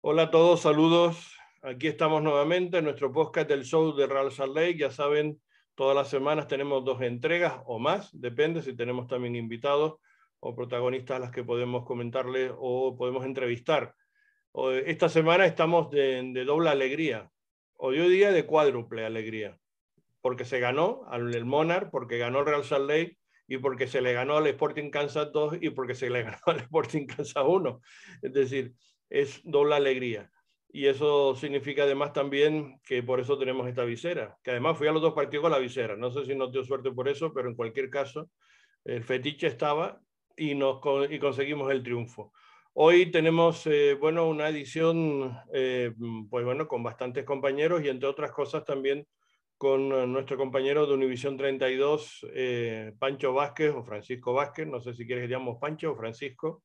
Hola a todos, saludos. Aquí estamos nuevamente en nuestro podcast del show de Real Salt Lake. Ya saben, todas las semanas tenemos dos entregas o más, depende si tenemos también invitados o protagonistas a las que podemos comentarles o podemos entrevistar. Esta semana estamos de, doble alegría, o yo diría de cuádruple alegría, porque se ganó al Monarch, porque ganó el Real Salt Lake y porque se le ganó al Sporting Kansas 2 y porque se le ganó al Sporting Kansas 1. Es decir, es doble alegría. Y eso significa además también que por eso tenemos esta visera, que además fui a los dos partidos con la visera. No sé si nos dio suerte por eso, pero en cualquier caso, el fetiche estaba y, nos, y conseguimos el triunfo. Hoy tenemos, eh, bueno, una edición, eh, pues bueno, con bastantes compañeros y entre otras cosas también con nuestro compañero de Univisión 32, eh, Pancho Vázquez o Francisco Vázquez, no sé si quieres que digamos Pancho o Francisco,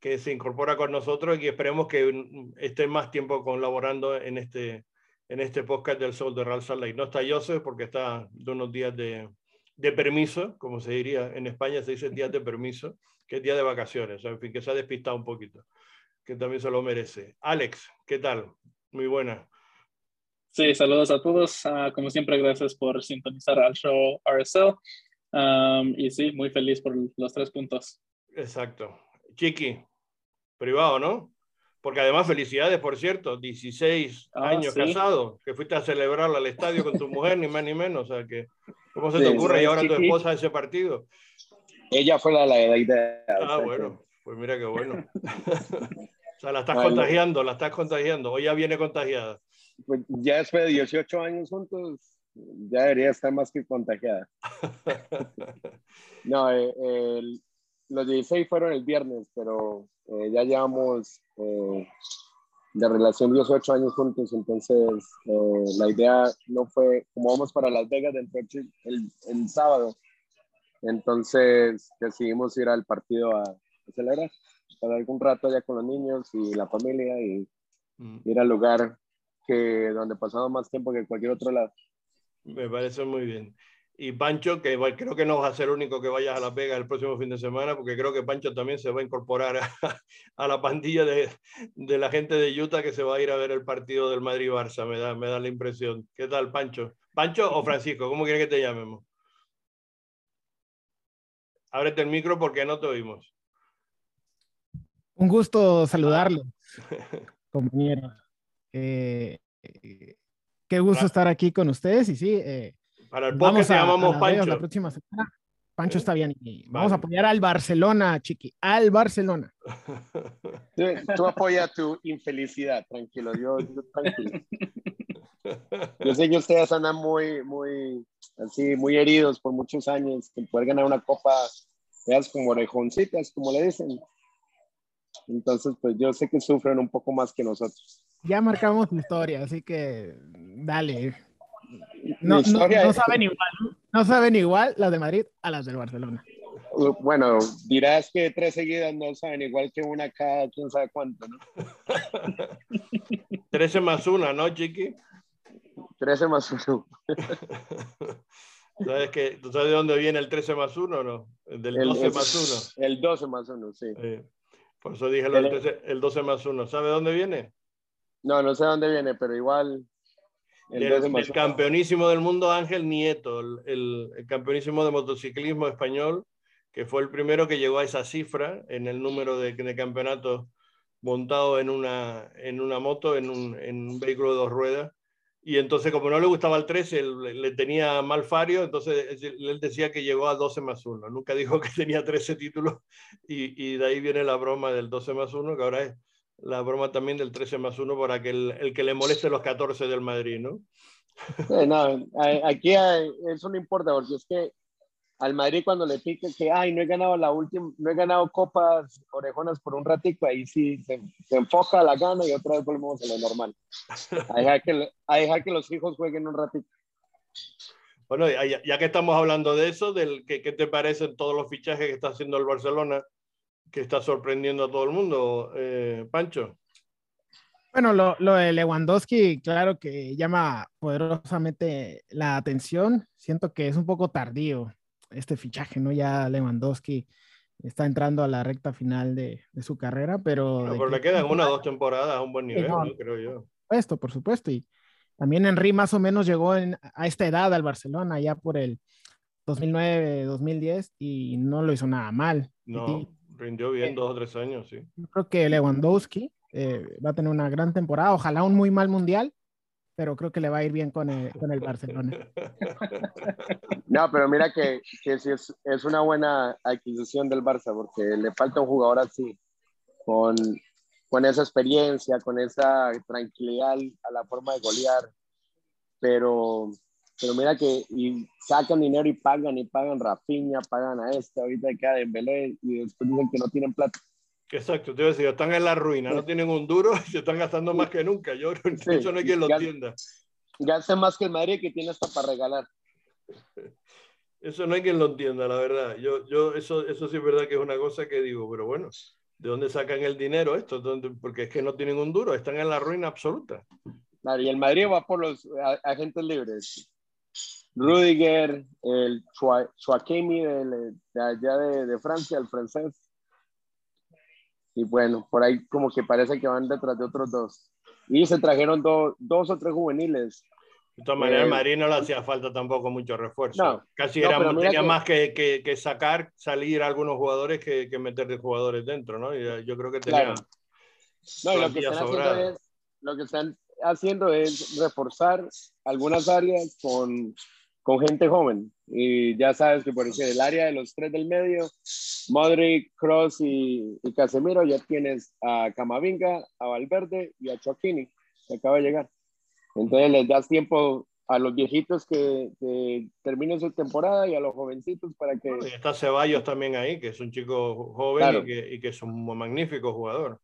que se incorpora con nosotros y esperemos que esté más tiempo colaborando en este, en este podcast del Sol de Real Salt Lake. No está Joseph porque está de unos días de, de, permiso, como se diría en España, se dice días de permiso, que es día de vacaciones, en fin, que se ha despistado un poquito, que también se lo merece. Alex, ¿qué tal? Muy buena. Sí, saludos a todos. Ah, como siempre, gracias por sintonizar al show RSL. y sí, muy feliz por los tres puntos. Exacto. Chiqui, privado, ¿no? Porque además, felicidades, por cierto, 16 ah, años casado, que fuiste a celebrar al estadio con tu mujer, ni más ni menos. O sea, que, ¿cómo se te ocurre y ahora tu esposa ese partido? Ella fue la, la idea. Ah, bueno, pues mira qué bueno. o sea, la estás contagiando, la estás contagiando, o ya viene contagiada. Pues ya después de 18 años juntos, ya debería estar más que contagiada. no, eh, el, los 16 fueron el viernes, pero eh, ya llevamos eh, de relación 18 años juntos, entonces eh, la idea no fue, como vamos para Las Vegas dentro el, el sábado, entonces decidimos ir al partido a, celebrar, pasar algún rato allá con los niños y la familia y mm. ir al lugar que donde pasamos más tiempo que cualquier otro lado. Me parece muy bien y Pancho, que creo que no va a ser el único que vaya a Las Vegas el próximo fin de semana, porque creo que Pancho también se va a incorporar a, la pandilla de, de, la gente de Utah que se va a ir a ver el partido del Madrid-Barça, me da, me da la impresión. ¿Qué tal, Pancho? ¿Pancho o Francisco? ¿Cómo quieres que te llamemos? Ábrete el micro porque no te oímos. Un gusto saludarlo, compañero. Eh, qué gusto estar aquí con ustedes y sí, eh, para el podcast se llamamos Pancho. La próxima semana. Pancho está bien. vamos a apoyar al Barcelona, Chiqui. Al Barcelona. Tú, apoyas tu infelicidad, tranquilo. Yo, tranquilo. Yo sé que ustedes andan muy, muy, así, muy heridos por muchos años, que poder ganar una copa, veas como orejoncitas, como le dicen. Entonces, pues yo sé que sufren un poco más que nosotros. Ya marcamos la historia, así que dale, no, saben igual, ¿no? saben igual las de Madrid a las del Barcelona. Bueno, dirás que tres seguidas no saben igual que una cada quién sabe cuánto, ¿no? 13 más una, ¿no, Chiqui? 13 más uno. ¿Sabes que, ¿Tú sabes de dónde viene el 13 más uno o no? Del 12 más uno. El 12 más uno, sí. por eso dije el, 13, el 12 más uno. ¿Sabe dónde viene? No, no sé dónde viene, pero igual el, campeonísimo del mundo Ángel Nieto, el, campeonísimo de motociclismo español, que fue el primero que llegó a esa cifra en el número de, de campeonatos montado en una, en una moto, en un, en un, vehículo de dos ruedas. Y entonces, como no le gustaba el 13, le tenía mal fario, entonces él decía que llegó a 12 más 1. Nunca dijo que tenía 13 títulos y, y de ahí viene la broma del 12 más 1, que ahora es la broma también del 13 más 1 para que el, que le moleste los 14 del Madrid, ¿no? no, aquí eso no importa, porque es que al Madrid cuando le pique que, ay, no he ganado la última, no he ganado copas orejonas por un ratico, ahí sí se, enfoca la gana y otra vez volvemos a lo normal. A que, dejar que los hijos jueguen un ratito. Bueno, ya, ya, que estamos hablando de eso, del, ¿qué, ¿qué te parecen todos los fichajes que está haciendo el Barcelona? Que está sorprendiendo a todo el mundo, eh, Pancho. Bueno, lo, lo, de Lewandowski, claro que llama poderosamente la atención. Siento que es un poco tardío este fichaje, ¿no? Ya Lewandowski está entrando a la recta final de, su carrera, pero... pero le quedan una o dos temporadas a un buen nivel, creo yo. Esto, por supuesto, y también Henry más o menos llegó a esta edad al Barcelona, ya por el 2009, 2010, y no lo hizo nada mal. No, rindió bien eh, dos o tres años, sí. Yo creo que Lewandowski eh, va a tener una gran temporada, ojalá un muy mal mundial, pero creo que le va a ir bien con el, con el Barcelona. No, pero mira que, que sí es, es, una buena adquisición del Barça, porque le falta un jugador así, con, con esa experiencia, con esa tranquilidad a la forma de golear, pero, pero mira que y sacan dinero y pagan, y pagan Rafinha, pagan a este, ahorita queda Dembélé, y después dicen que no tienen plata. Exacto, te decir, están en la ruina, no tienen un duro y se están gastando más que nunca. Yo eso no hay quien lo entienda. Gasta más que el Madrid que tiene hasta para regalar. Eso no hay quien lo entienda, la verdad. Yo, yo, eso, eso sí es verdad que es una cosa que digo, pero bueno, ¿de dónde sacan el dinero esto? Porque es que no tienen un duro, están en la ruina absoluta. y el Madrid va por los agentes libres. Rudiger, el Chouakemi de, allá de, de Francia, el francés, y bueno, por ahí como que parece que van detrás de otros dos. Y se trajeron dos o tres juveniles. De todas maneras, eh, Marín no le hacía falta tampoco mucho refuerzo. Casi era, tenía más que, que, sacar, salir algunos jugadores que, que meter de jugadores dentro, ¿no? Y yo creo que tenía. No, lo que, están haciendo es, lo que están haciendo es reforzar algunas áreas con con gente joven. Y ya sabes que por eso el área de los tres del medio, Modric, Cross y, Casemiro, ya tienes a Camavinga, a Valverde y a Chouakini, que acaba de llegar. Entonces les das tiempo a los viejitos que, terminen su temporada y a los jovencitos para que... Y está Ceballos también ahí, que es un chico joven y, que, y, que, es un magnífico jugador.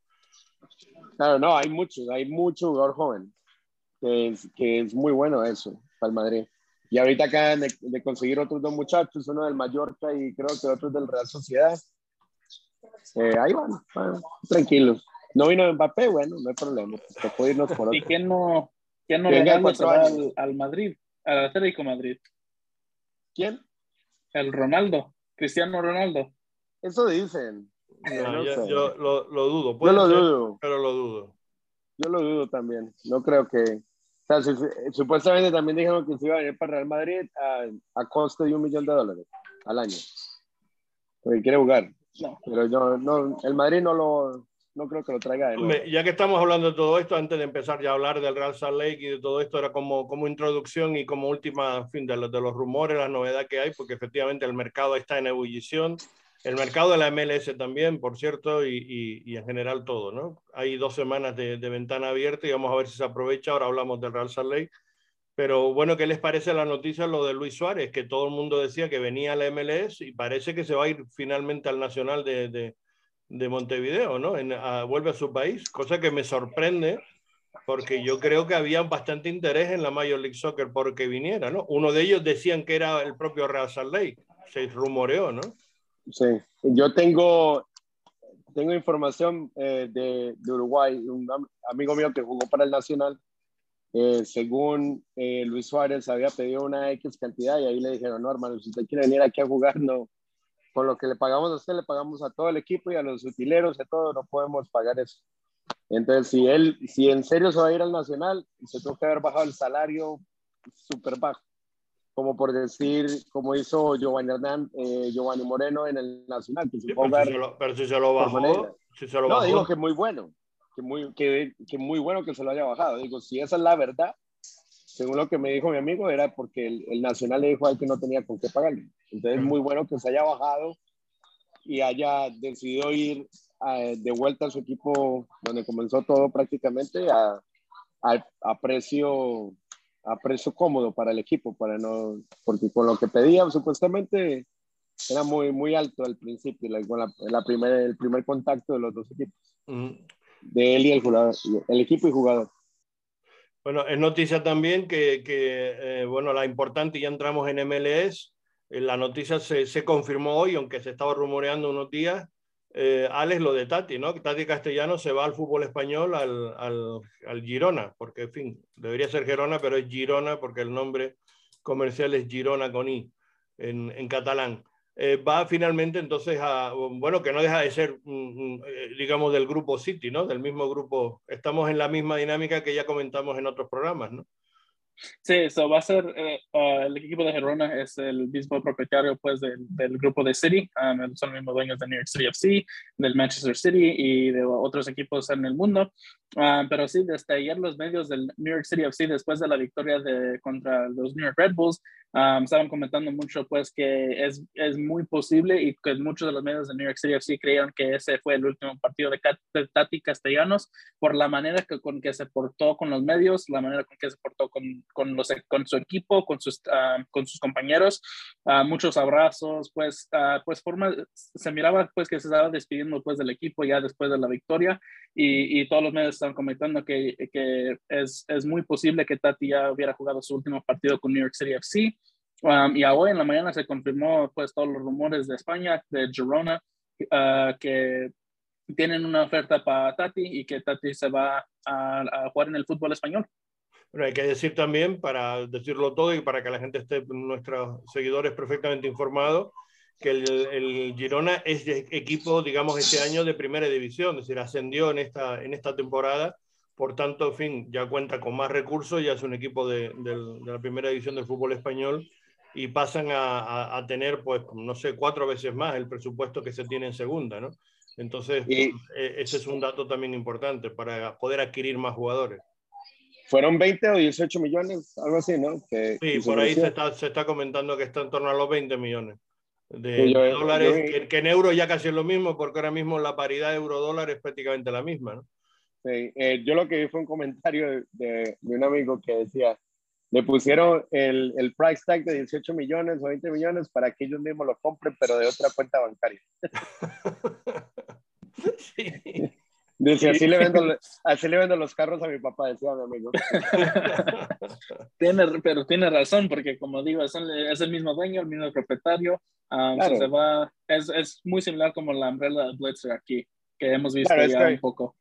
Claro, no, hay muchos, hay mucho jugador joven, que es, que es muy bueno eso para el Madrid. Y ahorita acaban de, conseguir otros dos muchachos, uno del Mallorca y creo que otro del Real Sociedad. Eh, ahí van, tranquilos. No vino Mbappé, bueno, no hay problema. Se puede irnos por otro. ¿Y quién no, quién no le al, al, Madrid, al Atlético Madrid? ¿Quién? El Ronaldo, Cristiano Ronaldo. Eso dicen. Yo, lo, lo, dudo. Yo lo dudo. Pero lo dudo. Yo lo dudo también. No creo que, o sea, supuestamente también dijeron que se iba a venir para Real Madrid a, a costo de un millón de dólares al año. Porque quiere jugar. Pero yo, no, el Madrid no lo, no creo que lo traiga. Ya que estamos hablando de todo esto, antes de empezar ya a hablar del Real Salt Lake y de todo esto, era como, como introducción y como última, fin, de los, de los rumores, la novedad que hay, porque efectivamente el mercado está en ebullición el mercado de la MLS también, por cierto, y, en general todo, ¿no? Hay dos semanas de, ventana abierta y vamos a ver si se aprovecha. Ahora hablamos del Real Salt Lake. Pero bueno, ¿qué les parece la noticia lo de Luis Suárez? Que todo el mundo decía que venía a la MLS y parece que se va a ir finalmente al Nacional de, de, de Montevideo, ¿no? Vuelve a su país, cosa que me sorprende porque yo creo que había bastante interés en la Major League Soccer porque viniera, ¿no? Uno de ellos decían que era el propio Real Salt Lake, se rumoreó, ¿no? Sí, yo tengo, tengo información eh, de, de, Uruguay, un amigo mío que jugó para el Nacional, eh, según eh, Luis Suárez había pedido una X cantidad y ahí le dijeron, no hermano, si usted quiere venir aquí a jugar, no, con lo que le pagamos a usted, le pagamos a todo el equipo y a los utileros, a todo, no podemos pagar eso. Entonces, si él, si en serio se va a ir al Nacional, se tuvo que haber bajado el salario súper bajo como por decir, como hizo Giovanni Hernán, eh, Giovanni Moreno en el Nacional. Que sí, pero, si lo, pero, si se lo bajó, si se lo no, digo que muy bueno, que muy, que, que, muy bueno que se lo haya bajado. Digo, si esa es la verdad, según lo que me dijo mi amigo, era porque el, el Nacional le dijo a él que no tenía con qué pagarle. Entonces, es muy bueno que se haya bajado y haya decidido ir de vuelta a su equipo donde comenzó todo prácticamente a, a, a precio a precio cómodo para el equipo, para no, porque con lo que pedían supuestamente era muy, muy alto al principio, la, la, el primer contacto de los dos equipos, de él y el, jugador, el equipo y jugador. Bueno, es noticia también que, que eh, bueno, la importante, ya entramos en MLS, eh, la noticia se, se, confirmó hoy, aunque se estaba rumoreando unos días, eh, Alex, lo de Tati, ¿no? Tati Castellano se va al fútbol español, al, al, al, Girona, porque, en fin, debería ser Girona, pero es Girona porque el nombre comercial es Girona con I en, en catalán. eh, va finalmente entonces a, bueno, que no deja de ser, eh, digamos, del grupo City, ¿no? Del mismo grupo, estamos en la misma dinámica que ya comentamos en otros programas, ¿no? Sí, eso va a ser, ah, el equipo de Gerona es el mismo propietario pues del, del grupo de City, um, son los mismos dueños de New York City FC, del Manchester City y de otros equipos en el mundo. Uh, pero sí, desde ayer los medios del New York City FC, después de la victoria de, contra los New York Red Bulls, um, estaban comentando mucho pues que es, es muy posible y que muchos de los medios de New York City FC creían que ese fue el último partido de, de Tati Castellanos por la manera que, con que se portó con los medios, la manera con que se portó con con, los, con su equipo, con sus, uh, con sus compañeros, uh, muchos abrazos, pues, pues forma, se miraba pues que se estaba despidiendo pues del equipo ya después de la victoria y, y todos los medios están comentando que, que es, es, muy posible que Tati ya hubiera jugado su último partido con New York City FC. Um, y hoy en la mañana se confirmó pues todos los rumores de España, de Girona, que tienen una oferta para Tati y que Tati se va a, a jugar en el fútbol español. Bueno, hay que decir también, para decirlo todo y para que la gente esté, nuestros seguidores, perfectamente informados, que el, el, Girona es equipo, digamos, este año de primera división, es decir, ascendió en esta, en esta temporada, por tanto, en fin, ya cuenta con más recursos, ya es un equipo de, de, de la primera división del fútbol español y pasan a, a, a, tener, pues, no sé, cuatro veces más el presupuesto que se tiene en segunda, ¿no? Entonces, y... Eh, ese es un dato también importante para poder adquirir más jugadores fueron 20 o 18 millones, algo así, ¿no? Que, sí, por ahí se está, se está, comentando que está en torno a los 20 millones de, yo, dólares, yo, que, que, en euros ya casi es lo mismo, porque ahora mismo la paridad euro-dólar es prácticamente la misma, ¿no? Sí, eh, yo lo que vi fue un comentario de, de, un amigo que decía, le pusieron el, el price tag de 18 millones o 20 millones para que ellos mismos lo compren, pero de otra cuenta bancaria. sí. Dice, así le, vendo, así le vendo los carros a mi papá, decía mi amigo. tiene, pero tiene razón, porque como digo, es el, es el mismo dueño, el mismo propietario. Um, claro. se va, es, es, muy similar como la umbrella de Blitzer aquí, que hemos visto claro, ya que, un poco.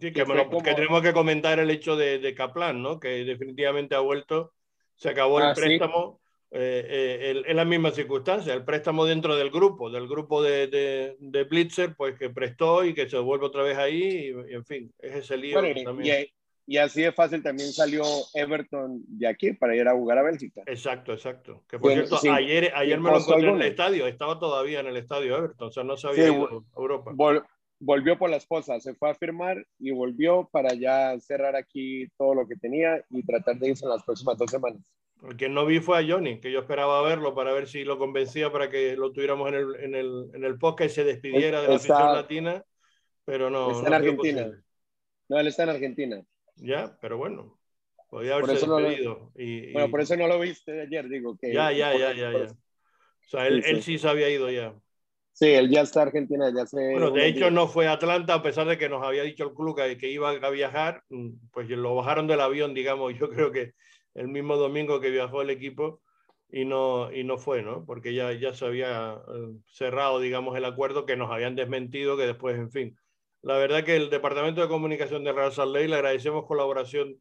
Sí, que, bueno, como... que, tenemos que comentar el hecho de, de Kaplan, ¿no? Que definitivamente ha vuelto, se acabó el ah, préstamo. ¿sí? eh, eh, en la misma circunstancia, el préstamo dentro del grupo, del grupo de, de, de, Blitzer, pues que prestó y que se vuelve otra vez ahí, y, y en fin, es ese lío bueno, también. Y, y, así de fácil también salió Everton de aquí para ir a jugar a Bélgica. Exacto, exacto. Que por cierto, sí, ayer, ayer me lo encontré en el estadio, estaba todavía en el estadio Everton, o sea, no se había sí, ido a Europa. Vol volvió por la esposa, se fue a firmar y volvió para ya cerrar aquí todo lo que tenía y tratar de irse en las próximas dos semanas. El que no vi fue a Johnny, que yo esperaba verlo para ver si lo convencía para que lo tuviéramos en el, en el, en el podcast y se despidiera de la afición latina, pero no. Está en no Argentina. No, él está en Argentina. Ya, pero bueno, podía haberse despedido. No lo, y, bueno, por eso no lo viste ayer, digo. que Ya, ya, ya, ya, ya. O sea, él sí, él sí se había ido ya. Sí, él ya está en Argentina, ya se... Bueno, de hecho no fue a Atlanta, a pesar de que nos había dicho el club que, que iba a viajar, mm, pues lo bajaron del avión, digamos, yo creo que el mismo domingo que viajó el equipo y no, y no fue, ¿no? Porque ya, ya se había eh, cerrado, digamos, el acuerdo que nos habían desmentido, que después, en fin. La verdad que el Departamento de Comunicación de Real Salt Lake le agradecemos colaboración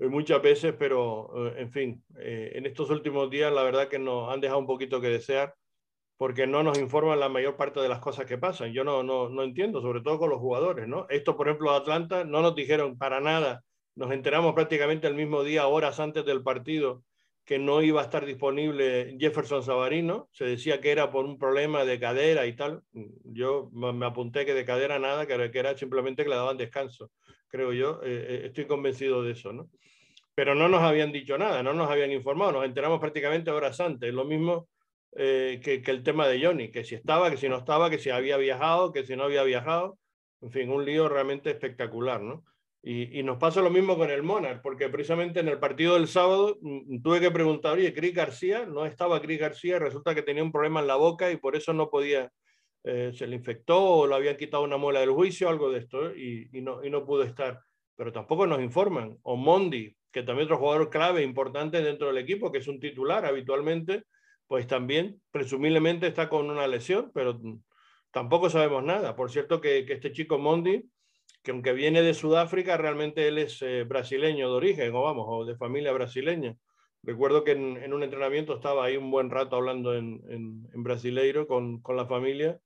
eh, muchas veces, pero, eh, en fin, en estos últimos días la verdad que nos han dejado un poquito que desear porque no nos informan la mayor parte de las cosas que pasan. Yo no, no, no entiendo, sobre todo con los jugadores, ¿no? Esto, por ejemplo, de Atlanta no nos dijeron para nada nos enteramos prácticamente el mismo día, horas antes del partido, que no iba a estar disponible Jefferson Savarino. Se decía que era por un problema de cadera y tal. Yo me apunté que de cadera nada, que era simplemente que le daban descanso, creo yo. Eh, eh, estoy convencido de eso, ¿no? Pero no nos habían dicho nada, no nos habían informado. Nos enteramos prácticamente horas antes. Lo mismo eh, que, el tema de Johnny, que si estaba, que si no estaba, que si había viajado, que si no había viajado. En fin, un lío realmente espectacular, ¿no? Y, nos pasa lo mismo con el Monarch, porque precisamente en el partido del sábado mm, tuve que preguntar, oye, Cris García, no estaba Cris García, resulta que tenía un problema en la boca y por eso no podía, eh, se le infectó o le habían quitado una muela del juicio, algo de esto, y, no, y no pudo estar. Pero tampoco nos informan. O Mondi, que también otro jugador clave, importante dentro del equipo, que es un titular habitualmente, pues también presumiblemente está con una lesión, pero tampoco sabemos nada. Por cierto que, este chico Mondi que aunque viene de Sudáfrica, realmente él es eh, brasileño de origen, o vamos, o de familia brasileña. Recuerdo que en, un entrenamiento estaba ahí un buen rato hablando en, brasileiro con, con, la familia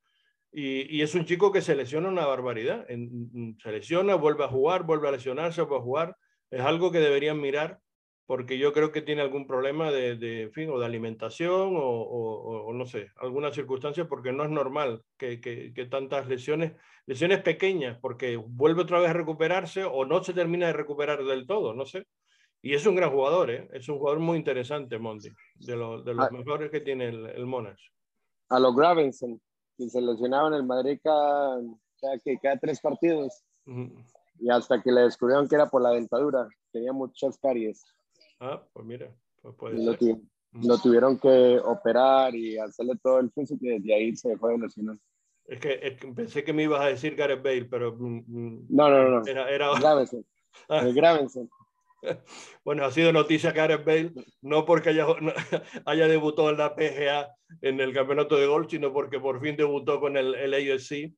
y, y, es un chico que se lesiona una barbaridad. Se lesiona, vuelve a jugar, vuelve a lesionarse, vuelve a jugar. Es algo que deberían mirar porque yo creo que tiene algún problema de, de fin, o de alimentación o, o, no sé, alguna circunstancia, porque no es normal que, que, que, tantas lesiones, lesiones pequeñas, porque vuelve otra vez a recuperarse o no se termina de recuperar del todo, no sé. Y es un gran jugador, ¿eh? es un jugador muy interesante, Monty, de, lo, de los ah. mejores que tiene el, el Monash. A los Gravensen, que se lesionaban en el Madrid cada, cada, cada tres partidos. Y hasta que le descubrieron que era por la dentadura, tenía muchas caries. Ah, pues mira, pues puede lo, ser. lo, tuvieron que operar y hacerle todo el físico y desde ahí se dejó de lesionar. Es que, es que, pensé que me ibas a decir Gareth Bale, pero... Mm, mm, no, no, no. Era, era... Ah. Bueno, ha sido noticia Gareth Bale, no porque haya, haya debutado en la PGA en el campeonato de golf, sino porque por fin debutó con el, el AFC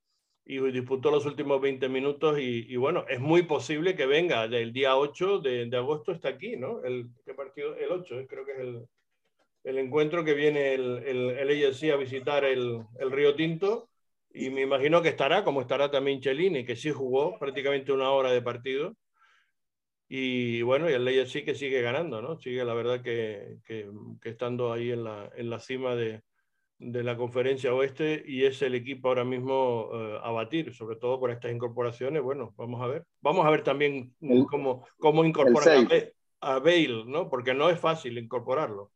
y disputó los últimos 20 minutos y, bueno, es muy posible que venga del día 8 de, agosto está aquí, ¿no? El, ¿qué partido? El 8, eh, creo que es el, el, encuentro que viene el, el, el a visitar el, el, Río Tinto y me imagino que estará, como estará también Cellini, que sí jugó prácticamente una hora de partido. Y bueno, y el AFC que sigue ganando, ¿no? Sigue la verdad que, que, que estando ahí en la, en la cima de, de la conferencia oeste y es el equipo ahora mismo uh, a batir, sobre todo por estas incorporaciones. Bueno, vamos a ver. Vamos a ver también el, cómo, cómo incorporan a, a, Bale, ¿no? Porque no es fácil incorporarlo.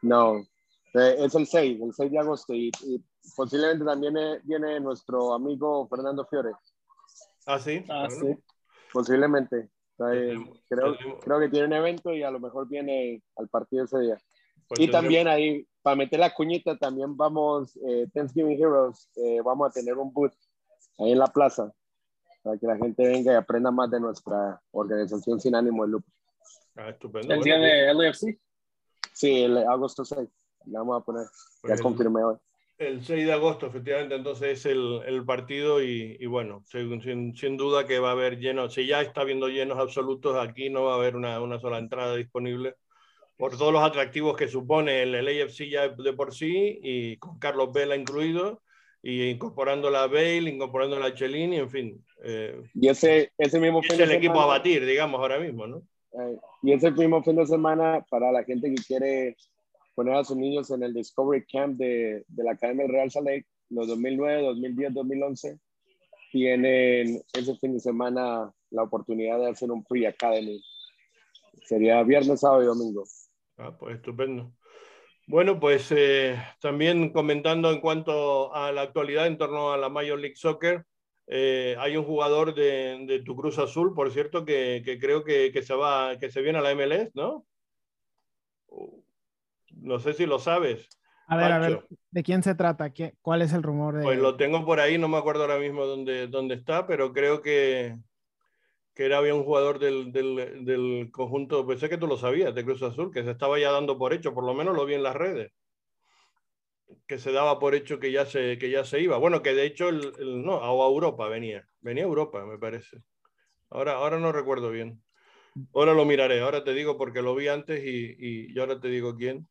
No, eh, es el 6, el 6 de agosto y, posiblemente también viene nuestro amigo Fernando Fiore. Ah, sí. Ah, sí. Posiblemente. Eh, creo, creo que tiene un evento y a lo mejor viene al partido ese día. Pues y también ahí, para meter la cuñita, también vamos, eh, Thanksgiving Heroes, eh, vamos a tener un booth ahí en la plaza, para que la gente venga y aprenda más de nuestra organización sin ánimo de lucro. Ah, estupendo. ¿El día de LAFC? Sí, el agosto 6. Le vamos a poner, ya pues confirmé hoy. El 6 de agosto, efectivamente, entonces es el, el partido y, y bueno, sin, sin, duda que va a haber llenos, si ya está habiendo llenos absolutos, aquí no va a haber una, una sola entrada disponible por todos los atractivos que supone el, AFC ya de por sí, y con Carlos Vela incluido, y incorporando la Bale, incorporando la Chelini, en fin. Eh, y ese, ese mismo fin es el equipo a batir, digamos, ahora mismo, ¿no? Eh, y ese mismo fin de semana, para la gente que quiere poner a sus niños en el Discovery Camp de, de la Academia Real Salt Lake, los 2009, 2010, 2011, tienen ese fin de semana la oportunidad de hacer un Free Academy. Sería viernes, sábado y domingo. Ah, pues estupendo. Bueno, pues eh, también comentando en cuanto a la actualidad en torno a la Major League Soccer, eh, hay un jugador de, de, tu Cruz Azul, por cierto, que, que creo que, que, se va, que se viene a la MLS, ¿no? No sé si lo sabes. A ver, a ver, ¿de quién se trata? ¿Qué, ¿Cuál es el rumor? De... Pues lo tengo por ahí, no me acuerdo ahora mismo dónde, dónde está, pero creo que, que era había un jugador del, del, del, conjunto, pensé que tú lo sabías, de Cruz Azul, que se estaba ya dando por hecho, por lo menos lo vi en las redes, que se daba por hecho que ya se, que ya se iba. Bueno, que de hecho, el, el no, a Europa venía, venía a Europa, me parece. Ahora, ahora no recuerdo bien. Ahora lo miraré, ahora te digo porque lo vi antes y, y, y ahora te digo quién.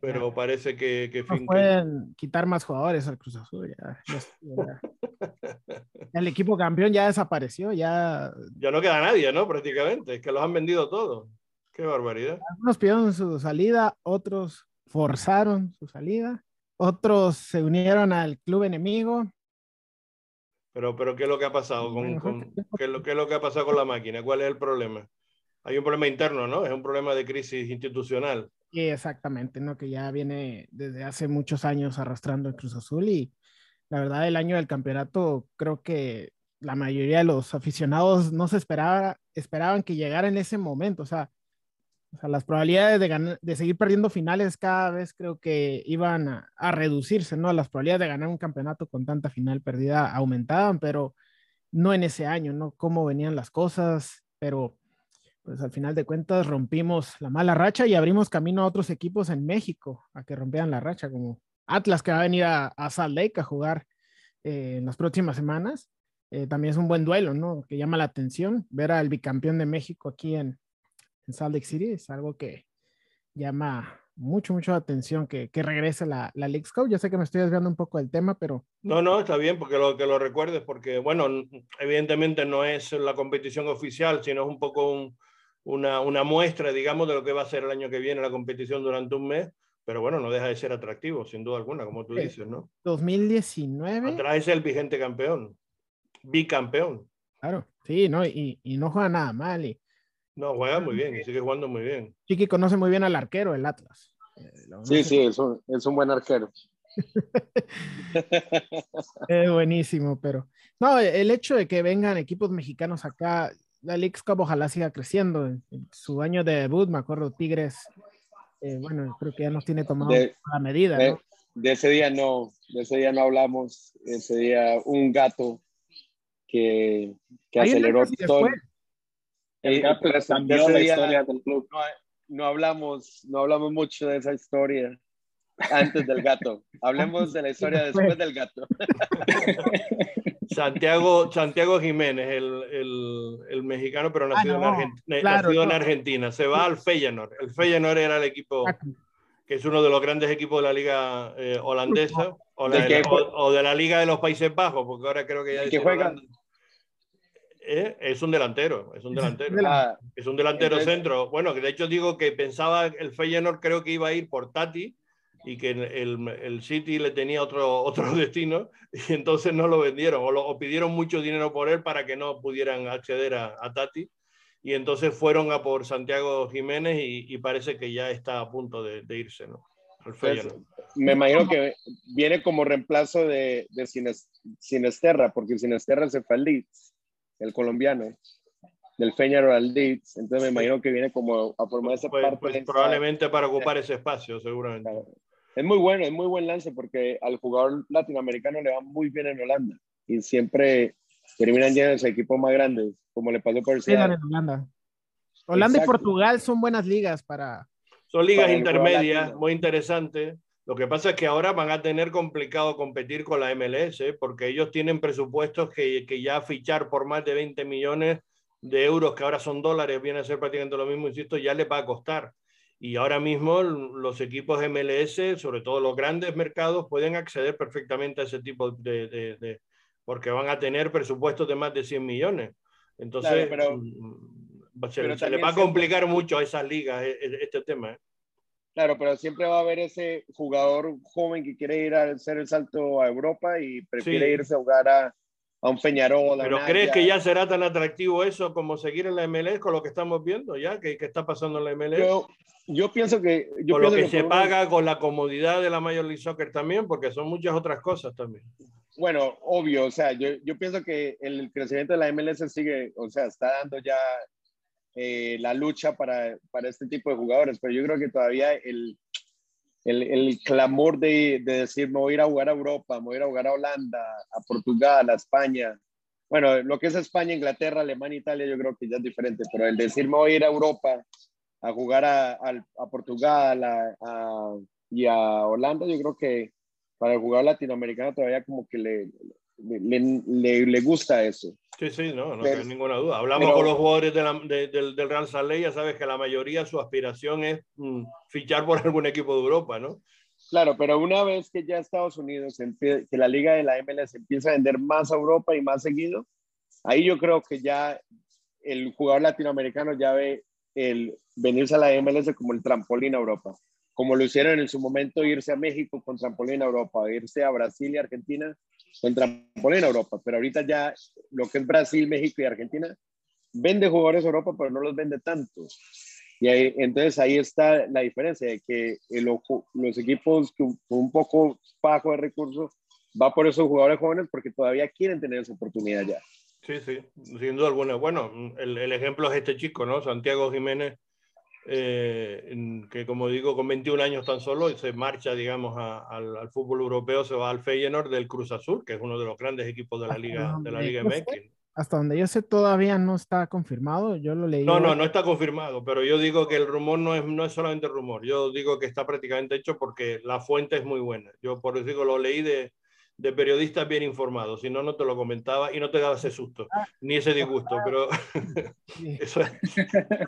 Pero parece que, que no pueden quitar más jugadores al Cruz Azul. Ya, ya, el equipo campeón ya desapareció, ya. Ya no queda nadie, ¿no? Prácticamente, es que los han vendido todos. Qué barbaridad. Algunos pidieron su salida, otros forzaron su salida, otros se unieron al club enemigo. Pero, pero ¿qué es lo que ha pasado con, con ¿qué, es lo, qué es lo que ha pasado con la máquina? ¿Cuál es el problema? Hay un problema interno, ¿no? Es un problema de crisis institucional. Sí, exactamente, ¿no? Que ya viene desde hace muchos años arrastrando el Cruz Azul y la verdad el año del campeonato creo que la mayoría de los aficionados no se esperaba, esperaban que llegara en ese momento, o sea, o sea las probabilidades de, ganar, de seguir perdiendo finales cada vez creo que iban a, a, reducirse, ¿no? Las probabilidades de ganar un campeonato con tanta final perdida aumentaban, pero no en ese año, ¿no? Cómo venían las cosas, pero pues al final de cuentas rompimos la mala racha y abrimos camino a otros equipos en México a que rompieran la racha, como Atlas que va a venir a, a Salt Lake a jugar eh, en las próximas semanas. Eh, también es un buen duelo, ¿no? Que llama la atención ver al bicampeón de México aquí en, en Salt Lake City. Es algo que, llama mucho, mucho atención que, que regrese la, la League Cup. Yo sé que me estoy desviando un poco del tema, pero... No, no, está bien, porque lo que lo recuerdes, porque, bueno, evidentemente no es la competición oficial, sino es un poco un, una, una, muestra, digamos, de lo que va a ser el año que viene la competición durante un mes, pero bueno, no deja de ser atractivo, sin duda alguna, como tú dices, ¿no? 2019. Atrae el vigente campeón, bicampeón. Claro, sí, ¿no? Y, y no juega nada mal. Y, no, juega muy bien y sigue jugando muy bien. Chiqui conoce muy bien al arquero, el Atlas. Eh, sí, sí, es un, es un buen arquero. es buenísimo, pero no, el hecho de que vengan equipos mexicanos acá, la League Cup ojalá siga creciendo. En, su año de debut, me acuerdo, Tigres, eh, bueno, creo que ya nos tiene tomado la medida. De, ¿no? de, ese día no, de ese día no hablamos, ese día un gato que, que aceleró todo. El gato cambió la historia del club. No, no, hablamos, no hablamos mucho de esa historia antes del gato. Hablemos de la historia después del gato. Santiago, Santiago Jiménez, el, el, el mexicano, pero nacido, ah, no, en, Argentina, claro, nacido no. en, Argentina, Se va al Feyenoord. El Feyenoord era el equipo que es uno de los grandes equipos de la liga eh, holandesa o, la, de la, o, o, de la liga de los Países Bajos, porque ahora creo que ya... que ¿Eh? Es un delantero, es un delantero. Ah, es un delantero entonces, centro. Bueno, de hecho digo que pensaba el Feyenoord creo que iba a ir por Tati y que el, el City le tenía otro, otro destino y entonces no lo vendieron o, lo, o pidieron mucho dinero por él para que no pudieran acceder a, a Tati y entonces fueron a por Santiago Jiménez y, y parece que ya está a punto de, de irse, ¿no? Pues, me imagino que viene como reemplazo de, de Sinesterra, porque Sinesterra se fue al Leeds el colombiano, del Feñaro al Leeds, entonces me imagino que viene como a formar esa pues, parte. Pues probablemente para ocupar ese espacio, seguramente. Claro. Es muy bueno, es muy buen lance porque al jugador latinoamericano le va muy bien en Holanda y siempre terminan llenos de equipos más grandes, como le pasó por el en Holanda. Holanda Exacto. y Portugal son buenas ligas para. Son ligas intermedias, muy interesantes. Lo que pasa es que ahora van a tener complicado competir con la MLS ¿eh? porque ellos tienen presupuestos que, que, ya fichar por más de 20 millones de euros, que ahora son dólares, viene a ser prácticamente lo mismo, insisto, ya les va a costar. Y ahora mismo los equipos MLS, sobre todo los grandes mercados, pueden acceder perfectamente a ese tipo de, de, de porque van a tener presupuestos de más de 100 millones. Entonces, claro, pero, se, pero se les va a complicar siempre... mucho a esas ligas este tema. ¿eh? Claro, pero siempre va a haber ese jugador joven que quiere ir a hacer el salto a Europa y prefiere sí. irse a jugar a, a un Peñarol. ¿Pero crees que ya será tan atractivo eso como seguir en la MLS con lo que estamos viendo ya? ¿Qué, qué está pasando en la MLS? Yo, yo pienso que... Yo con pienso lo que, que se paga, con la comodidad de la Major League Soccer también, porque son muchas otras cosas también. Bueno, obvio, o sea, yo, yo pienso que el crecimiento de la MLS sigue, o sea, está dando ya eh, la lucha para, para, este tipo de jugadores, pero yo creo que todavía el, el, el clamor de, de, decir me voy a ir a jugar a Europa, me voy a ir a jugar a Holanda, a Portugal, a España. Bueno, lo que es España, Inglaterra, Alemania, Italia, yo creo que ya es diferente, pero el decir me voy a ir a Europa a jugar a, a, a Portugal a, y a Holanda, yo creo que para el jugador latinoamericano todavía como que le, le, le, le, gusta eso. Sí, sí, no, no pero, hay ninguna duda. Hablamos pero, con los jugadores de la, de, del, del Real Salt Lake, ya sabes que la mayoría su aspiración es mm, fichar por algún equipo de Europa, ¿no? Claro, pero una vez que ya Estados Unidos, que la liga de la MLS empieza a vender más a Europa y más seguido, ahí yo creo que ya el jugador latinoamericano ya ve el venirse a la MLS como el trampolín a Europa como lo hicieron en su momento irse a México con trampolín a Europa, irse a Brasil y Argentina con trampolín a Europa, pero ahorita ya lo que es Brasil, México y Argentina vende jugadores a Europa, pero no los vende tanto. Y ahí, entonces ahí está la diferencia de que los equipos con un poco bajo de recursos va por esos jugadores jóvenes porque todavía quieren tener esa oportunidad ya. Sí, sí, sin duda alguna. Bueno, el ejemplo es este chico, ¿no? Santiago Jiménez, eh, que como digo, con 21 años tan solo se marcha, digamos, a, al, al, fútbol europeo, se va al Feyenoord del Cruz Azul, que es uno de los grandes equipos de la Liga, de la Liga MX. Hasta donde yo sé, todavía no está confirmado. Yo lo leí. No, no, no está confirmado, pero yo digo que el rumor no es, no es solamente rumor. Yo digo que está prácticamente hecho porque la fuente es muy buena. Yo por eso digo, lo leí de, de periodistas bien informados, si no, no te lo comentaba y no te daba ese susto, ni ese disgusto, pero eso es.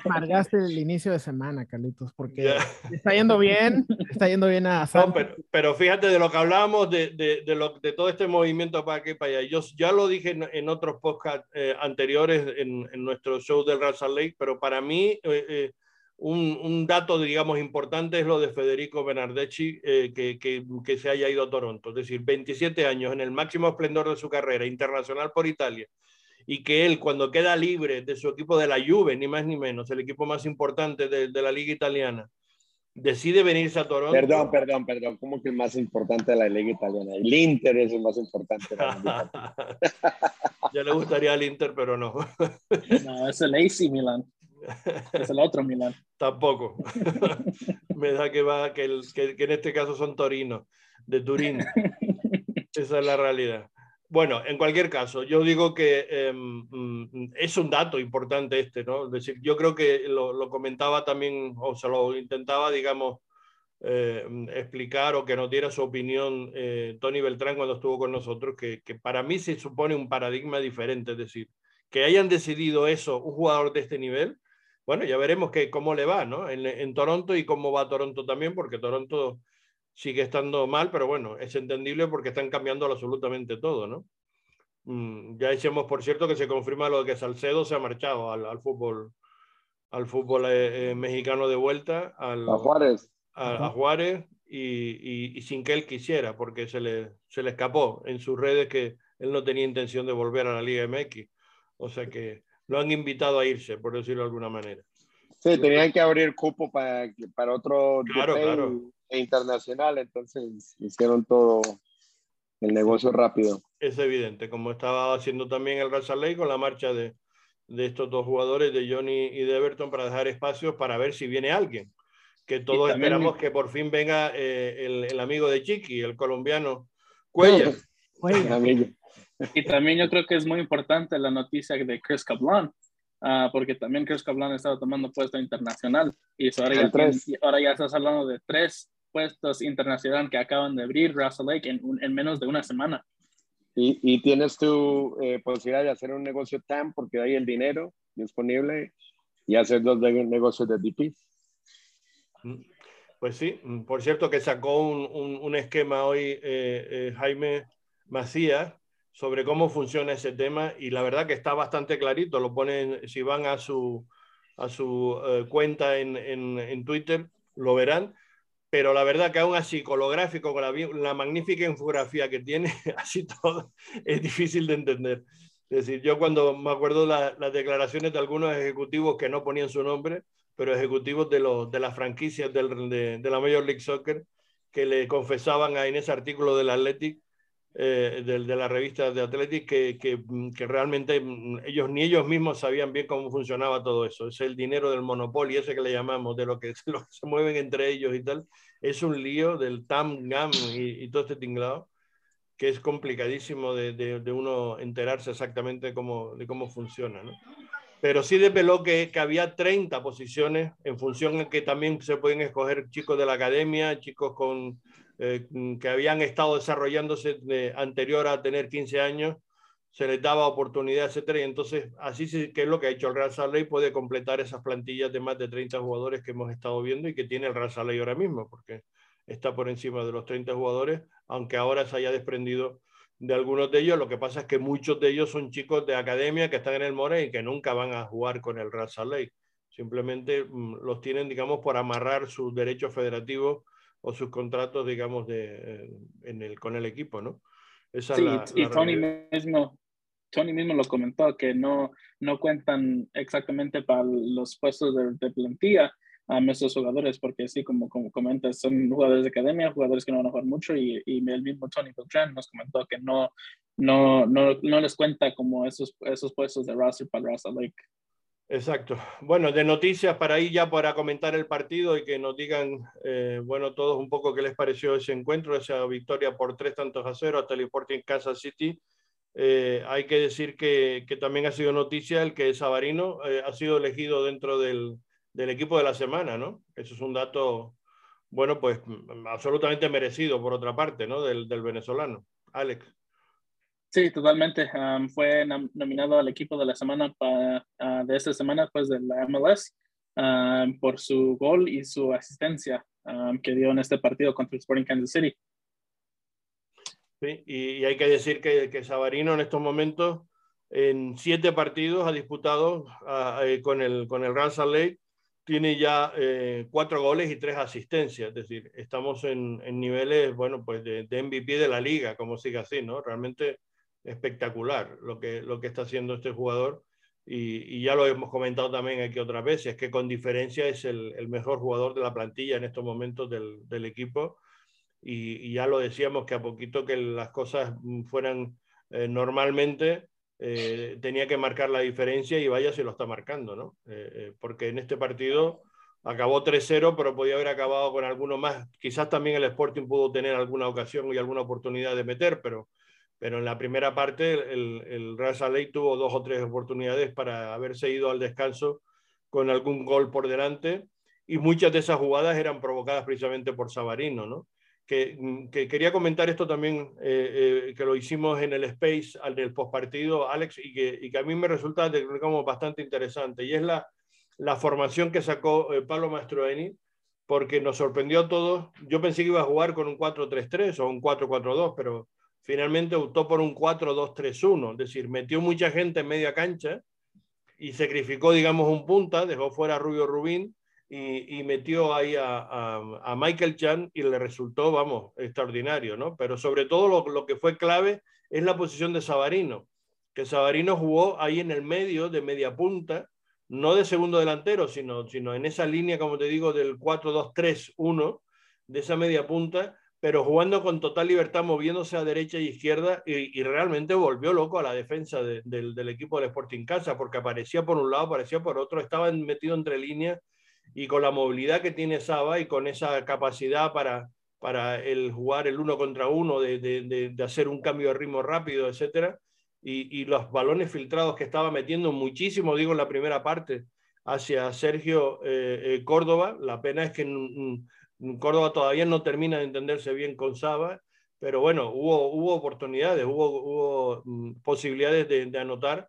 Margaste el inicio de semana, Carlitos, porque está yendo bien, está yendo bien a no, pero, pero, fíjate de lo que hablábamos, de, de, de, lo, de todo este movimiento para aquí para allá. Yo ya lo dije en, en otros podcasts eh, anteriores en, en, nuestro show del Russell Lake, pero para mí... Eh, eh, un, un, dato, digamos, importante es lo de Federico Bernardeschi, eh, que, que, que, se haya ido a Toronto. Es decir, 27 años en el máximo esplendor de su carrera internacional por Italia. Y que él, cuando queda libre de su equipo de la Juve, ni más ni menos, el equipo más importante de, de la liga italiana, decide venirse a Toronto. Perdón, perdón, perdón. ¿Cómo que el más importante de la liga italiana? El Inter es el más importante. ya le gustaría al Inter, pero no. no, es el AC Milan. Es el otro Milan. Tampoco. Me da que va, que, el, que, que, en este caso son Torino, de Turín. Esa es la realidad. Bueno, en cualquier caso, yo digo que eh, es un dato importante este, ¿no? Es decir, yo creo que lo, lo comentaba también, o se lo intentaba, digamos, eh, explicar o que nos diera su opinión eh, Tony Beltrán cuando estuvo con nosotros, que, que, para mí se supone un paradigma diferente, es decir, que hayan decidido eso un jugador de este nivel, bueno, ya veremos que, cómo le va, ¿no? En, en, Toronto y cómo va Toronto también, porque Toronto sigue estando mal, pero bueno, es entendible porque están cambiando absolutamente todo, ¿no? Mm, ya decíamos, por cierto, que se confirma lo de que Salcedo se ha marchado al, al fútbol, al fútbol eh, eh, mexicano de vuelta, al, a Juárez, a, a Juárez y, y, y, sin que él quisiera, porque se le, se le escapó en sus redes que él no tenía intención de volver a la Liga MX. O sea que lo han invitado a irse, por decirlo de alguna manera. Sí, tenían que abrir cupo para, para otro claro, claro. internacional, entonces hicieron todo el negocio rápido. Es evidente, como estaba haciendo también el Raza Ley con la marcha de, de estos dos jugadores, de Johnny y de Everton, para dejar espacios para ver si viene alguien. Que todos también, esperamos que por fin venga eh, el, el, amigo de Chiqui, el colombiano Cuellar. Cuellar. Y también yo creo que es muy importante la noticia de Chris Cablan, uh, porque también Chris Cablan estaba tomando puesto internacional y ahora ya, tres. ahora ya estás hablando de tres puestos internacionales que acaban de abrir Russell Lake en, un, en menos de una semana. Y, y tienes tu eh, posibilidad de hacer un negocio TAM porque hay el dinero disponible y hacer dos negocios de DP. Pues sí, por cierto que sacó un, un, un esquema hoy eh, eh, Jaime Macías sobre cómo funciona ese tema y la verdad que está bastante clarito, lo ponen, si van a su, a su eh, cuenta en, en, en, Twitter, lo verán, pero la verdad que aún así, con gráfico, con la, la magnífica infografía que tiene, así todo, es difícil de entender. Es decir, yo cuando me acuerdo la, las declaraciones de algunos ejecutivos que no ponían su nombre, pero ejecutivos de, los, de las franquicias de, de la Major League Soccer, que le confesaban en ese artículo del Athletic eh, de, de, la revista de Athletic que, que, que, realmente mm, ellos ni ellos mismos sabían bien cómo funcionaba todo eso. Es el dinero del monopolio, ese que le llamamos, de lo que, lo que se mueven entre ellos y tal. Es un lío del tam, gam y, y todo este tinglado que es complicadísimo de, de, de, uno enterarse exactamente cómo, de cómo funciona. ¿no? Pero sí desveló que, que había 30 posiciones en función de que también se pueden escoger chicos de la academia, chicos con eh, que habían estado desarrollándose de, anterior a tener 15 años, se les daba oportunidad, etcétera, y entonces así sí que es lo que ha hecho el Real Salt puede completar esas plantillas de más de 30 jugadores que hemos estado viendo y que tiene el Real Salt ahora mismo, porque está por encima de los 30 jugadores, aunque ahora se haya desprendido de algunos de ellos. Lo que pasa es que muchos de ellos son chicos de academia que están en el More y que nunca van a jugar con el Real Salt Simplemente mmm, los tienen, digamos, por amarrar sus derechos federativos o sus contratos, digamos, de, en el, con el equipo, ¿no? Esa sí, la, y la Tony mismo, Tony mismo lo comentó, que no, no cuentan exactamente para los puestos de, de plantilla a nuestros jugadores, porque sí, como, como comentas, son jugadores de academia, jugadores que no van a jugar mucho, y, y el mismo Tony Beltran nos comentó que no, no, no, no les cuenta como esos, esos puestos de roster para Russell Lake. Exacto. Bueno, de noticias para ahí ya para comentar el partido y que nos digan, eh, bueno, todos un poco qué les pareció ese encuentro, esa victoria por tres tantos a cero hasta el Sporting Kansas City. Eh, hay que decir que, que, también ha sido noticia el que Sabarino eh, ha sido elegido dentro del, del, equipo de la semana, ¿no? Eso es un dato, bueno, pues absolutamente merecido por otra parte, ¿no? Del, del venezolano. Alex. Sí, totalmente. fue nominado al equipo de la semana ah, de esta semana, pues de la MLS, por su gol y su asistencia que dio en este partido contra el Sporting Kansas City. Sí, y, hay que decir que, que Sabarino en estos momentos, en siete partidos ha disputado ah, eh, con, el, con el Real Salt Lake, tiene ya eh, cuatro goles y tres asistencias, es decir, estamos en, en niveles, bueno, pues de, de, MVP de la liga, como sigue así, ¿no? Realmente espectacular lo que, lo que está haciendo este jugador y, ya lo hemos comentado también aquí otras veces, que con diferencia es el, mejor jugador de la plantilla en estos momentos del, del equipo y, ya lo decíamos que a poquito que las cosas fueran eh, normalmente, eh, tenía que marcar la diferencia y vaya si lo está marcando, ¿no? Eh, porque en este partido acabó 3-0, pero podía haber acabado con alguno más. Quizás también el Sporting pudo tener alguna ocasión y alguna oportunidad de meter, pero, pero en la primera parte el, el Real Saleh tuvo dos o tres oportunidades para haberse ido al descanso con algún gol por delante y muchas de esas jugadas eran provocadas precisamente por Sabarino, ¿no? Mm, que, quería comentar esto también, eh, eh, que lo hicimos en el Space, al del postpartido, Alex, y que, y que, a mí me resulta como bastante interesante, y es la, la formación que sacó eh, Pablo Mastroeni, porque nos sorprendió a todos. Yo pensé que iba a jugar con un 4-3-3 o un 4-4-2, pero finalmente optó por un 4-2-3-1, es decir, metió mucha gente en media cancha y sacrificó, digamos, un punta, dejó fuera a Rubio Rubín y, metió ahí a, Michael Chan y le resultó, vamos, extraordinario, ¿no? Pero sobre todo lo, lo, que fue clave es la posición de Sabarino, que Sabarino jugó ahí en el medio, de media punta, no de segundo delantero, sino, sino en esa línea, como te digo, del 4-2-3-1, de esa media punta, pero jugando con total libertad, moviéndose a derecha y izquierda, y, realmente volvió loco a la defensa del, equipo del Sporting Casa, porque aparecía por un lado, aparecía por otro, estaba metido entre líneas y con la movilidad que tiene Saba y con esa capacidad para, para el jugar el uno contra uno, de, de, hacer un cambio de ritmo rápido, etcétera, y, y, los balones filtrados que estaba metiendo muchísimo, digo, en la primera parte, hacia Sergio eh, eh, Córdoba. La pena es que Córdoba todavía no termina de entenderse bien con Saba, pero bueno, hubo, oportunidades, hubo, mm, posibilidades de, anotar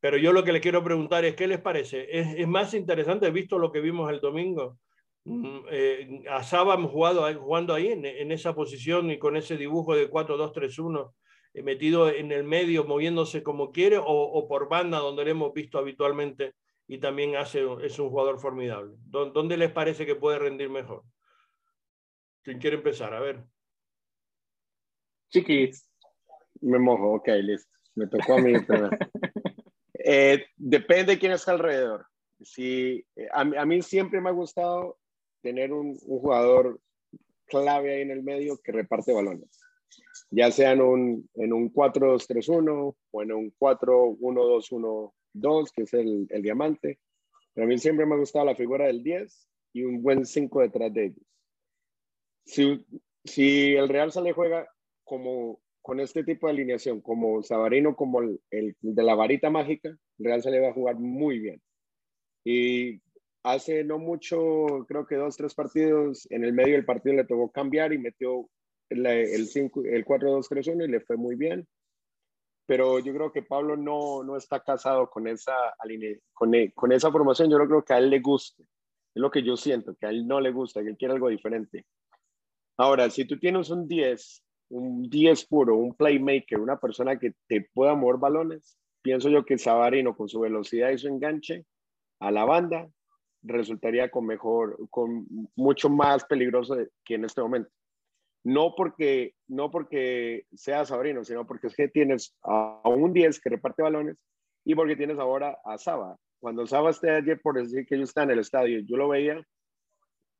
pero yo lo que le quiero preguntar es, ¿qué les parece? ¿Es, más interesante, visto lo que vimos el domingo? Mm, eh, a Saba jugado, jugando ahí en, esa posición y con ese dibujo de 4-2-3-1 eh, metido en el medio, moviéndose como quiere, o, o, por banda, donde lo hemos visto habitualmente y también hace, es un jugador formidable. ¿Dónde les parece que puede rendir mejor? ¿Quién quiere empezar? A ver. Chiquis. Me mojo, ok, listo. Me tocó a mí. Eh, depende de quién está alrededor. Si, eh, a, a, mí siempre me ha gustado tener un, un, jugador clave ahí en el medio que reparte balones, ya sea en un, en un 4-2-3-1 o en un 4-1-2-1-2, que es el, el, diamante. Pero a mí siempre me ha gustado la figura del 10 y un buen 5 detrás de ellos. Si, si el Real sale juega como con este tipo de alineación, como Sabarino, como el, de la varita mágica, Real se le va a jugar muy bien. Y hace no mucho, creo que dos, tres partidos, en el medio del partido le tocó cambiar y metió el, el, 5, el 4-2-3-1 y le fue muy bien. Pero yo creo que Pablo no, no está casado con esa, con, e, con esa formación. Yo creo que a él le gusta. Es lo que yo siento, que a él no le gusta, que él quiere algo diferente. Ahora, si tú tienes un 10 un 10 puro, un playmaker, una persona que te pueda mover balones, pienso yo que Sabarino con su velocidad y su enganche a la banda resultaría con mejor, con mucho más peligroso que en este momento. No porque, no porque sea Sabarino, sino porque es que tienes a, un 10 que reparte balones y porque tienes ahora a Saba. Cuando Saba esté ayer, por decir que yo estaba en el estadio, yo lo veía,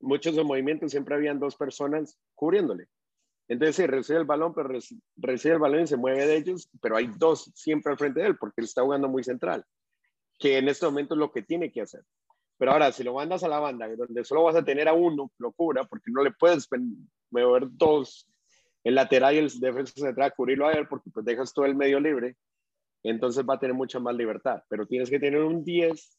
muchos de movimientos siempre habían dos personas cubriéndole. Entonces recibe el balón, pero recibe el balón y se mueve de ellos, pero hay dos siempre al frente de él porque él está jugando muy central, que en este momento es lo que tiene que hacer. Pero ahora, si lo mandas a la banda, donde solo vas a tener a uno, locura, porque no le puedes mover dos, el lateral y el defensa central, cubrirlo a él, porque pues dejas todo el medio libre, entonces va a tener mucha más libertad. Pero tienes que tener un 10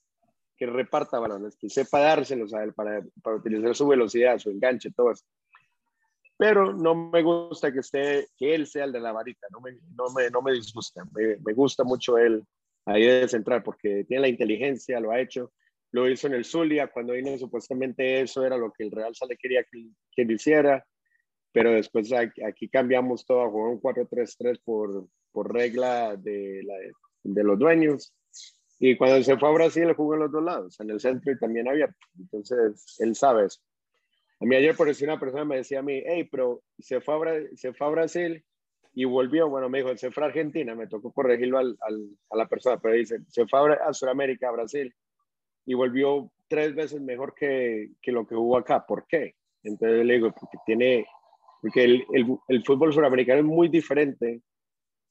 que reparta balones, que sepa dárselos a él para, para utilizar su velocidad, su enganche, todo eso. pero no me gusta que, esté, que él sea el de la varita, no me, no me, no me disgusta, me, gusta mucho él ahí de central porque tiene la inteligencia, lo ha hecho, lo hizo en el Zulia, cuando vino supuestamente eso era lo que el Real Sale quería que, que hiciera, pero después aquí, cambiamos todo a jugar un 4-3-3 por, por regla de, la, de los dueños. Y cuando se fue a Brasil, jugó en los dos lados, en el centro y también abierto. Entonces, él sabe eso. A mí ayer, por decir una persona me decía a mí, hey, pero se fue a, se fue a Brasil y volvió. Bueno, me dijo, se fue a Argentina, me tocó corregirlo al, al, a la persona, pero dice, se fue a, Sudamérica, a Brasil, y volvió tres veces mejor que, que, lo que hubo acá. ¿Por qué? Entonces le digo, porque tiene, porque el, el, el fútbol sudamericano es muy diferente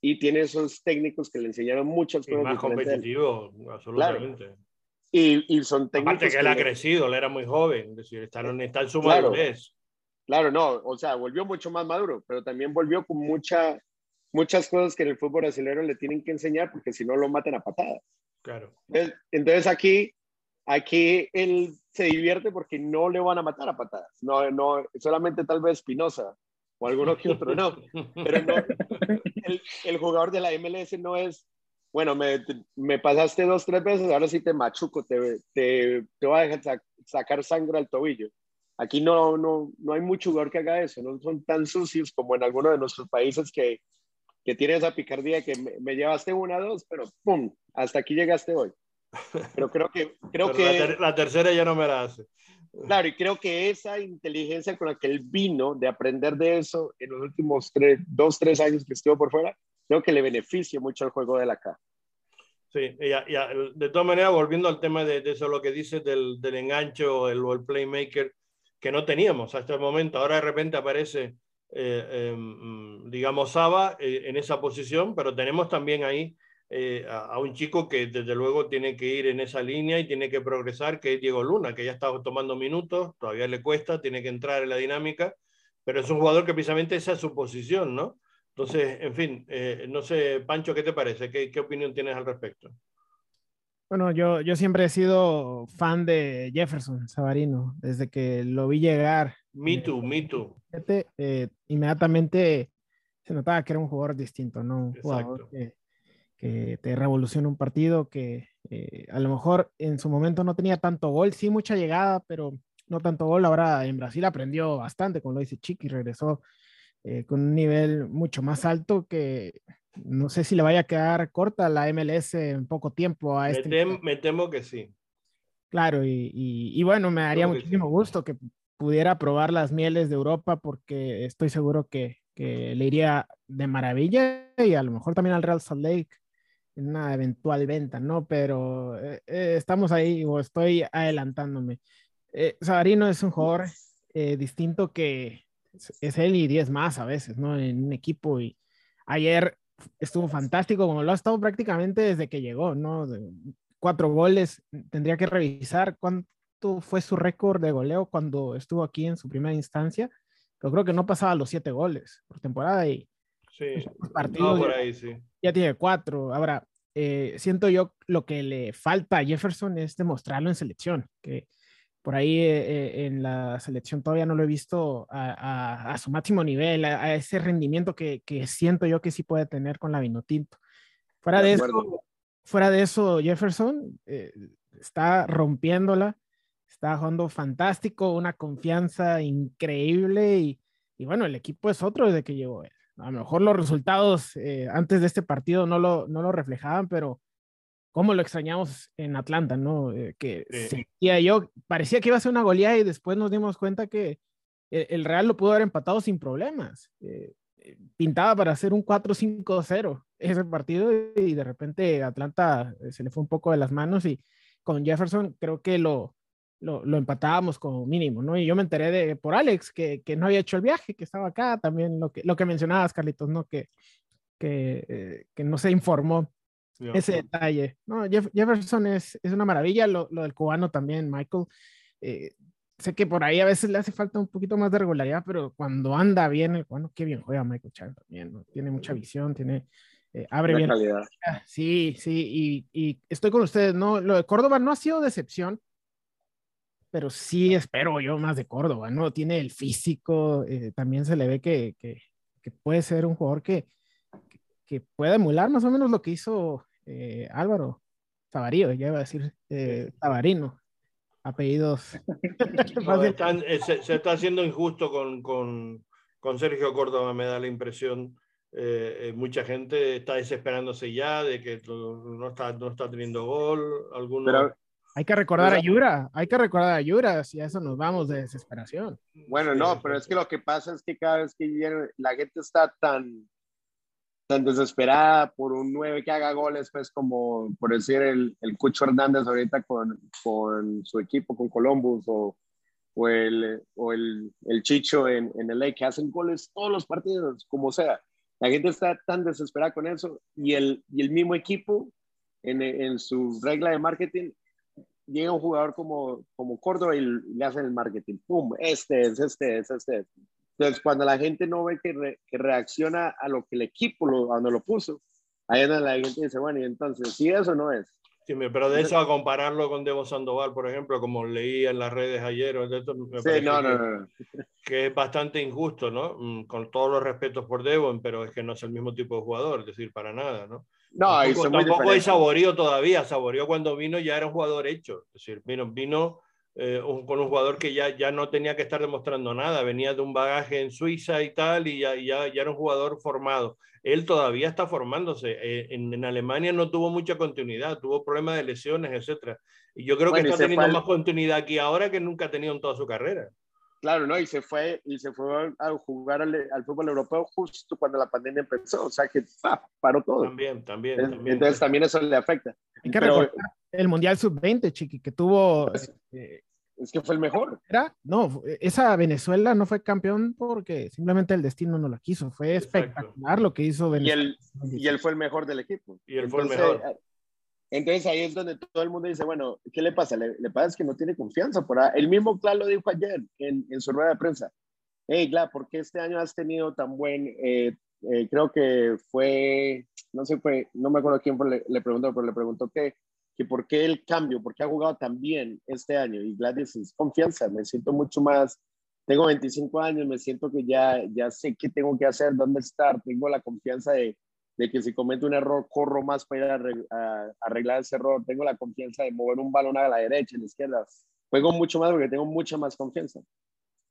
y tiene esos técnicos que le enseñaron muchas cosas. Y más competitivo, absolutamente. Y, y, son técnicos. Aparte que, él ha crecido, él era muy joven, es decir, está, está en su madurez. Claro, no, o sea, volvió mucho más maduro, pero también volvió con mucha, muchas cosas que en el fútbol brasileño le tienen que enseñar porque si no lo matan a patadas. Claro. Entonces, aquí, aquí él se divierte porque no le van a matar a patadas. No, no, solamente tal vez Espinosa o alguno que otro, no. Pero no, el, el, jugador de la MLS no es, bueno, me, me, pasaste dos, tres veces, ahora sí te machuco, te, te, te voy a dejar sacar sangre al tobillo. Aquí no, no, no hay mucho jugador que haga eso, no son tan sucios como en algunos de nuestros países que, que tiene esa picardía que me, llevaste una, dos, pero ¡pum! Hasta aquí llegaste hoy. Pero creo que... Creo que la, tercera ya no me la hace. Claro, y creo que esa inteligencia con la que él vino de aprender de eso en los últimos tres, dos, tres años que estuvo por fuera, creo que le beneficia mucho al juego de la acá. Sí, ya, ya, de todas maneras, volviendo al tema de, eso, lo que dices del, del engancho el, el, playmaker que no teníamos hasta el momento, ahora de repente aparece, eh, em, digamos, Saba eh, en esa posición, pero tenemos también ahí eh, a, un chico que desde luego tiene que ir en esa línea y tiene que progresar, que es Diego Luna, que ya está tomando minutos, todavía le cuesta, tiene que entrar en la dinámica, pero es un jugador que precisamente esa es su posición, ¿no? Entonces, en fin, eh, no sé, Pancho, ¿qué te parece? ¿Qué, ¿Qué, opinión tienes al respecto? Bueno, yo, yo siempre he sido fan de Jefferson Sabarino, desde que lo vi llegar. Me eh, too, me too. Eh, inmediatamente se notaba que era un jugador distinto, ¿no? Un jugador que, que te revoluciona un partido, que eh, a lo mejor en su momento no tenía tanto gol, sí mucha llegada, pero no tanto gol. Ahora en Brasil aprendió bastante, como lo dice Chiqui, regresó eh, con un nivel mucho más alto que no sé si le vaya a quedar corta la MLS en poco tiempo a este. Me, temo que sí. Claro, y, y, bueno, me daría muchísimo gusto que pudiera probar las mieles de Europa porque estoy seguro que, que, le iría de maravilla y a lo mejor también al Real Salt Lake en una eventual venta, ¿no? Pero eh, eh, estamos ahí o estoy adelantándome. Eh, Sabarino es un jugador eh, distinto que es, él y 10 más a veces, ¿no? En un equipo y ayer estuvo fantástico, como lo ha estado prácticamente desde que llegó, ¿no? De, cuatro goles, tendría que revisar cuánto fue su récord de goleo cuando estuvo aquí en su primera instancia, pero creo que no pasaba los siete goles por temporada y Sí, partidos por ahí, sí. ya tiene cuatro. Ahora, eh, siento yo lo que le falta a Jefferson es demostrarlo en selección, que por ahí eh, eh, en la selección todavía no lo he visto a, a, su máximo nivel, a, ese rendimiento que, que, siento yo que sí puede tener con la Vinotinto. Fuera de, eso, fuera de eso, Jefferson está rompiéndola, está jugando fantástico, una confianza increíble y, y bueno, el equipo es otro desde que llegó él a lo mejor los resultados eh, antes de este partido no lo, no lo reflejaban, pero cómo lo extrañamos en Atlanta, ¿no? Eh, que sentía yo, parecía que iba a ser una goleada y después nos dimos cuenta que e, el, Real lo pudo haber empatado sin problemas. Eh, pintaba para hacer un 4-5-0 ese partido y de repente Atlanta se le fue un poco de las manos y con Jefferson creo que lo, lo, lo, empatábamos como mínimo, ¿no? Y yo me enteré de, por Alex que, que, no había hecho el viaje, que estaba acá, también lo que, lo que mencionabas, Carlitos, ¿no? Que, que, eh, que no se informó ese detalle. No, Jefferson es, es una maravilla, lo, lo, del cubano también, Michael. Eh, sé que por ahí a veces le hace falta un poquito más de regularidad, pero cuando anda bien el cubano, qué bien juega Michael Chan también, ¿no? Tiene mucha visión, tiene... Eh, abre bien. Calidad. Sí, sí, y, y, estoy con ustedes, ¿no? Lo de Córdoba no ha sido decepción, pero sí espero yo más de Córdoba, ¿no? Tiene el físico, eh, también se le ve que, que, que, puede ser un jugador que, que puede emular más o menos lo que hizo eh, Álvaro Tavarío, ya iba a decir eh, Tavarino, apellidos. Eh, se, está haciendo injusto con, con, con, Sergio Córdoba, me da la impresión. Eh, mucha gente está desesperándose ya de que no está, no está teniendo gol. Algunos... hay que recordar a Yura, hay que recordar a Yura, si a eso nos vamos de desesperación. Bueno, no, pero es que lo que pasa es que cada vez que la gente está tan, tan desesperada por un 9 que haga goles, pues como por decir el, el Cucho Hernández ahorita con, con su equipo, con Columbus, o, o, el, o el, el, Chicho en, en el que hacen goles todos los partidos, como sea. La gente está tan desesperada con eso y el, y el mismo equipo en, en su regla de marketing llega un jugador como, como Córdoba y le hacen el marketing. ¡Pum! Este es, este es, este es. Entonces, cuando la gente no ve que, que reacciona a lo que el equipo lo, a lo puso, ahí es la gente dice, bueno, y entonces, si eso no es. Sí, pero de eso a compararlo con Debo Sandoval, por ejemplo, como leí en las redes ayer, me sí, no, no, no, que, es bastante injusto, ¿no? Mm, con todos los respetos por Devon, pero es que no es el mismo tipo de jugador, es decir, para nada, ¿no? No, tampoco, tampoco hay saborío todavía, saborío cuando vino ya era un jugador hecho, es decir, vino, vino eh, con un jugador que ya, ya no tenía que estar demostrando nada, venía de un bagaje en Suiza y tal, y ya, ya, ya era un jugador formado. Él todavía está formándose. Eh, en, en, Alemania no tuvo mucha continuidad, tuvo problemas de lesiones, etc. Y yo creo que está teniendo más continuidad aquí ahora que nunca ha tenido en toda su carrera. Claro, ¿no? Y se fue, y se fue a jugar al, al fútbol europeo justo cuando la pandemia empezó, o sea que paró todo. También, también, también. Entonces también eso le afecta. Hay que Pero, el Mundial Sub-20, Chiqui, que tuvo eh, es que fue el mejor. ¿Era? No, esa Venezuela no fue campeón porque simplemente el destino no lo quiso. Fue espectacular lo que hizo Venezuela. Y él, y él fue el mejor del equipo. Y él fue el mejor. Entonces ahí es donde todo el mundo dice, bueno, ¿qué le pasa? Le, pasa es que no tiene confianza. Por ahí. El mismo Cla lo dijo ayer en, en, su rueda de prensa. Hey, Cla, ¿por qué este año has tenido tan buen... Eh, eh, creo que fue, no sé, fue, no me acuerdo quién le, preguntó, pero le preguntó qué que por qué el cambio, por qué ha jugado tan bien este año. Y Gladys es confianza, me siento mucho más, tengo 25 años, me siento que ya, ya sé qué tengo que hacer, dónde estar, tengo la confianza de, de que si cometo un error, corro más para ir a, arreglar ese error, tengo la confianza de mover un balón a la derecha, a la izquierda, juego mucho más porque tengo mucha más confianza.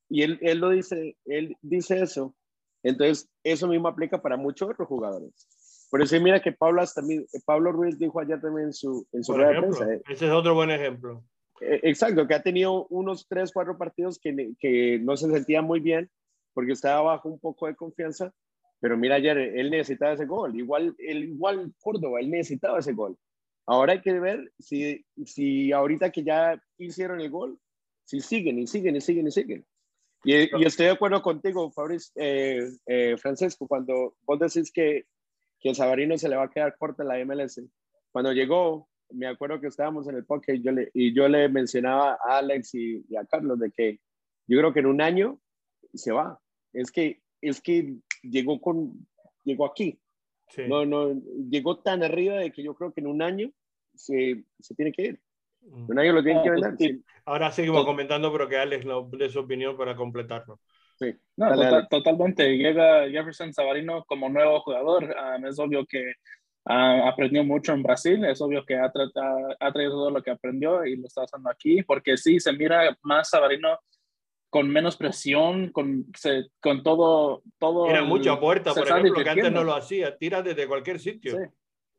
Y él, él lo dice, él dice eso, entonces eso mismo aplica para muchos otros jugadores. Pero sí, mira que Pablo, también, Pablo Ruiz dijo ayer también en su, en su prensa. Eh, ese es otro buen ejemplo. Eh, exacto, que ha tenido unos tres, cuatro partidos que, que no se sentía muy bien porque estaba bajo un poco de confianza. Pero mira, ayer él necesitaba ese gol. Igual, él, igual Córdoba, él necesitaba ese gol. Ahora hay que ver si, si ahorita que ya hicieron el gol, si siguen y siguen y siguen y siguen. Y, y estoy de acuerdo contigo, Fabriz, eh, eh, Francesco, cuando vos decís que que el Sabarino se le va a quedar corta la MLS. Cuando llegó, me acuerdo que estábamos en el podcast y yo le, y yo le mencionaba a Alex y, a Carlos de que yo creo que en un año se va. Es que, es que llegó, con, llegó aquí. No, no, llegó tan arriba de que yo creo que en un año se, se tiene que ir. Mm. Un año lo tienen que vender. Ahora seguimos comentando, pero que Alex nos dé su opinión para completarlo. Sí. No, totalmente. Llega Jefferson Savarino como nuevo jugador. Um, es obvio que uh, aprendió mucho en Brasil. Es obvio que ha, ha, traído todo lo que aprendió y lo está haciendo aquí. Porque sí, se mira más Savarino con menos presión, con, con todo, todo. Era mucha puerta, por ejemplo, que antes no lo hacía. Tira desde cualquier sitio. Sí.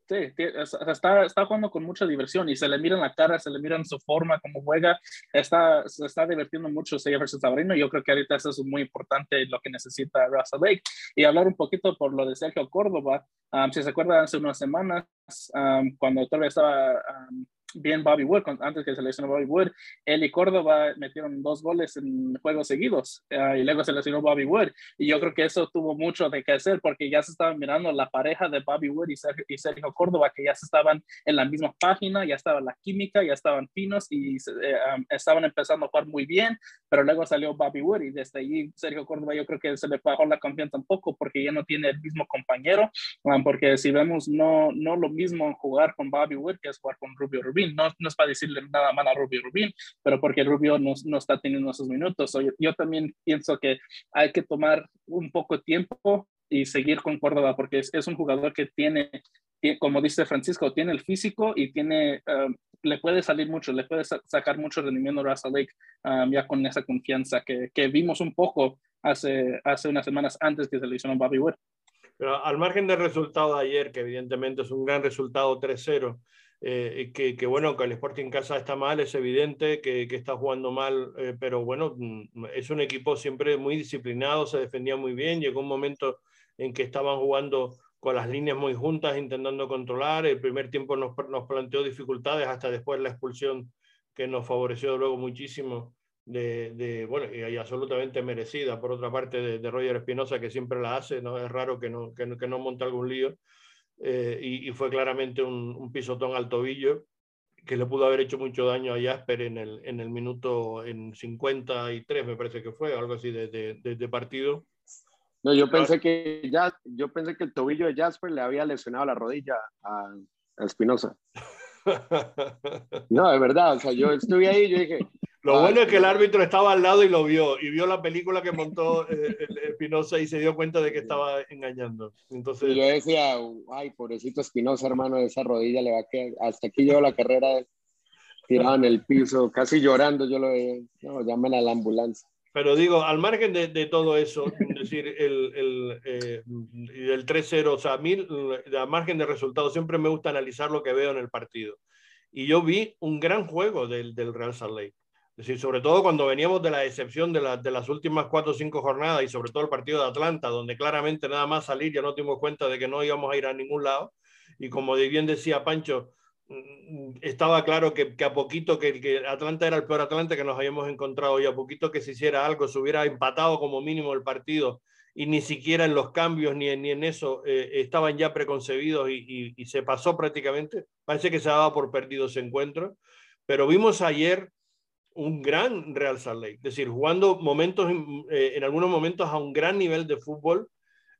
Sí, está, está jugando con mucha diversión y se le mira en la cara, se le mira en su forma, cómo juega, está, se está divirtiendo mucho versus Sabrino. Yo creo que ahorita eso es muy importante lo que necesita Russell Lake. Y hablar un poquito por lo de Sergio Córdoba, um, si se acuerdan, hace unas semanas, um, cuando todavía estaba um, bien Bobby Wood, antes que se lesionó Bobby Wood, él y Córdoba metieron dos goles en juegos seguidos uh, y luego se lesionó Bobby Wood. Y yo creo que eso tuvo mucho de qué hacer porque ya se estaban mirando la pareja de Bobby Wood y Sergio, y Sergio Córdoba, que ya se estaban en la misma página, ya estaba la química, ya estaban finos y eh, estaban empezando a jugar muy bien, pero luego salió Bobby Wood y desde ahí Sergio Córdoba yo creo que se le bajó la confianza un poco porque ya no tiene el mismo compañero, porque si vemos no, no lo mismo jugar con Bobby Wood que es jugar con Rubio Rubio No, no es para decirle nada mal a Rubio Rubin, pero porque Rubio no, no está teniendo esos minutos. Yo, yo también pienso que hay que tomar un poco tiempo y seguir con Córdoba, porque es, es un jugador que tiene, como dice Francisco, tiene el físico y tiene, um, le puede salir mucho, le puede sacar mucho rendimiento a Lake um, ya con esa confianza que, que, vimos un poco hace, hace unas semanas antes que se le a Bobby Wood. Pero al margen del resultado de ayer, que evidentemente es un gran resultado 3-0, eh, que, bueno, que el Sporting casa está mal, es evidente que, está jugando mal, eh, pero bueno, mm, es un equipo siempre muy disciplinado, se defendía muy bien, llegó un momento en que estaban jugando con las líneas muy juntas, intentando controlar, el primer tiempo nos, planteó dificultades hasta después la expulsión que nos favoreció luego muchísimo de, bueno, y absolutamente merecida, por otra parte, de, Roger Espinosa, que siempre la hace, ¿no? Es raro que no, que que no monte algún lío. Eh, y, y, fue claramente un, un, pisotón al tobillo que le pudo haber hecho mucho daño a Jasper en el, en el minuto en 53, me parece que fue, algo así de, de, de partido. No, yo pensé que ya, yo pensé que el tobillo de Jasper le había lesionado la rodilla a, a Espinosa. No, de verdad, o sea, yo estuve ahí y yo dije, lo bueno es que el árbitro estaba al lado y lo vio, y vio la película que montó eh, Espinosa y se dio cuenta de que estaba engañando. Entonces... Y yo decía, ay, pobrecito Espinosa, hermano, esa rodilla le va a quedar. Hasta aquí llevo la carrera tirado en el piso, casi llorando, yo lo veía. No, llamen a la ambulancia. Pero digo, al margen de, de todo eso, es decir, el, el, eh, el 3-0, o sea, a mí, al margen de resultados, siempre me gusta analizar lo que veo en el partido. Y yo vi un gran juego del, del Real Salt Lake. Es decir, sobre todo cuando veníamos de la excepción de, la, de, las últimas cuatro o cinco jornadas y sobre todo el partido de Atlanta, donde claramente nada más salir ya no tuvimos cuenta de que no íbamos a ir a ningún lado. Y como bien decía Pancho, mm, estaba claro que, que a poquito que, que, Atlanta era el peor Atlanta que nos habíamos encontrado y a poquito que se hiciera algo, se hubiera empatado como mínimo el partido y ni siquiera en los cambios ni en, ni en eso eh, estaban ya preconcebidos y, y, y se pasó prácticamente. Parece que se daba por perdido ese encuentro. Pero vimos ayer un gran Real Salt Lake, es decir, jugando momentos, eh, en algunos momentos a un gran nivel de fútbol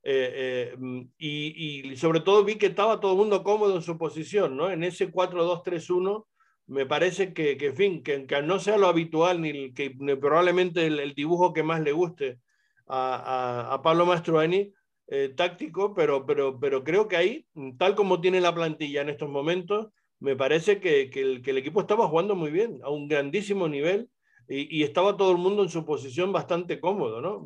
eh, eh, y, y, sobre todo vi que estaba todo el mundo cómodo en su posición, ¿no? En ese 4-2-3-1 me parece que, que, fin, que, que, no sea lo habitual ni, que, probablemente el, dibujo que más le guste a, a, Pablo Mastroeni, eh, táctico, pero, pero, pero creo que ahí, tal como tiene la plantilla en estos momentos, me parece que, que, el, que, el, equipo estaba jugando muy bien, a un grandísimo nivel, y, y estaba todo el mundo en su posición bastante cómodo, ¿no?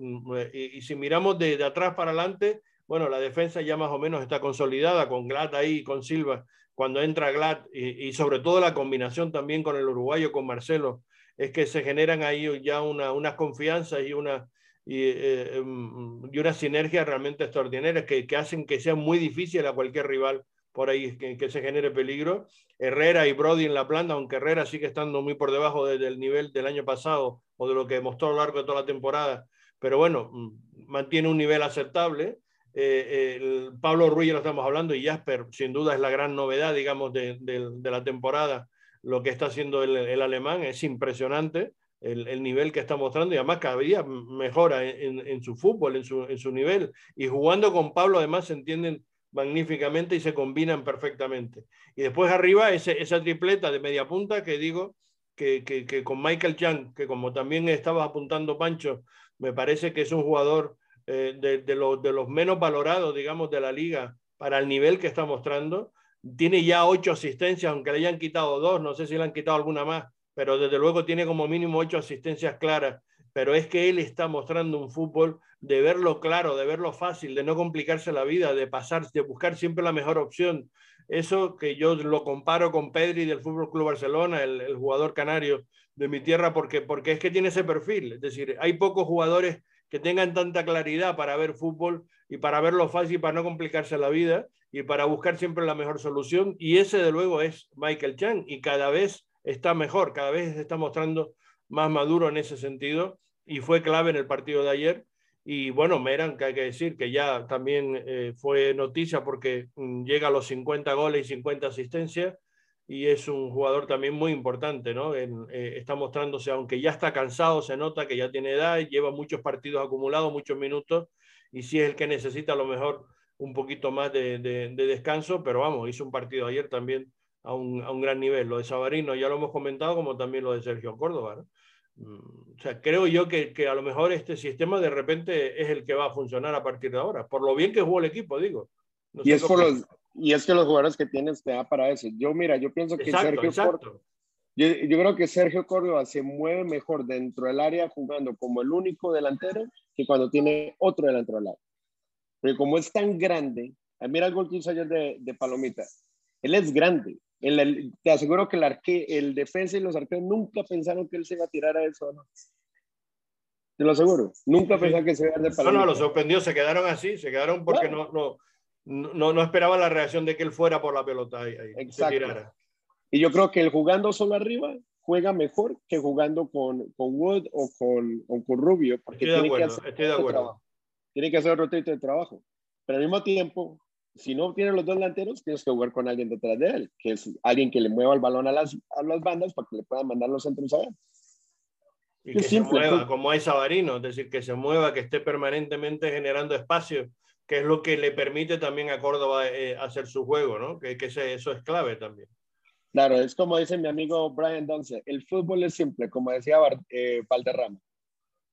Y, y si miramos de, de, atrás para adelante, bueno, la defensa ya más o menos está consolidada, con Glad ahí, con Silva, cuando entra Glad, y, y sobre todo la combinación también con el uruguayo, con Marcelo, es que se generan ahí ya una, unas confianzas y una, y, eh, em, y, una sinergia realmente extraordinaria que, que, hacen que sea muy difícil a cualquier rival por ahí que, que, se genere peligro. Herrera y Brody en la planta, aunque Herrera sigue estando muy por debajo de, del nivel del año pasado o de lo que mostró a lo largo de toda la temporada, pero bueno, mm, mantiene un nivel aceptable. Eh, el Pablo Ruiz lo estamos hablando y Jasper sin duda es la gran novedad, digamos, de, de, la temporada. Lo que está haciendo el, el alemán es impresionante. El, el, nivel que está mostrando y además cada mejora en, en, en su fútbol, en su, en su, nivel. Y jugando con Pablo además se entienden magníficamente y se combinan perfectamente. Y después arriba esa tripleta de media punta que digo que, que, con Michael Young, que como también estaba apuntando Pancho, me parece que es un jugador eh, de, de, lo, de, los menos valorados, digamos, de la liga para el nivel que está mostrando. Tiene ya ocho asistencias, aunque le hayan quitado dos, no sé si le han quitado alguna más, pero desde luego tiene como mínimo ocho asistencias claras. Pero es que él está mostrando un fútbol de verlo claro, de verlo fácil, de no complicarse la vida, de pasar, de buscar siempre la mejor opción. Eso que yo lo comparo con Pedri del Fútbol Club Barcelona, el, el, jugador canario de mi tierra, porque, porque es que tiene ese perfil. Es decir, hay pocos jugadores que tengan tanta claridad para ver fútbol y para verlo fácil, para no complicarse la vida y para buscar siempre la mejor solución. Y ese, de luego, es Michael Chang y cada vez está mejor, cada vez está mostrando más maduro en ese sentido y fue clave en el partido de ayer y bueno, Meran, que hay que decir que ya también eh, fue noticia porque mm, llega a los 50 goles y 50 asistencias y es un jugador también muy importante, ¿no? En, eh, está mostrándose, aunque ya está cansado, se nota que ya tiene edad, lleva muchos partidos acumulados, muchos minutos y sí es el que necesita a lo mejor un poquito más de, de, de descanso, pero vamos, hizo un partido ayer también a un, a un, gran nivel. Lo de Sabarino ya lo hemos comentado, como también lo de Sergio Córdoba. Mm, o sea, creo yo que, que, a lo mejor este sistema de repente es el que va a funcionar a partir de ahora, por lo bien que jugó el equipo, digo. y, es por los, y es que los jugadores que tienes te da para eso. Yo, mira, yo pienso que Sergio Córdoba, yo, yo, creo que Sergio Córdoba se mueve mejor dentro del área jugando como el único delantero que cuando tiene otro delantero al lado. Porque como es tan grande, mira el gol que hizo ayer de, de Palomita, él es grande, te aseguro que el, arque, el defensa y los arqueros nunca pensaron que él se iba a tirar a eso. ¿no? Te lo aseguro. Nunca pensaron que se iba a de No, no, lo sorprendió. Se quedaron así. Se quedaron porque no, no, no, no, esperaban la reacción de que él fuera por la pelota. Ahí, Exacto. Y yo creo que el jugando solo arriba juega mejor que jugando con, con Wood o con, o con Rubio. Porque estoy de acuerdo, tiene que hacer estoy de acuerdo. Tiene que hacer otro tipo de trabajo. Pero al mismo tiempo, si no tienes los dos delanteros, tienes que jugar con alguien detrás de él, que es alguien que le mueva el balón a las, a las bandas para que le puedan mandar los centros a él. Y que se mueva, como hay Sabarino, es decir, que se mueva, que esté permanentemente generando espacio, que es lo que le permite también a Córdoba eh, hacer su juego, ¿no? Que, que eso es clave también. Claro, es como dice mi amigo Brian Donce, el fútbol es simple, como decía eh, Valderrama.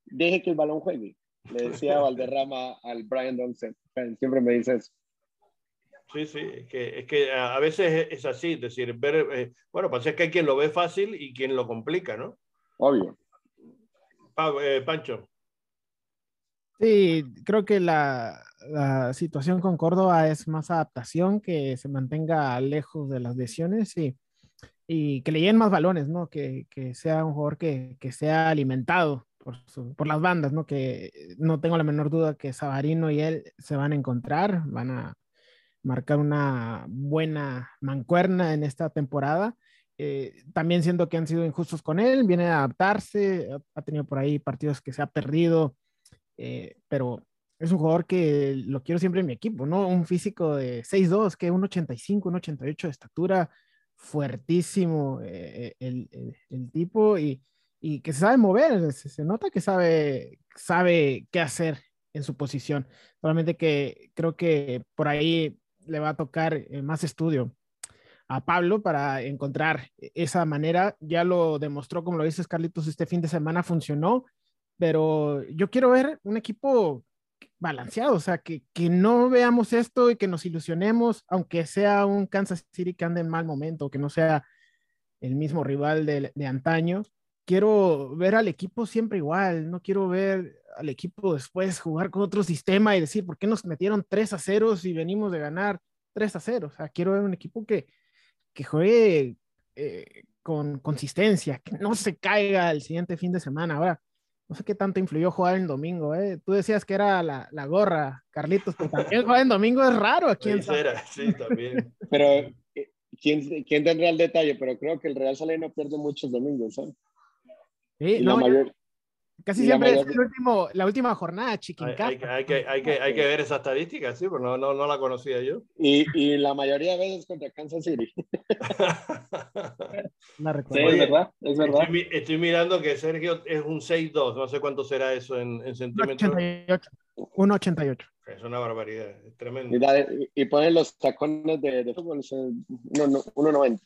Deje que el balón juegue, le decía Valderrama al Brian Donce. Siempre me dice eso. Sí, sí, es que, es que a veces es así, es decir, ver, eh, bueno, pasa que hay quien lo ve fácil y quien lo complica, ¿no? Obvio. Eh, Pancho. Sí, creo que la, la, situación con Córdoba es más adaptación, que se mantenga lejos de las lesiones y, y que le lleguen más balones, ¿no? Que, que sea un jugador que, que sea alimentado por, por, las bandas, ¿no? Que no tengo la menor duda que Sabarino y él se van a encontrar, van a marcar una buena mancuerna en esta temporada. Eh, también siendo que han sido injustos con él, viene a adaptarse, ha, tenido por ahí partidos que se ha perdido, eh, pero es un jugador que lo quiero siempre en mi equipo, ¿no? Un físico de 6'2, que 1'85, 1'88 de estatura, fuertísimo eh, el, el, tipo y, y, que sabe mover, se, se, nota que sabe, sabe qué hacer en su posición. Solamente que creo que por ahí le va a tocar eh, más estudio a Pablo para encontrar esa manera. Ya lo demostró, como lo dices, Carlitos, este fin de semana funcionó, pero yo quiero ver un equipo balanceado, o sea, que, que no veamos esto y que nos ilusionemos, aunque sea un Kansas City que ande en mal momento, que no sea el mismo rival de, de antaño. Quiero ver al equipo siempre igual, no quiero ver al equipo después jugar con otro sistema y decir, ¿por qué nos metieron 3 a 0 si venimos de ganar 3 a 0? O sea, quiero ver un equipo que, que juegue eh, con consistencia, que no se caiga el siguiente fin de semana. Ahora, no sé qué tanto influyó jugar en domingo, ¿eh? Tú decías que era la, la gorra, Carlitos, pero también jugar en domingo es raro aquí en Sí, también. pero, eh, ¿quién, ¿quién, tendrá el detalle? Pero creo que el Real Salé no pierde muchos domingos, ¿sabes? Sí, no, mayor... Casi siempre es el último, la última jornada, chiquinca. Hay, hay, que, hay, que, hay que ver esa estadística, sí, pero no, no, no la conocía yo. Y, y, la mayoría de veces contra Kansas City. la sí, es verdad, es verdad. Estoy, estoy, mirando que Sergio es un 6'2, no sé cuánto será eso en, en centímetros. 1,88. Es una barbaridad, es tremendo. Y, y, ponen los tacones de, de fútbol, 1,90.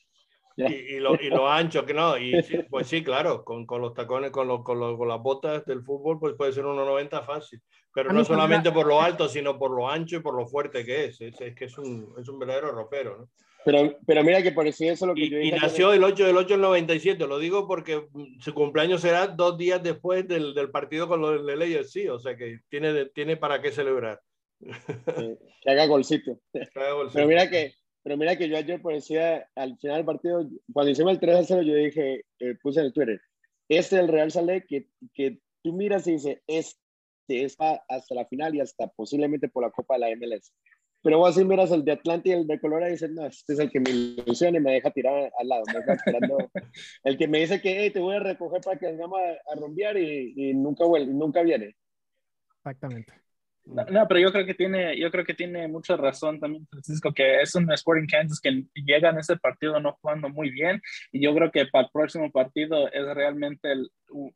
Y, y, lo, y, lo, ancho, que no, y pues sí, claro, con, con los tacones, con, los, con, los, con, las botas del fútbol, pues puede ser 1,90 fácil, pero no solamente por lo alto, sino por lo ancho y por lo fuerte que es, es, es que es un, es un verdadero ropero, ¿no? Pero, pero mira que por eso es lo que y, yo dije. Y nació el 8 del 8 del 97, lo digo porque su cumpleaños será dos días después del, del partido con los de Leyes, sí, o sea que tiene, tiene para qué celebrar. que haga golcito. Que haga golcito. Pero mira que pero mira que yo ayer decía, al final del partido, cuando hicimos el 3 a 0, yo dije, eh, puse en el Twitter, este es el Real Salé que, que tú miras y dices, este está hasta la final y hasta posiblemente por la Copa de la MLS. Pero vos así miras el de Atlanta y el de Colora y dices, no, este es el que me ilusiona y me deja tirar al lado, me deja esperando. el que me dice que hey, te voy a recoger para que vengamos a, a rumbear y, y nunca vuelve, nunca viene. Exactamente. No, pero yo creo que tiene, yo creo que tiene mucha razón también Francisco, que es un Sporting Kansas que llega en ese partido no jugando muy bien y yo creo que para el próximo partido es realmente um,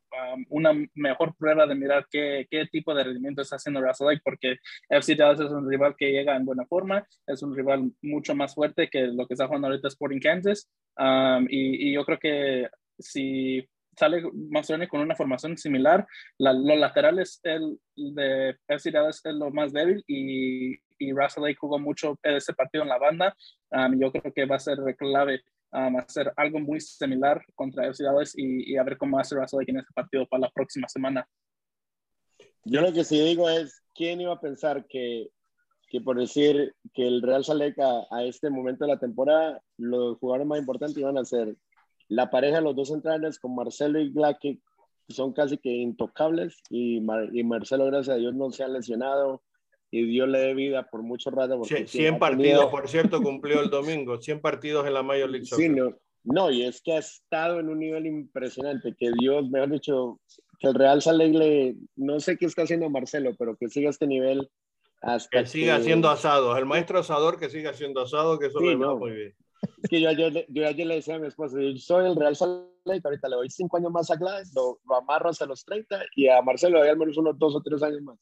una mejor prueba de mirar qué, qué, tipo de rendimiento está haciendo Russell Lake, porque FC Dallas es un rival que llega en buena forma, es un rival mucho más fuerte que lo que está jugando ahorita Sporting Kansas um, y, y yo creo que si sale Mazzoni con una formación similar. La, los laterales el de Dallas es lo más débil y, y Russell Lake jugó mucho ese partido en la banda. Yo creo que va a ser clave um, hacer algo muy similar contra Dallas y, y, a ver cómo hace Russell Lake en ese partido para la próxima semana. Yo lo que sí digo es, ¿quién iba a pensar que, que por decir que el Real Salt a, a este momento de la temporada, los jugadores más importantes iban a ser la pareja de los dos centrales con Marcelo y Glake son casi que intocables y, y, Marcelo, gracias a Dios, no se ha lesionado y Dios le dé vida por mucho rato. 100 partidos, por cierto, cumplió el domingo, 100 partidos en la Major League Soccer. Sí, no, no, y es que ha estado en un nivel impresionante, que Dios, mejor dicho, que el Real Salegle, no sé qué está haciendo Marcelo, pero que siga este nivel hasta que siga haciendo asados, el maestro asador que siga haciendo asado, que eso sí, va muy bien. Es que yo ayer, yo ayer le decía a mi esposa, yo soy el Real Salt ahorita le doy cinco años más a Glass, lo, lo, amarro hasta los 30 y a Marcelo doy al menos unos dos o tres años más.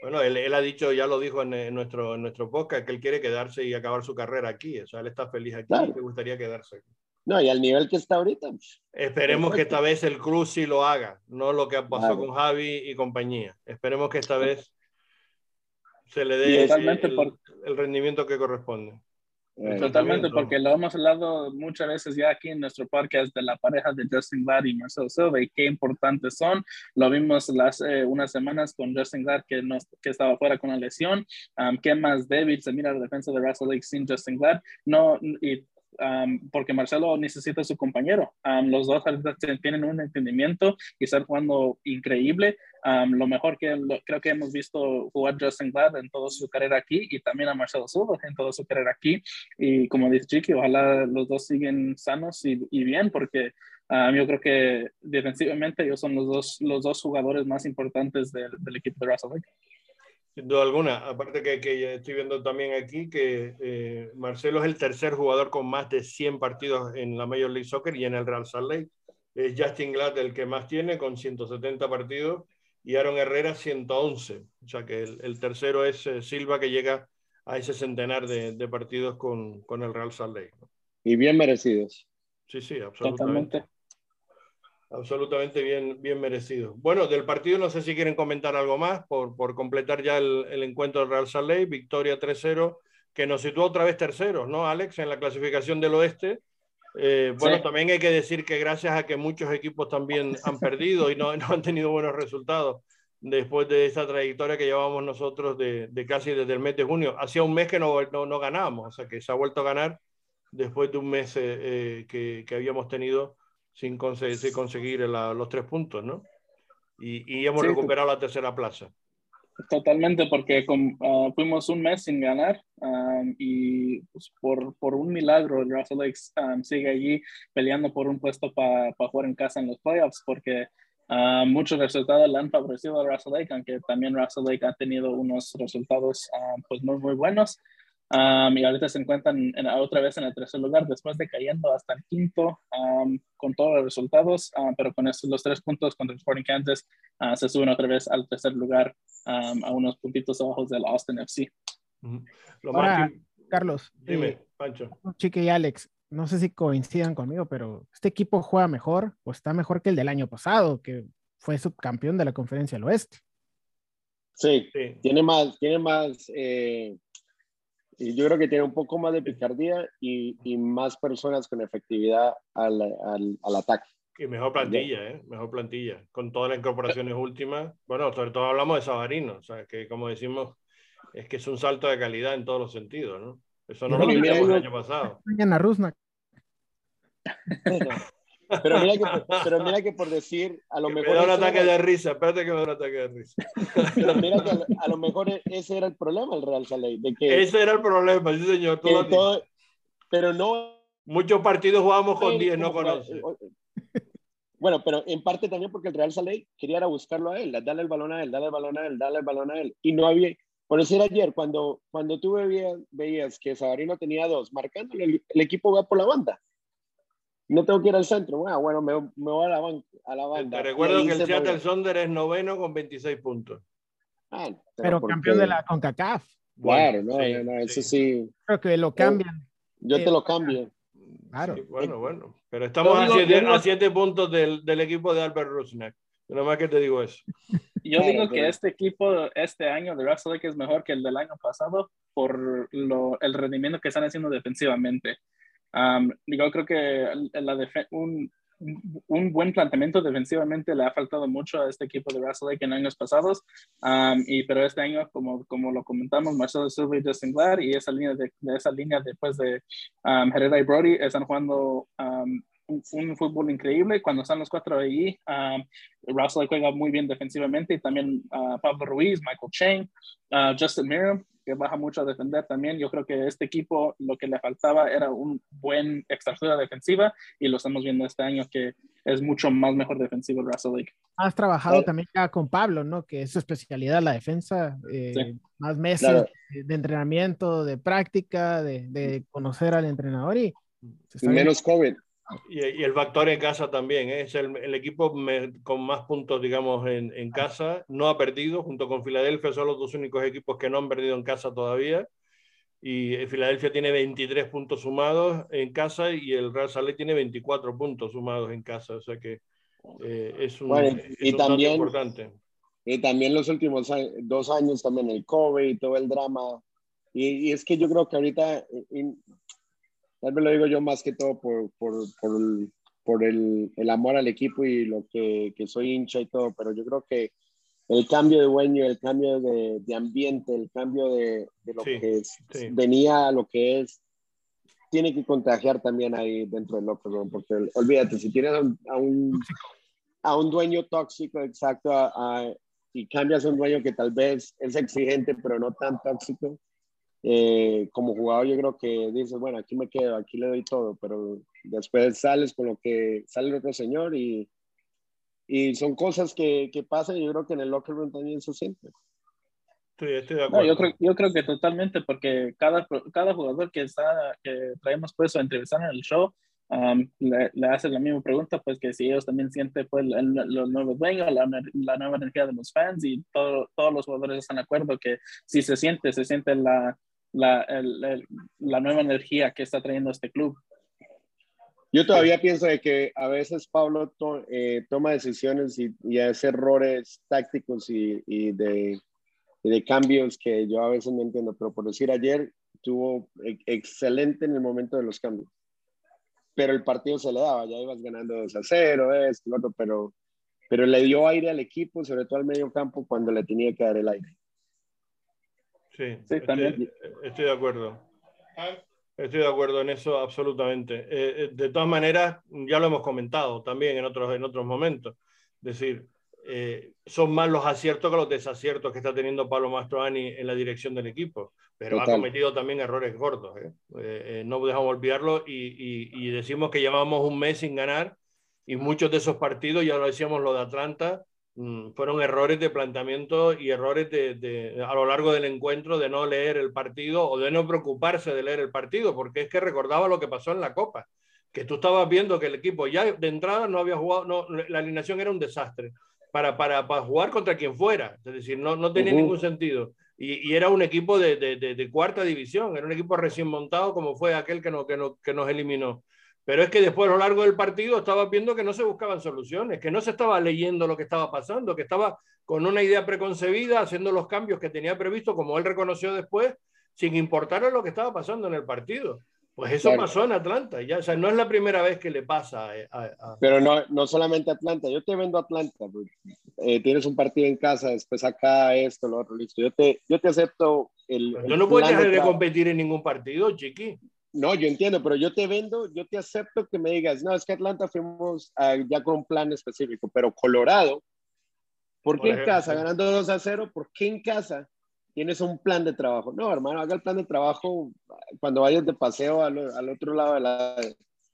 Bueno, él, él ha dicho, ya lo dijo en, en, nuestro, en nuestro podcast, que él quiere quedarse y acabar su carrera aquí. O sea, él está feliz aquí claro. y le gustaría quedarse. No, y al nivel que está ahorita. Pues, Esperemos perfecto. que esta vez el Cruz sí lo haga, no lo que pasó claro. con Javi y compañía. Esperemos que esta vez se le dé el, el, el rendimiento que corresponde. Totalmente, porque lo hemos hablado muchas veces ya aquí en nuestro podcast de la pareja de Justin Glad y Marcelo Silva y qué importantes son. Lo vimos hace eh, unas semanas con Justin Glad que, no, que estaba fuera con la lesión. Um, ¿Qué más débil se mira la defensa de Russell Lake sin Justin Glad? No, y Um, porque Marcelo necesita a su compañero. Um, los dos tienen un entendimiento y están jugando increíble. Um, lo mejor que lo, creo que hemos visto jugar Justin Glad en toda su carrera aquí y también a Marcelo Silva en toda su carrera aquí. Y como dice Chiqui, ojalá los dos siguen sanos y, y bien porque Um, yo creo que defensivamente ellos son los dos, los dos jugadores más importantes del, del equipo de Russell Lake. Sin duda alguna, aparte que, que estoy viendo también aquí que eh, Marcelo es el tercer jugador con más de 100 partidos en la Major League Soccer y en el Real Salt Lake. Es Justin Glad el que más tiene con 170 partidos y Aaron Herrera 111. O sea que el, el tercero es eh, Silva que llega a ese centenar de, de partidos con, con, el Real Salt Lake. Y bien merecidos. Sí, sí, absolutamente. Totalmente absolutamente bien, bien merecido. Bueno, del partido no sé si quieren comentar algo más por, por completar ya el, el encuentro del Real Salt Lake, victoria 3-0, que nos situó otra vez tercero, ¿no, Alex? En la clasificación del oeste. Eh, bueno, sí. también hay que decir que gracias a que muchos equipos también han perdido y no, no han tenido buenos resultados después de esa trayectoria que llevamos nosotros de, de casi desde el mes de junio. Hacía un mes que no, no, no ganábamos, o sea que se ha vuelto a ganar después de un mes eh, eh que, que habíamos tenido sin conseguir, sin conseguir la, los tres puntos, ¿no? Y, y hemos sí, recuperado la tercera plaza. Totalmente, porque con, uh, fuimos un mes sin ganar um, y pues, por, por, un milagro el Russell Lake um, sigue allí peleando por un puesto para pa jugar en casa en los playoffs, porque uh, muchos resultados le han favorecido a Russell Lake, aunque también Russell Lake ha tenido unos resultados pues no muy buenos. Um, y ahorita se encuentran en, otra vez en el tercer lugar después de cayendo hasta el quinto um, con todos los resultados, uh, pero con estos, los tres puntos contra el Sporting Kansas uh, se suben otra vez al tercer lugar um, a unos puntitos abajo del Austin FC. Uh -huh. Ahora, Carlos, dime, eh, Pancho. Chique y Alex, no sé si coincidan conmigo, pero este equipo juega mejor o está mejor que el del año pasado, que fue subcampeón de la Conferencia del Oeste. Sí, sí. tiene más, tiene más eh y yo creo que tiene un poco más de picardía y, y más personas con efectividad al, al, al, ataque. Y mejor plantilla, ¿eh? Mejor plantilla. Con todas las incorporaciones últimas. Bueno, sobre todo hablamos de Sabarino, o sea, que como decimos, es que es un salto de calidad en todos los sentidos, ¿no? Eso no, no lo teníamos el año pasado. Ana Rusnak. Pero mira, que, pero mira que por decir, a lo que mejor. Me da un ataque era... de risa, espérate que me da un ataque de risa. Pero mira que a, a, lo mejor ese era el problema, el Real Saleh. De que, ese era el problema, sí, señor. Todo todo, pero no. Muchos partidos jugamos con 10, no con 11. Bueno, pero en parte también porque el Real Salt quería ir a buscarlo a él, darle el balón a él, darle el balón a él, darle el balón a él. Y no había, por decir ayer, cuando, cuando tú veías, veías que Sabarino tenía dos, marcándole, el, equipo va por la banda. No tengo que ir al centro. Ah, bueno, me, me voy a la, a la banda. Te recuerdo que el Seattle Sonder es noveno con 26 puntos. Ah, pero, campeón de la CONCACAF. Claro, no, no, eso sí. Creo que lo cambian. Yo te lo cambio. Claro. bueno, bueno. Pero estamos a siete, puntos del, del, equipo de Albert Rusnak. Nada más que te digo eso. Yo digo que este equipo, este año de Russell es mejor que el del año pasado por lo, el rendimiento que están haciendo defensivamente. Yo creo que la un, un buen planteamiento defensivamente le ha faltado mucho a este equipo de Russell Lake en años pasados, y, pero este año, como, como lo comentamos, Marcelo Silva y Justin Glad y esa línea, de, esa línea después de um, Herrera y Brody están jugando un, un, fútbol increíble. Cuando están los cuatro ahí, Russell juega muy bien defensivamente y también Pablo Ruiz, Michael Chang, Justin Miriam que baja mucho a defender también. Yo creo que este equipo lo que le faltaba era un buen extractura defensiva y lo estamos viendo este año que es mucho más mejor defensivo el Russell League. Has trabajado también ya con Pablo, ¿no? Que es su especialidad la defensa, eh, más meses de entrenamiento, de práctica, de, de, conocer al entrenador y... Menos COVID. Y, el factor en casa también, ¿eh? es el, el equipo con más puntos, digamos, en, en, casa. No ha perdido, junto con Filadelfia, son los dos únicos equipos que no han perdido en casa todavía. Y eh, Filadelfia tiene 23 puntos sumados en casa y el Real Salt tiene 24 puntos sumados en casa. O sea que eh, es un, y también, importante. Y también los últimos dos años, también el COVID y todo el drama. Y, y es que yo creo que ahorita, Tal vez lo digo yo más que todo por, por, por, el, por el, el, amor al equipo y lo que, que, soy hincha y todo, pero yo creo que el cambio de dueño, el cambio de, de ambiente, el cambio de, de lo que es, venía a lo que es, tiene que contagiar también ahí dentro del locker room, porque olvídate, si tienes a un, a un, dueño tóxico, exacto, y cambias a un dueño que tal vez es exigente, pero no tan tóxico, eh, como jugador yo creo que dices, bueno, aquí me quedo, aquí le doy todo, pero después sales con lo que sale el otro señor y, y son cosas que, que pasan y yo creo que en el locker room también se siente. estoy de acuerdo. yo, creo, yo creo que totalmente, porque cada, cada jugador que, está, que traemos pues a entrevistar en el show, um, le, le hace la misma pregunta, pues que si ellos también sienten pues los nuevos dueños, la, la, nueva energía de los fans y todo, todos los jugadores están de acuerdo que si se siente, se siente la, la, la nueva energía que está trayendo este club. Yo todavía pienso de que a veces Pablo eh, toma decisiones y, y, hace errores tácticos y, de, cambios que yo a veces no entiendo, pero por decir ayer tuvo excelente en el momento de los cambios. Pero el partido se le daba, ya ibas ganando 2 a 0, esto, otro, pero, pero le dio aire al equipo, sobre todo al medio campo, cuando le tenía que dar el aire. Sí, estoy, también. Estoy de acuerdo. Estoy de acuerdo en eso absolutamente. Eh, eh, de todas maneras, ya lo hemos comentado también en otros, en otros momentos. Es decir, eh, son más los aciertos que los desaciertos que está teniendo Pablo Mastroani en la dirección del equipo, pero ha cometido también errores gordos. no dejamos olvidarlo y, y, y, decimos que llevamos un mes sin ganar y muchos de esos partidos, ya lo decíamos lo de Atlanta, fueron errores de planteamiento y errores de, a lo largo del encuentro de no leer el partido o de no preocuparse de leer el partido, porque es que recordaba lo que pasó en la Copa, que tú estabas viendo que el equipo ya de entrada no había jugado, no, la alineación era un desastre para, para, para jugar contra quien fuera, es decir, no, no tenía ningún sentido. Y, y, era un equipo de, de, de, cuarta división, era un equipo recién montado como fue aquel que, no, que, no, que nos eliminó. Pero es que después a lo largo del partido estaba viendo que no se buscaban soluciones, que no se estaba leyendo lo que estaba pasando, que estaba con una idea preconcebida, haciendo los cambios que tenía previsto, como él reconoció después, sin importar lo que estaba pasando en el partido. Pues eso pasó en Atlanta, ya, o sea, no es la primera vez que le pasa. A, Pero no, no solamente Atlanta, yo te vendo Atlanta, pues, eh, tienes un partido en casa, después acá esto, lo otro, listo. Yo te, yo te acepto el. Yo no puedo dejar de competir en ningún partido, chiqui. No, yo entiendo, pero yo te vendo, yo te acepto que me digas, no, es que Atlanta fuimos ah, ya con un plan específico, pero Colorado, ¿por qué en casa, ganando 2 a 0, por qué en casa tienes un plan de trabajo? No, hermano, haga el plan de trabajo cuando vayas de paseo al, al otro lado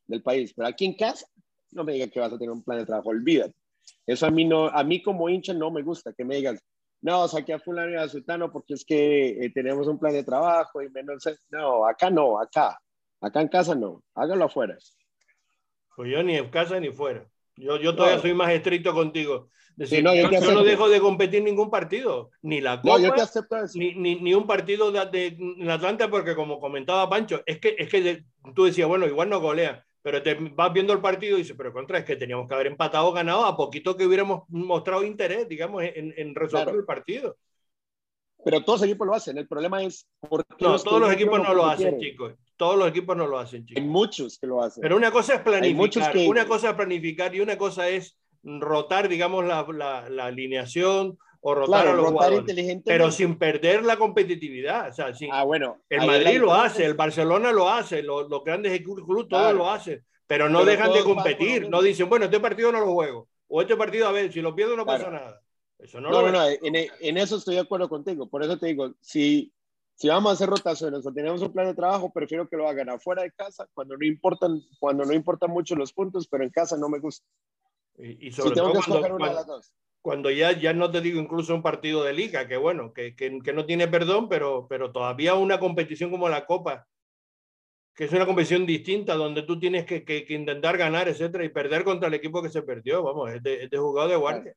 del país, pero aquí en casa no me digas que vas a tener un plan de trabajo, olvídate. Eso a mí, no, a mí como hincha no me gusta, que me digas, no, saqué a fulano y a sultano porque es que eh, tenemos un plan de trabajo y menos... No, acá no, acá. Acá en casa no, hágalo afuera. Pues yo ni en casa ni fuera. Yo, yo todavía soy más estricto contigo. Sí, no, yo, yo, te no dejo de competir ningún partido, ni la Copa, No, yo te acepto eso. ni, ni, ni un partido de, de, en Atlanta, porque como comentaba Pancho, es que, es que de- tú decías, bueno, igual no golea, pero te vas viendo el partido y dices, pero contra, es que teníamos que haber empatado o ganado a poquito que hubiéramos mostrado interés, digamos, en, en resolver Claro. el partido. Pero todos los equipos lo hacen. El problema es por qué No, los todos los equipos no lo hacen, chicos. Todos los equipos no lo hacen, Hay chicos. muchos que lo hacen. Pero una cosa es Hay muchos planificar, que- una cosa es planificar y una cosa es rotar, digamos, la, la, la alineación o rotar claro, a los rotar jugadores. Pero sin perder la competitividad. O sea, sin- Ah, bueno. el Madrid lo hace, el Barcelona lo hace, los, los grandes clubes todos Claro. lo hacen, pero no Pero dejan de todos competir. No dicen, bueno, este partido no lo juego. O este partido, a ver, si lo pierdo no pasa Claro. nada. Eso no, No, lo no, no, en, en eso estoy de acuerdo contigo. Por eso te digo, si, si vamos a hacer rotaciones o tenemos un plan de trabajo, prefiero que lo hagan afuera de casa, cuando no importan, cuando no importan mucho los puntos, pero en casa no me gusta. Y, y Si sobre tengo todo que cuando, escoger una de cuando- las dos. Cuando ya, ya no te digo incluso un partido de liga, que bueno, que, que, que no tiene perdón, pero, pero todavía una competición como la Copa, que es una competición distinta, donde tú tienes que, que- intentar ganar, etcétera, y perder contra el equipo que se perdió, vamos, es de, es de jugado de guardia.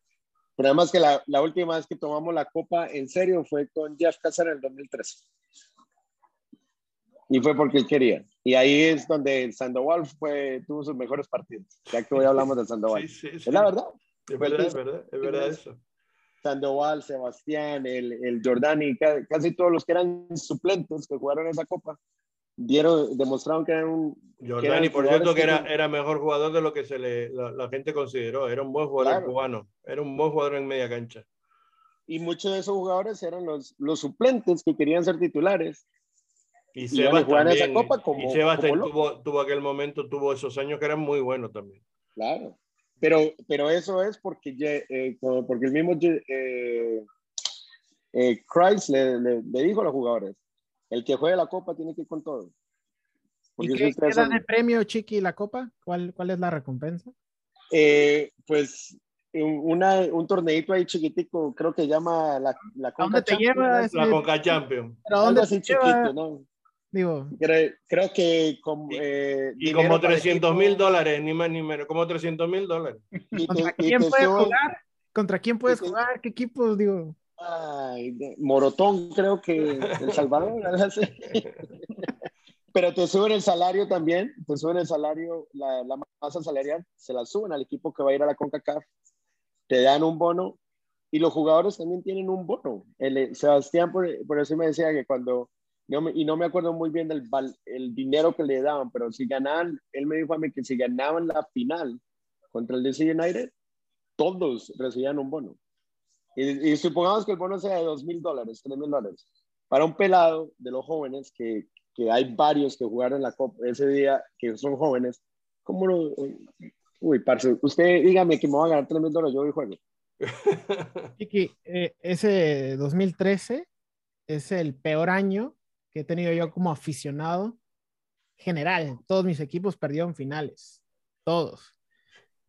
Pero además que la, la última vez que tomamos la copa en serio fue con Jeff Cáceres en el 2013. Y fue porque él quería. Y ahí es donde Sandoval fue, tuvo sus mejores partidos. Ya que hoy hablamos de Sandoval. Sí, sí, sí. Es la verdad. Es verdad, es verdad, es verdad eso. Sandoval, Sebastián, el, el Jordani, ca- casi todos los que eran suplentes que jugaron esa copa, dieron, demostraron que eran un... Jordani, por cierto, que era, era mejor jugador de lo que se le, la, la gente consideró. Era un buen jugador Claro. cubano. Era un buen jugador en media cancha. Y muchos de esos jugadores eran los, los suplentes que querían ser titulares. Y Y Sebas en esa también. copa como- y Sebas como tuvo, tuvo aquel momento, tuvo esos años que eran muy buenos también. Claro. Pero, pero eso es porque, ye- eh, porque el mismo ye- eh, eh, Christ le, le- le dijo a los jugadores, el que juegue la copa tiene que ir con todo. ¿Y Porque si qué, qué dan de premio, Chiqui, la copa? ¿Cuál, ¿Cuál es la recompensa? Eh, pues un, una, un torneito ahí chiquitico, creo que llama la, la ¿A dónde te Champions, lleva La Conca Champions. ¿Pero dónde así te lleva? chiquito, ¿no? Digo, Creo, creo que como, Y- eh, Y como para el 300 equipo, mil dólares, ni más ni menos, como 300 mil dólares. ¿contra quién puedes jugar? ¿Contra quién puedes te- jugar? ¿Qué equipos? Digo, Ay, Morotón, creo que El Salvador. Pero te suben el salario también, te suben el salario, la, la masa salarial, se la suben al equipo que va a ir a la CONCACAF, te dan un bono y los jugadores también tienen un bono. El, eh, Sebastián, por, por eso me decía que cuando, me- y no me acuerdo muy bien del el dinero que le daban, pero si ganaban, él me dijo a mí que si ganaban la final contra el DC United, todos recibían un bono. Y, y supongamos que el bono sea de dos mil dólares, tres mil dólares. Para un pelado de los jóvenes, que, que hay varios que jugaron la Copa ese día, que son jóvenes, ¿cómo lo...? Uy, parce, usted dígame que me va a ganar tres mil dólares, yo voy y juego. Chiqui, eh, ese 2013 es el peor año que he tenido yo como aficionado general. Todos mis equipos perdieron finales. Todos.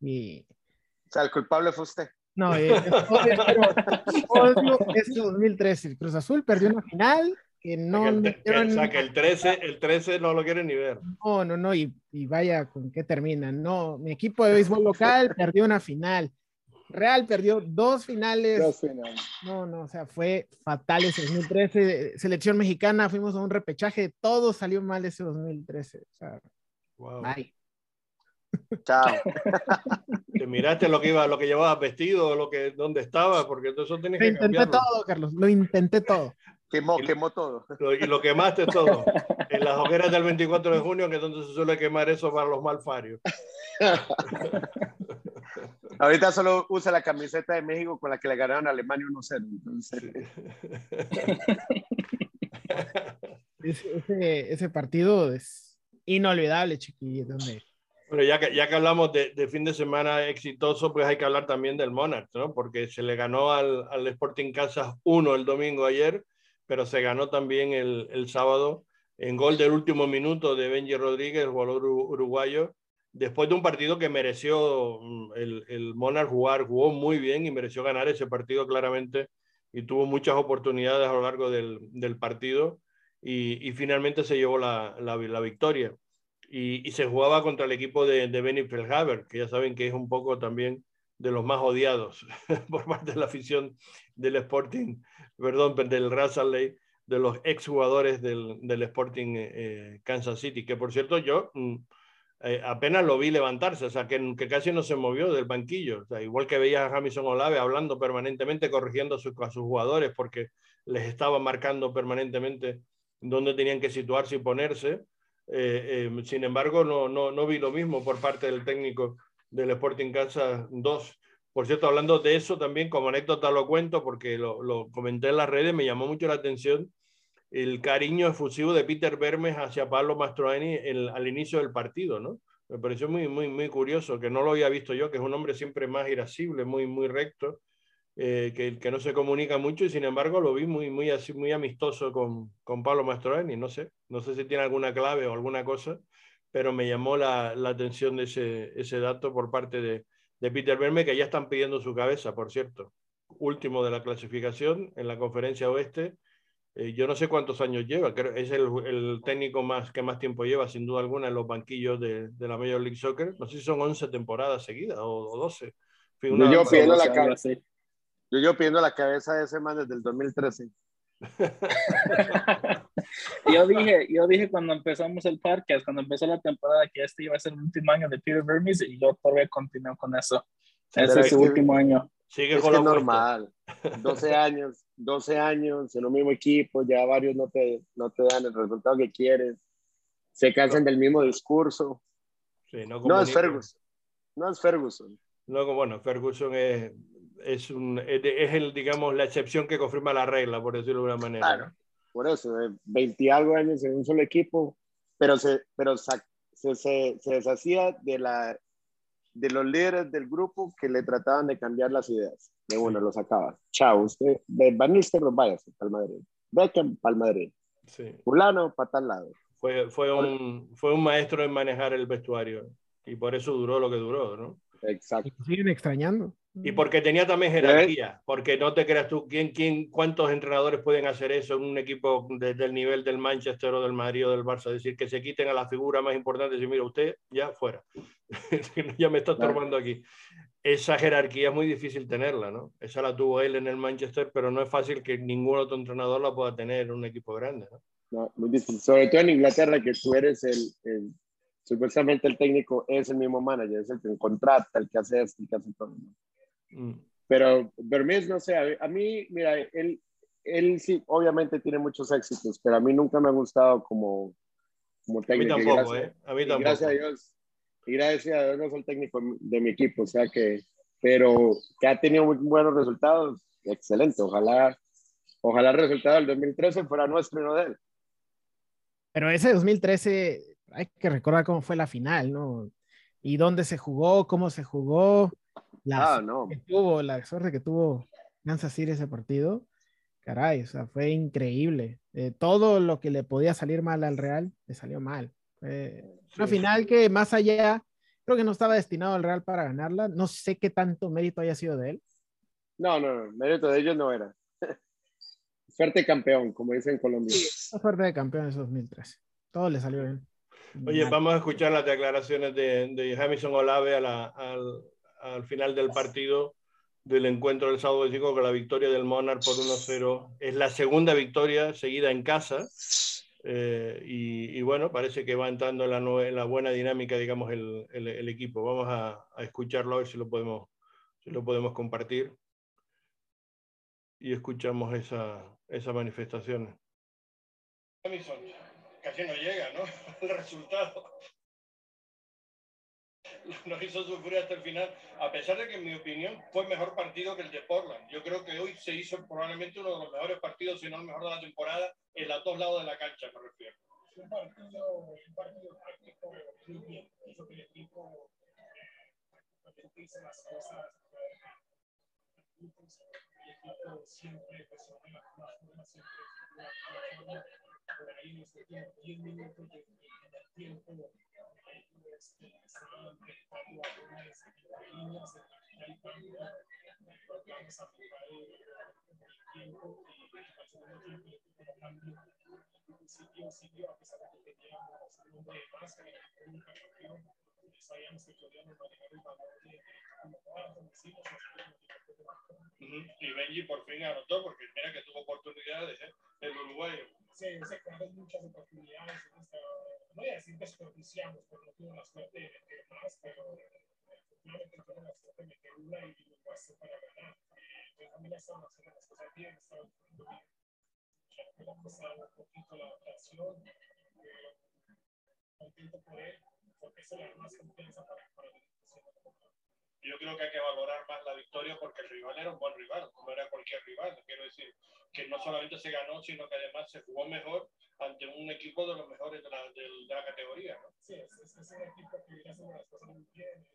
Y O sea, el culpable fue usted. no, eh, es- odio ese 2013. El Cruz Azul perdió una final que no o sea, que el 13, el 13 no lo quieren ni ver. No, no, no, y, y vaya con qué termina. No, mi equipo de béisbol local perdió una final. Real perdió dos finales. Dos finales. No, no, o sea, fue fatal ese 2013. Selección mexicana, fuimos a un repechaje, todo salió mal ese 2013. O sea, Wow. bye. Chao. Te miraste lo que iba, lo que llevabas vestido, lo que, dónde estaba, porque todo eso tienes Lo que intenté cambiarlo. todo, Carlos, lo intenté todo. Quemó, quemó todo. Lo- Y lo quemaste todo. En las hogueras del 24 de junio, que es donde se suele quemar eso para los malfarios. Ahorita solo usa la camiseta de México con la que le ganaron a Alemania 1-0. Entonces, Ese, ese, ese partido es inolvidable, chiqui. Donde Bueno, ya que, ya que hablamos de, de fin de semana exitoso, pues hay que hablar también del Monarch, ¿no? Porque se le ganó al, al Sporting Kansas 1 el domingo ayer, pero se ganó también el, el sábado en gol del último minuto de Benji Rodríguez, el jugador uru- uruguayo, después de un partido que mereció mm, el, el Monarch jugar, jugó muy bien y mereció ganar ese partido claramente y tuvo muchas oportunidades a lo largo del, del partido y, y, finalmente se llevó la, la, la victoria. Y, y, se jugaba contra el equipo de, de Benny Feldhaber, que ya saben que es un poco también de los más odiados por parte de la afición del Sporting, perdón, del Russell de los exjugadores del, del Sporting eh, Kansas City, que por cierto yo mm, eh, apenas lo vi levantarse, o sea, que, que, casi no se movió del banquillo, o igual que veía a Jamison Olave hablando permanentemente, corrigiendo a sus jugadores porque les estaba marcando permanentemente dónde tenían que situarse y ponerse. Eh, eh, sin embargo, no, no, no vi lo mismo por parte del técnico del Sporting Kansas 2. Por cierto, hablando de eso también, como anécdota lo cuento porque lo, lo comenté en las redes, me llamó mucho la atención el cariño efusivo de Peter Bermes hacia Pablo Mastroeni al inicio del partido, ¿no? Me pareció muy, muy, muy curioso, que no lo había visto yo, que es un hombre siempre más irascible, muy, muy recto, eh, que, que, no se comunica mucho y sin embargo lo vi muy, muy, así, muy amistoso con, con Pablo Mastroeni, no sé, no sé si tiene alguna clave o alguna cosa, pero me llamó la, la atención ese, ese dato por parte de, de Peter Bermes, que ya están pidiendo su cabeza, por cierto. Último de la clasificación en la conferencia oeste, eh, yo no sé cuántos años lleva, creo es el, el, técnico más que más tiempo lleva, sin duda alguna, en los banquillos de, de la Major League Soccer. No sé si son 11 temporadas seguidas o, o 12. Una, yo, pidiendo la cabeza, yo, yo pidiendo la cabeza de ese man desde el 2013. yo dije, yo dije cuando empezamos el podcast, cuando empezó la temporada, que este iba a ser el último año de Peter Vermes y yo todavía continúo con eso. Ese es su último año. Sigue es con que normal. 12 años, 12 años en un mismo equipo, ya varios no te, no te dan el resultado que quieres. Se cansan del mismo discurso. Sí, no, no, es Ferguson. No es Ferguson. No, bueno, Ferguson es, es, un, es, el, digamos, la excepción que confirma la regla, por decirlo de una manera. Claro, por eso, 20 algo años en un solo equipo, pero se, pero se, se, se deshacía de la de los líderes del grupo que le trataban de cambiar las ideas. De uno, sí. lo sacaba. Chao, usted, Van Nistelrooy, váyase para el Madrid. Beckham para el Madrid. Sí. Fulano para tal lado. Fue, fue, un, fue un maestro en manejar el vestuario y por eso duró lo que duró, ¿no? Exacto. Y siguen extrañando. Y porque tenía también jerarquía, porque no te creas tú, ¿quién, quién, ¿cuántos entrenadores pueden hacer eso en un equipo desde el nivel del Manchester o del Madrid o del Barça? Es decir, que se quiten a la figura más importante y decir, mira, usted ya fuera, ya me está estorbando aquí. Esa jerarquía es muy difícil tenerla, ¿no? Esa la tuvo él en el Manchester, pero no es fácil que ningún otro entrenador la pueda tener en un equipo grande, ¿no? no muy difícil. Sobre todo en Inglaterra, que tú eres el, el supuestamente el técnico es el mismo manager, es el que contrata, el que hace esto, el que hace todo. ¿no? Mm. Pero Vermes, no sé, a, a, mí, mira, él, él sí, obviamente tiene muchos éxitos, pero a mí nunca me ha gustado como, como técnico. A mí tampoco, gracias, ¿eh? A mí tampoco. Gracias a Dios, y gracias a Dios no soy el técnico de mi equipo, o sea que, pero que ha tenido muy buenos resultados, excelente, ojalá, ojalá el resultado del 2013 fuera nuestro y no de él. Pero ese 2013, hay que recordar cómo fue la final, ¿no? Y dónde se jugó, cómo se jugó la, ah, no. que tuvo, la suerte que tuvo Kansas City ese partido, caray, o sea, fue increíble. Eh, todo lo que le podía salir mal al Real, le salió mal. Eh, una sí. final que más allá, creo que no estaba destinado al Real para ganarla. No sé qué tanto mérito haya sido de él. No, no, no, mérito de ellos no era. suerte campeón, como dicen en Colombia. Suerte de campeón en 2013. Todo le salió bien. Oye, vamos a escuchar las declaraciones de, de Jamison Olave a la, al, al final del partido del encuentro del sábado 5 con la victoria del Monarch por 1-0. Es la segunda victoria seguida en casa. Eh, y, y, bueno, parece que va entrando en la, en la buena dinámica, digamos, el, el, el equipo. Vamos a, a, escucharlo a ver si lo podemos, si lo podemos compartir. Y escuchamos esa, esa manifestación. Casi no llega, ¿no? El resultado nos hizo sufrir hasta el final, a pesar de que en mi opinión fue mejor partido que el de Portland. Yo creo que hoy se hizo probablemente uno de los mejores partidos, si no el mejor de la temporada, en los dos lados de la cancha, me refiero. Un partido, un partido muy bien, hizo que el equipo hizo las cosas, el siempre presionó la forma, siempre por ahí tiempo, 10 minutos en el tiempo entre líneas en el campo, vamos a jugar el tiempo y cambió. A pesar de que teníamos un de el único campeón, sabíamos que y Benji por fin anotó, porque mira que tuvo oportunidades ¿eh? el uruguayo. Sí, se crearon muchas oportunidades. no voy a decir desperdiciamos, porque no tuvo la suerte de meter más, pero efectivamente tuvo la suerte de meter una y lo bastó para ganar. Eh, también estaban haciendo las cosas bien, estaban jugando bien. Ya ha costado un poquito la adaptación. Eh, contento por él, porque le da más confianza para, para la yo creo que hay que valorar más la victoria porque el rival era un buen rival, no era cualquier rival. Quiero decir que no solamente se ganó, sino que además se jugó mejor ante un equipo de los mejores de la, de, la categoría. ¿no? Sí, es, es, un equipo que viene haciendo las cosas muy bien.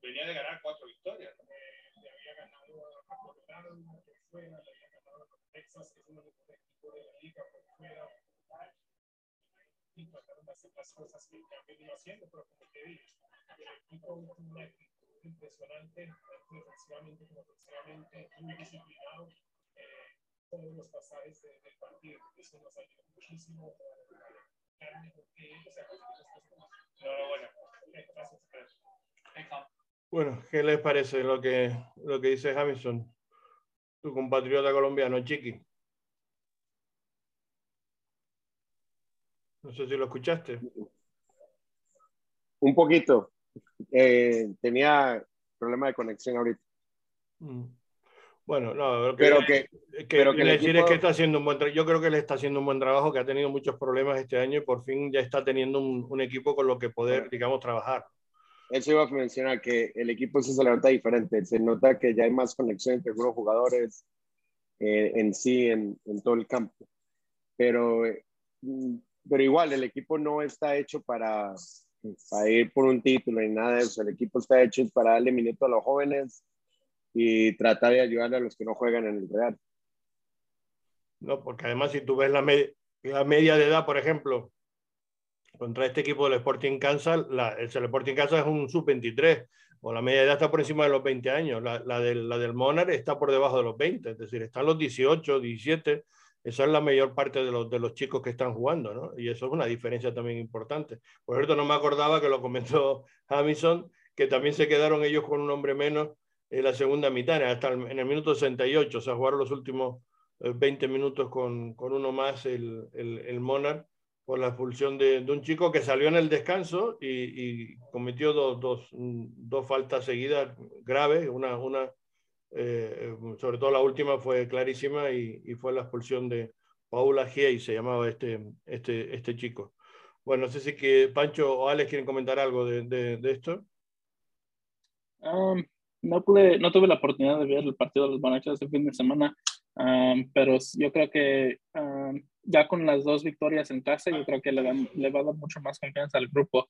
Venía de ganar cuatro victorias. ¿no? Eh, le había ganado a Colorado por fuera, le había ganado a Texas, que es uno de los equipos de la liga por fuera. Y trataron de hacer las cosas que han venido haciendo, pero como te dije, el equipo tuvo una impresionante, tanto defensivamente como ofensivamente, muy disciplinado. Eh, todos los pasajes de, del partido, eso nos ayudó muchísimo a ganar mejor que ellos. Bueno, ¿qué les parece lo que, lo que dice Hamilton, tu compatriota colombiano, Chiqui? No sé si lo escuchaste. Un poquito eh, tenía problema de conexión ahorita. Mm. Bueno, no, pero que, que, pero que decir equipo... es que está haciendo un buen yo creo que le está haciendo un buen trabajo, que ha tenido muchos problemas este año y por fin ya está teniendo un, un equipo con lo que poder, digamos, trabajar. Eso iba a mencionar que el equipo se levanta diferente, se nota que ya hay más conexión entre algunos jugadores eh, en sí, en, en, todo el campo. Pero, eh, pero igual, el equipo no está hecho para, para ir por un título y nada de eso. El equipo está hecho para darle minuto a los jóvenes y tratar de ayudar a los que no juegan en el Real. No, porque además si tú ves la, me la media de edad, por ejemplo, contra este equipo del Sporting Kansas, la, el Sporting Kansas es un sub-23, o la media de edad está por encima de los 20 años, la, la, del, la del Monarch está por debajo de los 20, es decir, están los 18, 17, esa es la mayor parte de los, de los chicos que están jugando, ¿no? Y eso es una diferencia también importante. Por cierto, no me acordaba que lo comentó Hamilton, que también se quedaron ellos con un hombre menos en la segunda mitad, hasta en el minuto 68, o sea, jugaron los últimos 20 minutos con, con uno más el, el, el Monarch por la expulsión de, de, un chico que salió en el descanso y, y cometió dos, dos, dos, faltas seguidas graves, una, una eh, sobre todo la última fue clarísima y, fue la expulsión de Paula Giei, se llamaba este, este, este chico. Bueno, no sé si que Pancho o Alex quieren comentar algo de, esto. Um, no, pude, no tuve la oportunidad de ver el partido de los Bonachos este fin de semana, um, pero yo creo que um, ya con las dos victorias en casa, yo creo que le, dan, le va a dar mucho más confianza al grupo,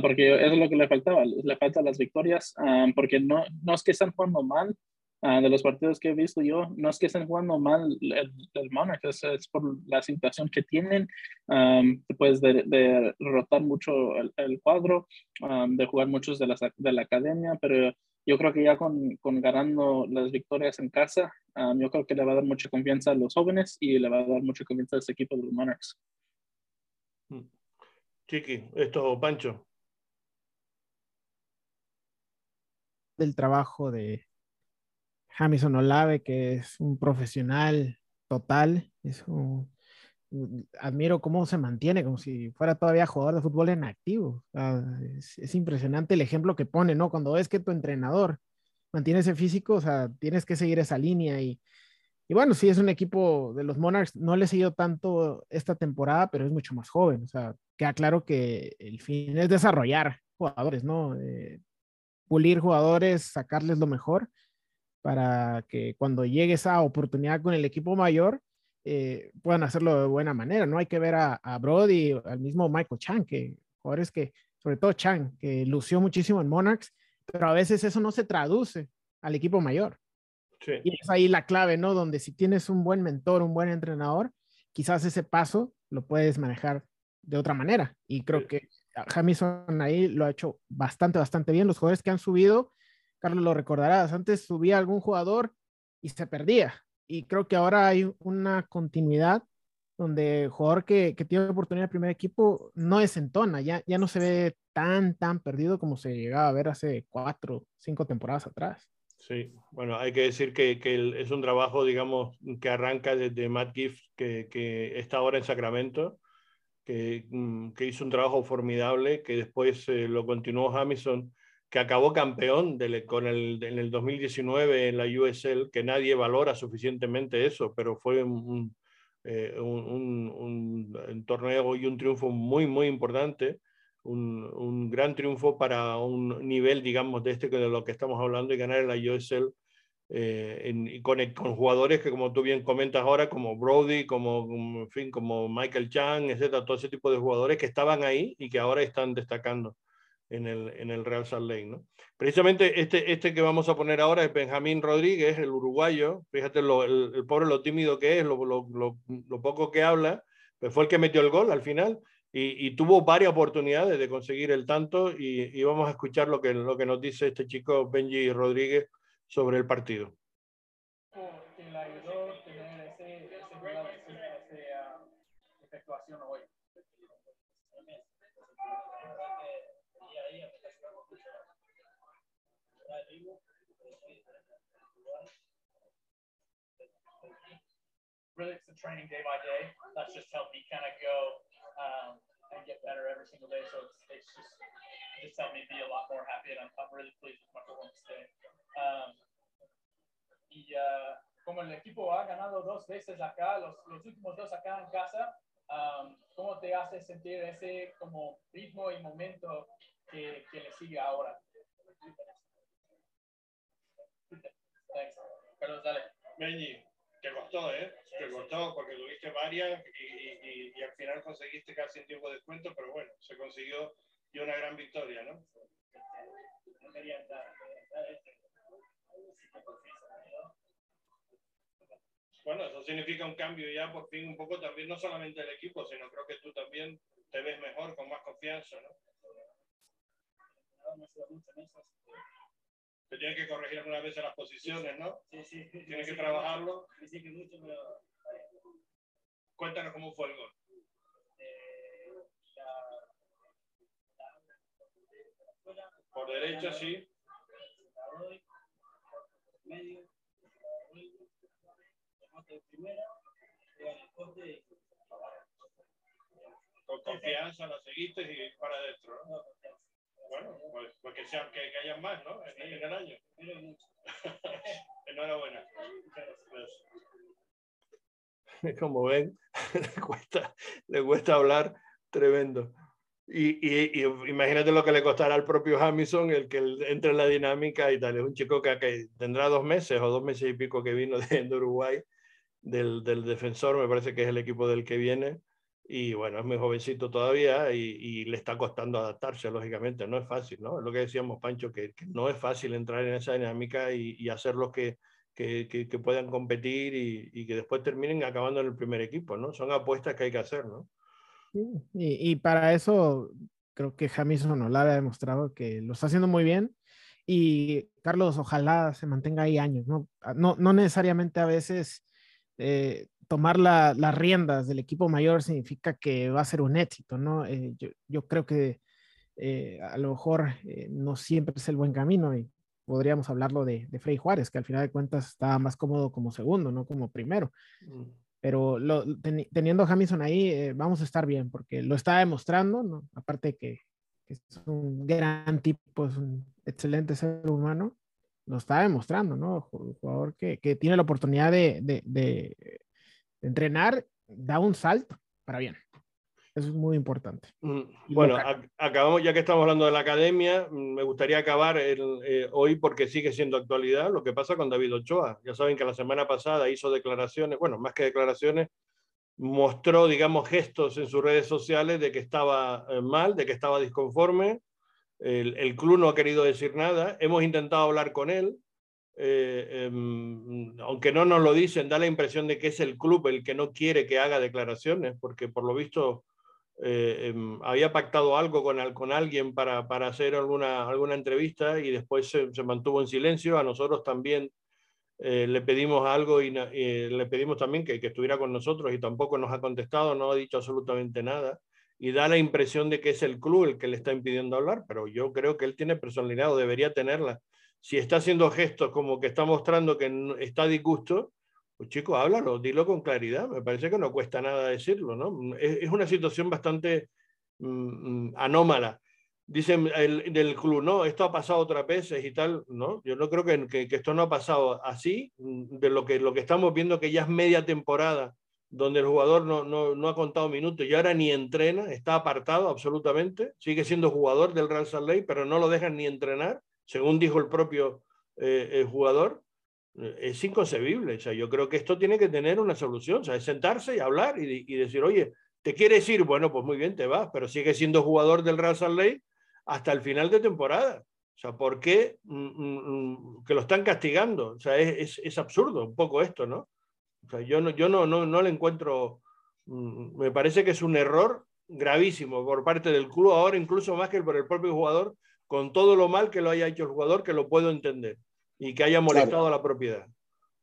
porque eso es lo que le faltaba, le faltan las victorias, porque no, no es que están jugando mal, uh, de los partidos que he visto yo, no es que estén jugando mal el, el Monarch, es, es, por la situación que tienen, um, pues de, de, rotar mucho el, el cuadro, um, de jugar muchos de, las, de la academia, pero yo creo que ya con, con ganando las victorias en casa, um, yo creo que le va a dar mucha confianza a los jóvenes y le va a dar mucha confianza a este equipo de los Monarchs. Chiqui, esto, Pancho. Del trabajo de Jamison Olave, que es un profesional total, es un, admiro cómo se mantiene, como si fuera todavía jugador de fútbol en activo. Es, impresionante el ejemplo que pone, ¿no? Cuando ves que tu entrenador mantiene ese físico, o sea, tienes que seguir esa línea y, y bueno, sí es un equipo de los Monarchs, no le he seguido tanto esta temporada, pero es mucho más joven, o sea, queda claro que el fin es desarrollar jugadores, ¿no? Eh, pulir jugadores, sacarles lo mejor para que cuando llegue esa oportunidad con el equipo mayor, eh, puedan hacerlo de buena manera. No hay que ver a, a Brody, al mismo Michael Chang, que jugadores que, sobre todo Chang, que lució muchísimo en Monarchs, pero a veces eso no se traduce al equipo mayor. Sí. Y es ahí la clave, ¿no? Donde si tienes un buen mentor, un buen entrenador, quizás ese paso lo puedes manejar de otra manera. Y creo sí. que Hamilton ahí lo ha hecho bastante, bastante bien. Los jugadores que han subido, Carlos lo recordarás, antes subía algún jugador y se perdía. Y creo que ahora hay una continuidad donde el jugador que, que tiene oportunidad el primer equipo no desentona, ya, ya no se ve tan, tan perdido como se llegaba a ver hace cuatro, cinco temporadas atrás. Sí, bueno, hay que decir que, que es un trabajo, digamos, que arranca desde Matt Gift, que, que está ahora en Sacramento, que, mm, que, hizo un trabajo formidable, que después eh, lo continuó Hamilton, que acabó campeón de, con el, en el 2019 en la USL, que nadie valora suficientemente eso, pero fue un, eh, un, un, un, torneo y un triunfo muy, muy importante un, un, gran triunfo para un nivel, digamos, de este que de lo que estamos hablando y ganar en la USL eh, en, con, con, jugadores que, como tú bien comentas ahora, como Brody, como, en fin, como Michael Chang, etcétera, todo ese tipo de jugadores que estaban ahí y que ahora están destacando en el, en el Real Salt Lake. ¿no? Precisamente este, este que vamos a poner ahora es Benjamín Rodríguez, el uruguayo. Fíjate lo, el, el, pobre lo tímido que es, lo, lo, lo, poco que habla, pues fue el que metió el gol al final y, y, tuvo varias oportunidades de conseguir el tanto y, y, vamos a escuchar lo que, lo que nos dice este chico Benji Rodríguez sobre el partido. Que le ayudó tener ese, ese, ese, esa efectuación hoy. Really, it's the training day by day. That's just helped me kind of go um, and get better every single day. So it's, it's just just helped me be a lot more happy, and I'm, I'm really pleased with my performance today. Um, y uh, como el equipo ha ganado dos veces acá, los, los últimos dos acá en casa, um, ¿cómo te hace sentir ese como ritmo y momento que, que le sigue ahora? Thanks. Carlos, dale. Benji, te costó, ¿eh? Te costó porque tuviste varias y, y, y, al final conseguiste casi en tiempo de descuento, pero bueno, se consiguió y una gran victoria, ¿no? Bueno, eso significa un cambio ya por fin un poco también, no solamente el equipo, sino creo que tú también te ves mejor, con más confianza, ¿no? Te tienes que corregir algunas veces las posiciones, ¿no? Sí, sí. Tienes que trabajarlo. Sí, que mucho, pero... Cuéntanos cómo fue el gol. Eh, Por derecha, sí. Medio, primera, Con confianza la seguiste y para adentro, ¿no? Bueno, pues, pues que, sean, que, que hayan más, ¿no? En, en el año. Enhorabuena. Pues. Como ven, le cuesta, le cuesta hablar tremendo. Y, y, y, imagínate lo que le costará al propio Hamilton el que entre en la dinámica y tal. Es un chico que, que, tendrá dos meses o dos meses y pico que vino de, de Uruguay, del, del, defensor, me parece que es el equipo del que viene. Y bueno, es muy jovencito todavía y, y le está costando adaptarse, lógicamente. No es fácil, ¿no? Es lo que decíamos, Pancho, que, que no es fácil entrar en esa dinámica y, y hacer lo que, que, que, puedan competir y, y, que después terminen acabando en el primer equipo, ¿no? Son apuestas que hay que hacer, ¿no? Y, y, para eso creo que Jamison Olar ha demostrado que lo está haciendo muy bien. Y Carlos, ojalá se mantenga ahí años, ¿no? No, no necesariamente a veces eh, tomar la, las riendas del equipo mayor significa que va a ser un éxito, ¿no? Eh, yo, yo, creo que eh, a lo mejor eh, no siempre es el buen camino y podríamos hablarlo de, de Frey Juárez, que al final de cuentas estaba más cómodo como segundo, no como primero. Mm pero lo, ten, teniendo a Hamilton ahí eh, vamos a estar bien porque lo está demostrando, ¿no? aparte que, que, es un gran tipo, es un excelente ser humano, lo está demostrando, ¿no? Un jugador que, que tiene la oportunidad de, de, de, entrenar, da un salto para bien. Eso es muy importante. Mm, bueno, acabamos, ya que estamos hablando de la academia, mm, me gustaría acabar el, eh, hoy porque sigue siendo actualidad lo que pasa con David Ochoa. Ya saben que la semana pasada hizo declaraciones, bueno, más que declaraciones, mostró, digamos, gestos en sus redes sociales de que estaba eh, mal, de que estaba disconforme. El, el, club no ha querido decir nada. Hemos intentado hablar con él. Eh, eh, aunque no nos lo dicen, da la impresión de que es el club el que no quiere que haga declaraciones, porque por lo visto eh, em, había pactado algo con, con alguien para, para, hacer alguna, alguna entrevista y después se, mantuvo en silencio. A nosotros también eh, le pedimos algo y le pedimos también que, que, estuviera con nosotros y tampoco nos ha contestado, no ha dicho absolutamente nada. Y da la impresión de que es el club el que le está impidiendo hablar, pero yo creo que él tiene personalidad o debería tenerla. Si está haciendo gestos como que está mostrando que está disgusto, pues chico, háblalo, dilo con claridad. Me parece que no cuesta nada decirlo, ¿no? Es, una situación bastante mm, mm, anómala. Dicen el, del club, no, esto ha pasado otras veces y tal, ¿no? Yo no creo que, que, esto no ha pasado así, mm, de lo que, lo que estamos viendo que ya es media temporada, donde el jugador no, no, no ha contado minutos y ahora ni entrena, está apartado absolutamente, sigue siendo jugador del Real Salt Lake, pero no lo dejan ni entrenar, según dijo el propio eh, jugador es inconcebible. O sea, yo creo que esto tiene que tener una solución, o sea, sentarse y hablar y, y, decir, oye, ¿te quieres ir? Bueno, pues muy bien, te vas, pero sigue siendo jugador del Real Salt Lake hasta el final de temporada. O sea, ¿por qué mm, mm, mm, que lo están castigando? O sea, es, es, es, absurdo un poco esto, ¿no? O sea, yo no, yo no, no, no le encuentro, me parece que es un error gravísimo por parte del club, ahora incluso más que por el propio jugador, con todo lo mal que lo haya hecho el jugador, que lo puedo entender y que haya molestado claro. a la propiedad.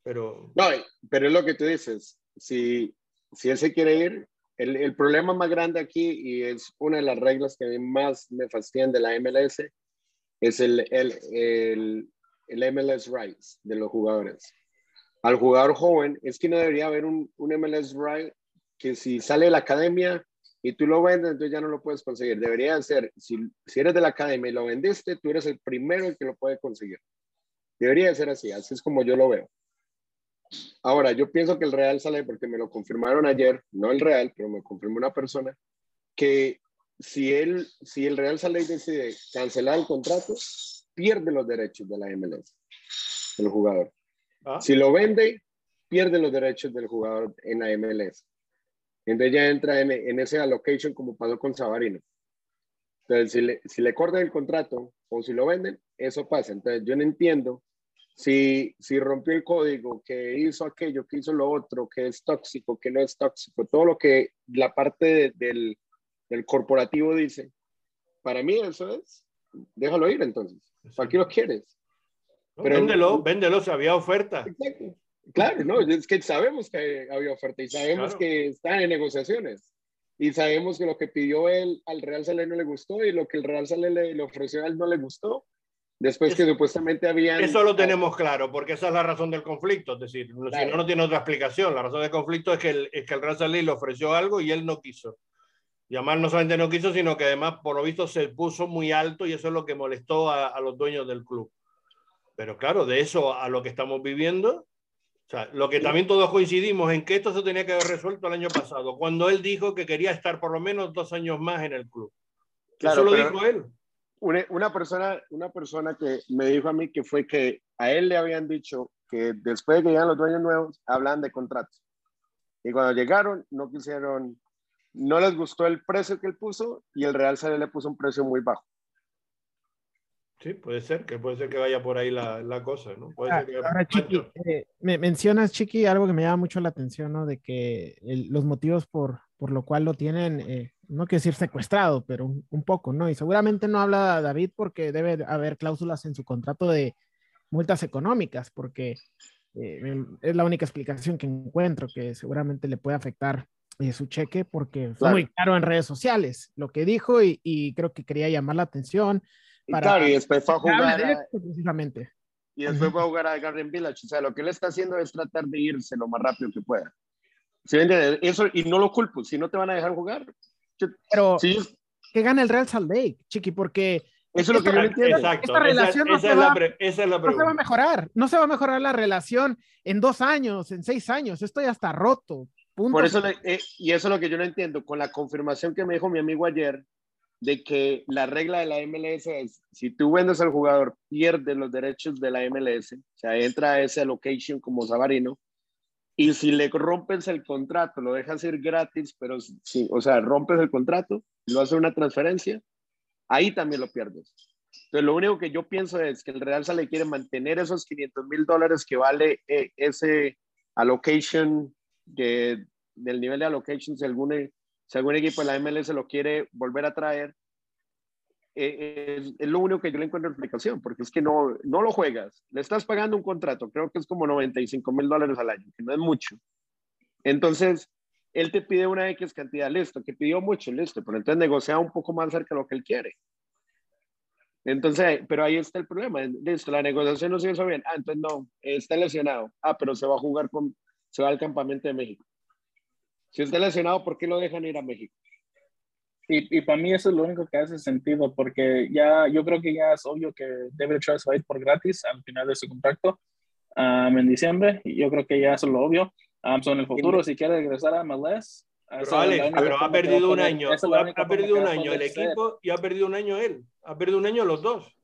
Pero... No, pero es lo que tú dices. Si, si él se quiere ir, el, el, problema más grande aquí, y es una de las reglas que más me fastidian de la MLS, es el, el, el, el MLS rights de los jugadores. Al jugador joven, es que no debería haber un, un MLS right que si sale de la academia y tú lo vendes, entonces ya no lo puedes conseguir. Debería ser, si, si eres de la academia y lo vendiste, tú eres el primero el que lo puede conseguir. Debería ser así, así es como yo lo veo. Ahora, yo pienso que el Real sale porque me lo confirmaron ayer, no el Real, pero me confirmó una persona, que si, él, si el Real sale y decide cancelar el contrato, pierde los derechos de la MLS, el jugador. ¿Ah? Si lo vende, pierde los derechos del jugador en la MLS. Entonces ya entra en, en ese allocation como pasó con Sabarino. Entonces, si le, si le cortan el contrato o si lo venden, eso pasa. Entonces, yo no entiendo si, si rompió el código, que hizo aquello, que hizo lo otro, que es tóxico, que no es tóxico, todo lo que la parte de, del, del, corporativo dice, para mí eso es, déjalo ir entonces. ¿Para qué lo quieres? No, Pero, véndelo, véndelo si había oferta. Exacto. Claro, no, es que sabemos que había oferta y sabemos claro. que están en negociaciones. Y sabemos que lo que pidió él al Real Salé no le gustó y lo que el Real Salé le, le ofreció a él no le gustó. Después que supuestamente habían... Eso lo tenemos claro, porque esa es la razón del conflicto. Es decir, claro. si no, no tiene otra explicación. La razón del conflicto es que el, es que el Real Salé le ofreció algo y él no quiso. Y además no solamente no quiso, sino que además, por lo visto, se puso muy alto y eso es lo que molestó a, a los dueños del club. Pero claro, de eso a lo que estamos viviendo, o sea, lo que también todos coincidimos en que esto se tenía que haber resuelto el año pasado, cuando él dijo que quería estar por lo menos dos años más en el club. Claro, Eso lo dijo él. Una, una, persona, una persona que me dijo a mí que fue que a él le habían dicho que después de que llegan los dueños nuevos, hablan de contratos. Y cuando llegaron, no quisieron, no les gustó el precio que él puso y el Real Sale le puso un precio muy bajo. Sí, puede ser, que puede ser que vaya por ahí la, la cosa, ¿no? Puede Ah, ser que ahora, Chiqui, eh, me mencionas, Chiqui, algo que me llama mucho la atención, ¿no? De que el- los motivos por, por lo cual lo tienen, eh, no quiero decir secuestrado, pero un, un poco, ¿no? Y seguramente no habla David porque debe haber cláusulas en su contrato de multas económicas, porque eh, es la única explicación que encuentro, que seguramente le puede afectar eh, su cheque porque fue Claro. muy caro en redes sociales, lo que dijo y, y creo que quería llamar la atención. Y Para- claro, y después fue a jugar, a- esto precisamente. y después fue a jugar a Garden Village. O sea, lo que él está haciendo es tratar de irse lo más rápido que pueda. ¿Sí? Eso, y no lo culpo. Si no te van a dejar jugar, yo- Pero sí, que gane el Real Salt Lake, Chiqui, porque eso es lo que yo no entiendo. Exacto, esta esa- relación no esa, se es va- esa es la no se va a mejorar, no se va a mejorar la relación en dos años, en seis años, esto ya está roto. Punto. Por eso, le- eh, y eso es lo que yo no entiendo, con la confirmación que me dijo mi amigo ayer, de que la regla de la MLS es, si tú vendes al jugador, pierdes los derechos de la MLS, o sea, entra a ese allocation como Sabarino, y si le rompes el contrato, lo dejas ir gratis, pero si, o sea, rompes el contrato, lo haces una transferencia, ahí también lo pierdes. Entonces, lo único que yo pienso es que el Real Sale quiere mantener esos 500 mil dólares que vale eh, ese allocation de, del nivel de allocation según el, si algún equipo de la MLS lo quiere volver a traer, eh, es, es, lo único que yo le encuentro explicación, porque es que no, no lo juegas, le estás pagando un contrato, creo que es como 95 mil dólares al año, que no es mucho. Entonces, él te pide una X cantidad, listo, que pidió mucho, listo, pero entonces negocia un poco más cerca de lo que él quiere. Entonces, pero ahí está el problema, listo, la negociación no se hizo bien, ah, entonces no, está lesionado, ah, pero se va a jugar con, se va al campamento de México. Si está lesionado, ¿por qué lo dejan ir a México? Y, y, para mí eso es lo único que hace sentido, porque ya yo creo que ya es obvio que David Chávez va a ir por gratis al final de su contrato um, en diciembre. Y yo creo que ya eso es lo obvio. Um, so en el futuro, si quiere regresar a MLS. Pero, Alex, pero ha perdido un año. Ha, ha perdido un año el equipo y ha perdido un año él. Ha perdido un año los dos.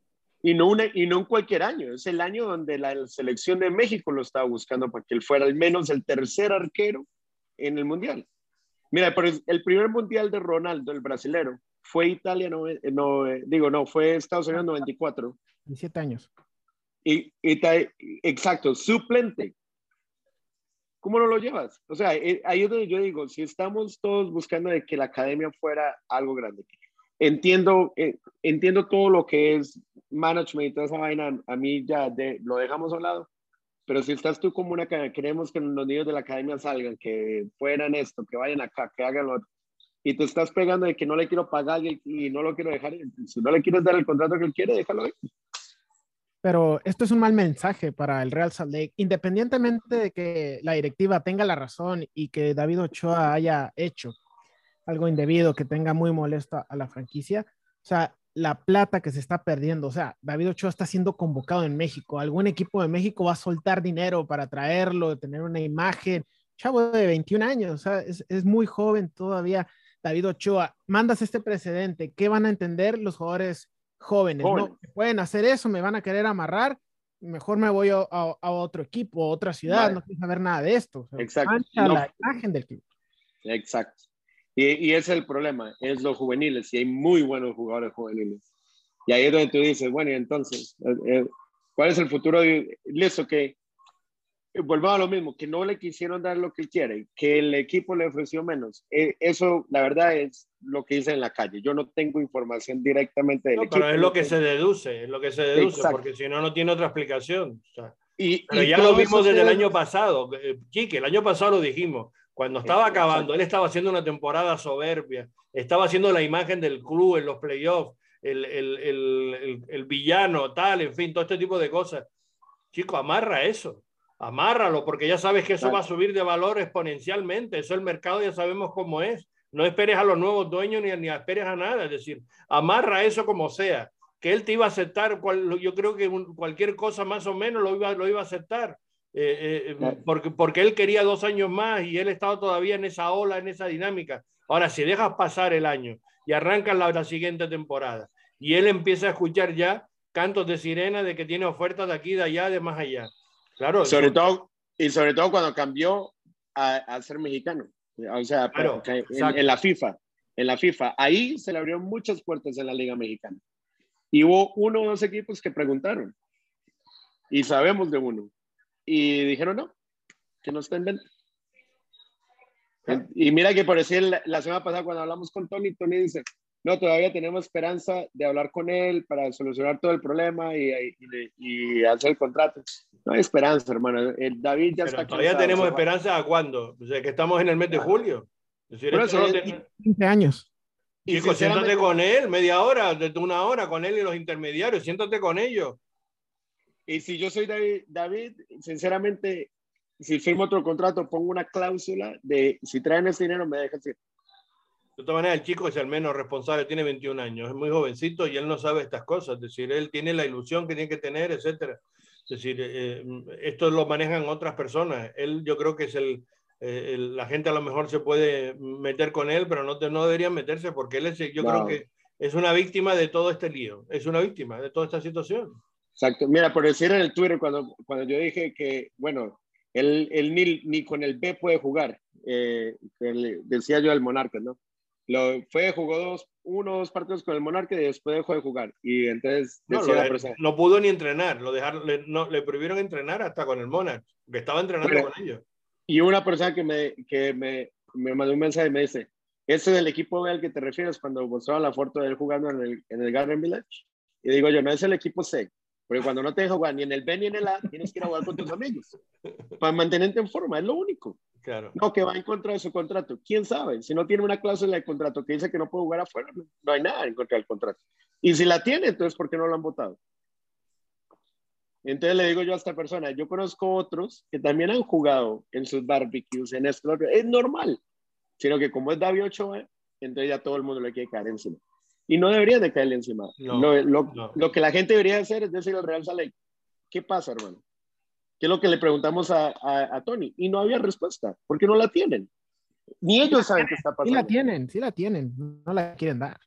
Y no, una, y no en cualquier año, es el año donde la selección de México lo estaba buscando para que él fuera al menos el tercer arquero en el Mundial. Mira, pero el primer mundial de Ronaldo, el brasilero, fue Italia, no, no digo, no, fue Estados Unidos 94. 17 años. Y, y exacto, suplente. ¿Cómo no lo llevas? O sea, eh, ahí es donde yo digo, si estamos todos buscando de que la academia fuera algo grande, entiendo, eh, entiendo todo lo que es management y toda esa vaina, a mí ya de, lo dejamos a un lado, pero si estás tú como una academia, queremos que los niños de la academia salgan, que fueran esto, que vayan acá, que hagan lo otro. Y te estás pegando de que no le quiero pagar y, y no lo quiero dejar. Si no le quieres dar el contrato que él quiere, déjalo ahí. Pero esto es un mal mensaje para el Real Salt Lake, independientemente de que la directiva tenga la razón y que David Ochoa haya hecho algo indebido que tenga muy molesta a la franquicia. O sea, la plata que se está perdiendo. O sea, David Ochoa está siendo convocado en México. Algún equipo de México va a soltar dinero para traerlo, tener una imagen. Chavo de 21 años, o sea, es, es muy joven todavía. David Ochoa, mandas este precedente. ¿Qué van a entender los jugadores jóvenes? No, pueden hacer eso, me van a querer amarrar. Mejor me voy a, a, a otro equipo, a otra ciudad, vale. no quiero saber nada de esto. O sea, Exacto. No. la imagen del club. Exacto. Y, y, ese es el problema, es los juveniles, y hay muy buenos jugadores juveniles. Y ahí es donde tú dices, bueno, y entonces, eh, ¿cuál es el futuro de listo? Que volvamos a lo mismo, que no le quisieron dar lo que quiere, que el equipo le ofreció menos. Eh, eso, la verdad, es lo que dice en la calle. Yo no tengo información directamente del no, equipo. Pero es lo que se deduce, es lo que se deduce, Exacto. porque si no, no tiene otra explicación. O sea, y, pero y ya lo vimos desde el año pasado. Chique, el año pasado lo dijimos. Cuando estaba acabando, él estaba haciendo una temporada soberbia, estaba haciendo la imagen del club en los playoffs, el, el, el, el, villano, tal, en fin, todo este tipo de cosas. Chico, amarra eso, amárralo, porque ya sabes que eso claro. va a subir de valor exponencialmente. Eso el mercado ya sabemos cómo es. No esperes a los nuevos dueños ni, ni esperes a nada. Es decir, amarra eso como sea. Que él te iba a aceptar, cual, yo creo que cualquier cosa más o menos lo iba, lo iba a aceptar eh, eh, porque, porque él quería dos años más y él estaba todavía en esa ola, en esa dinámica. Ahora, si dejas pasar el año y arrancas la, la, siguiente temporada y él empieza a escuchar ya cantos de sirena de que tiene ofertas de aquí, de allá, de más allá. Claro. Sobre eso... todo, y sobre todo cuando cambió a, a ser mexicano. O sea, claro, en, en, la FIFA. En la FIFA. Ahí se le abrieron muchas puertas en la Liga Mexicana. Y hubo uno o dos equipos que preguntaron. Y sabemos de uno y dijeron no, que no está en venta. ¿Ah? Y mira que por decir la, semana pasada cuando hablamos con Tony, Tony dice, no, todavía tenemos esperanza de hablar con él para solucionar todo el problema y, y, y hacer el contrato. No hay esperanza, hermano. El David ya Pero está Todavía cansado, tenemos esperanza a cuándo? O sea, que estamos en el mes de julio. Es decir, eso, no te... 15 años. Chico, siéntate con él, media hora, desde una hora con él y los intermediarios, siéntate con ellos. Y si yo soy David, David, sinceramente, si firmo otro contrato, pongo una cláusula de si traen ese dinero, me dejan ir. De todas maneras, el chico es el menos responsable, tiene 21 años, es muy jovencito y él no sabe estas cosas. Es decir, él tiene la ilusión que tiene que tener, etcétera. Es decir, eh, esto lo manejan otras personas. Él, yo creo que es el, eh, el, la gente a lo mejor se puede meter con él, pero no, te, no deberían meterse porque él es, yo no. creo que es una víctima de todo este lío, es una víctima de toda esta situación. Exacto. Mira, por decir en el Twitter, cuando, cuando yo dije que, bueno, él, él ni, ni con el B puede jugar, eh, decía yo al Monarca, ¿no? Lo, fue, jugó dos, uno dos partidos con el Monarca y después dejó de jugar. Y entonces no, lo, persona, no, pudo ni entrenar, lo dejaron, le, no, le prohibieron entrenar hasta con el Monarca, que estaba entrenando pero, con ellos. Y una persona que me, que me, me mandó un mensaje y me dice, ese es el equipo B al que te refieres cuando mostraban la foto de él jugando en el, en el Garden Village. Y digo yo, no es el equipo C, porque cuando no te deja jugar ni en el B ni en el A, tienes que ir a jugar con tus amigos para mantenerte en forma, es lo único. Claro. No, que va en contra de su contrato. ¿Quién sabe? Si no tiene una cláusula de contrato que dice que no puede jugar afuera, no, no hay nada en contra del contrato. Y si la tiene, entonces, ¿por qué no lo han votado? Entonces le digo yo a esta persona, yo conozco otros que también han jugado en sus barbecues, en esto, es normal, sino que como es David Ochoa, entonces ya todo el mundo le quiere caer encima. Y no debería de caerle encima. No, lo, lo, no. lo que la gente debería hacer es decir al Real Salt ¿qué pasa, hermano? ¿Qué es lo que le preguntamos a, a, a Tony? Y no había respuesta, porque no la tienen. Ni ellos saben qué está Sí pasando. la tienen, sí la tienen, no la quieren dar.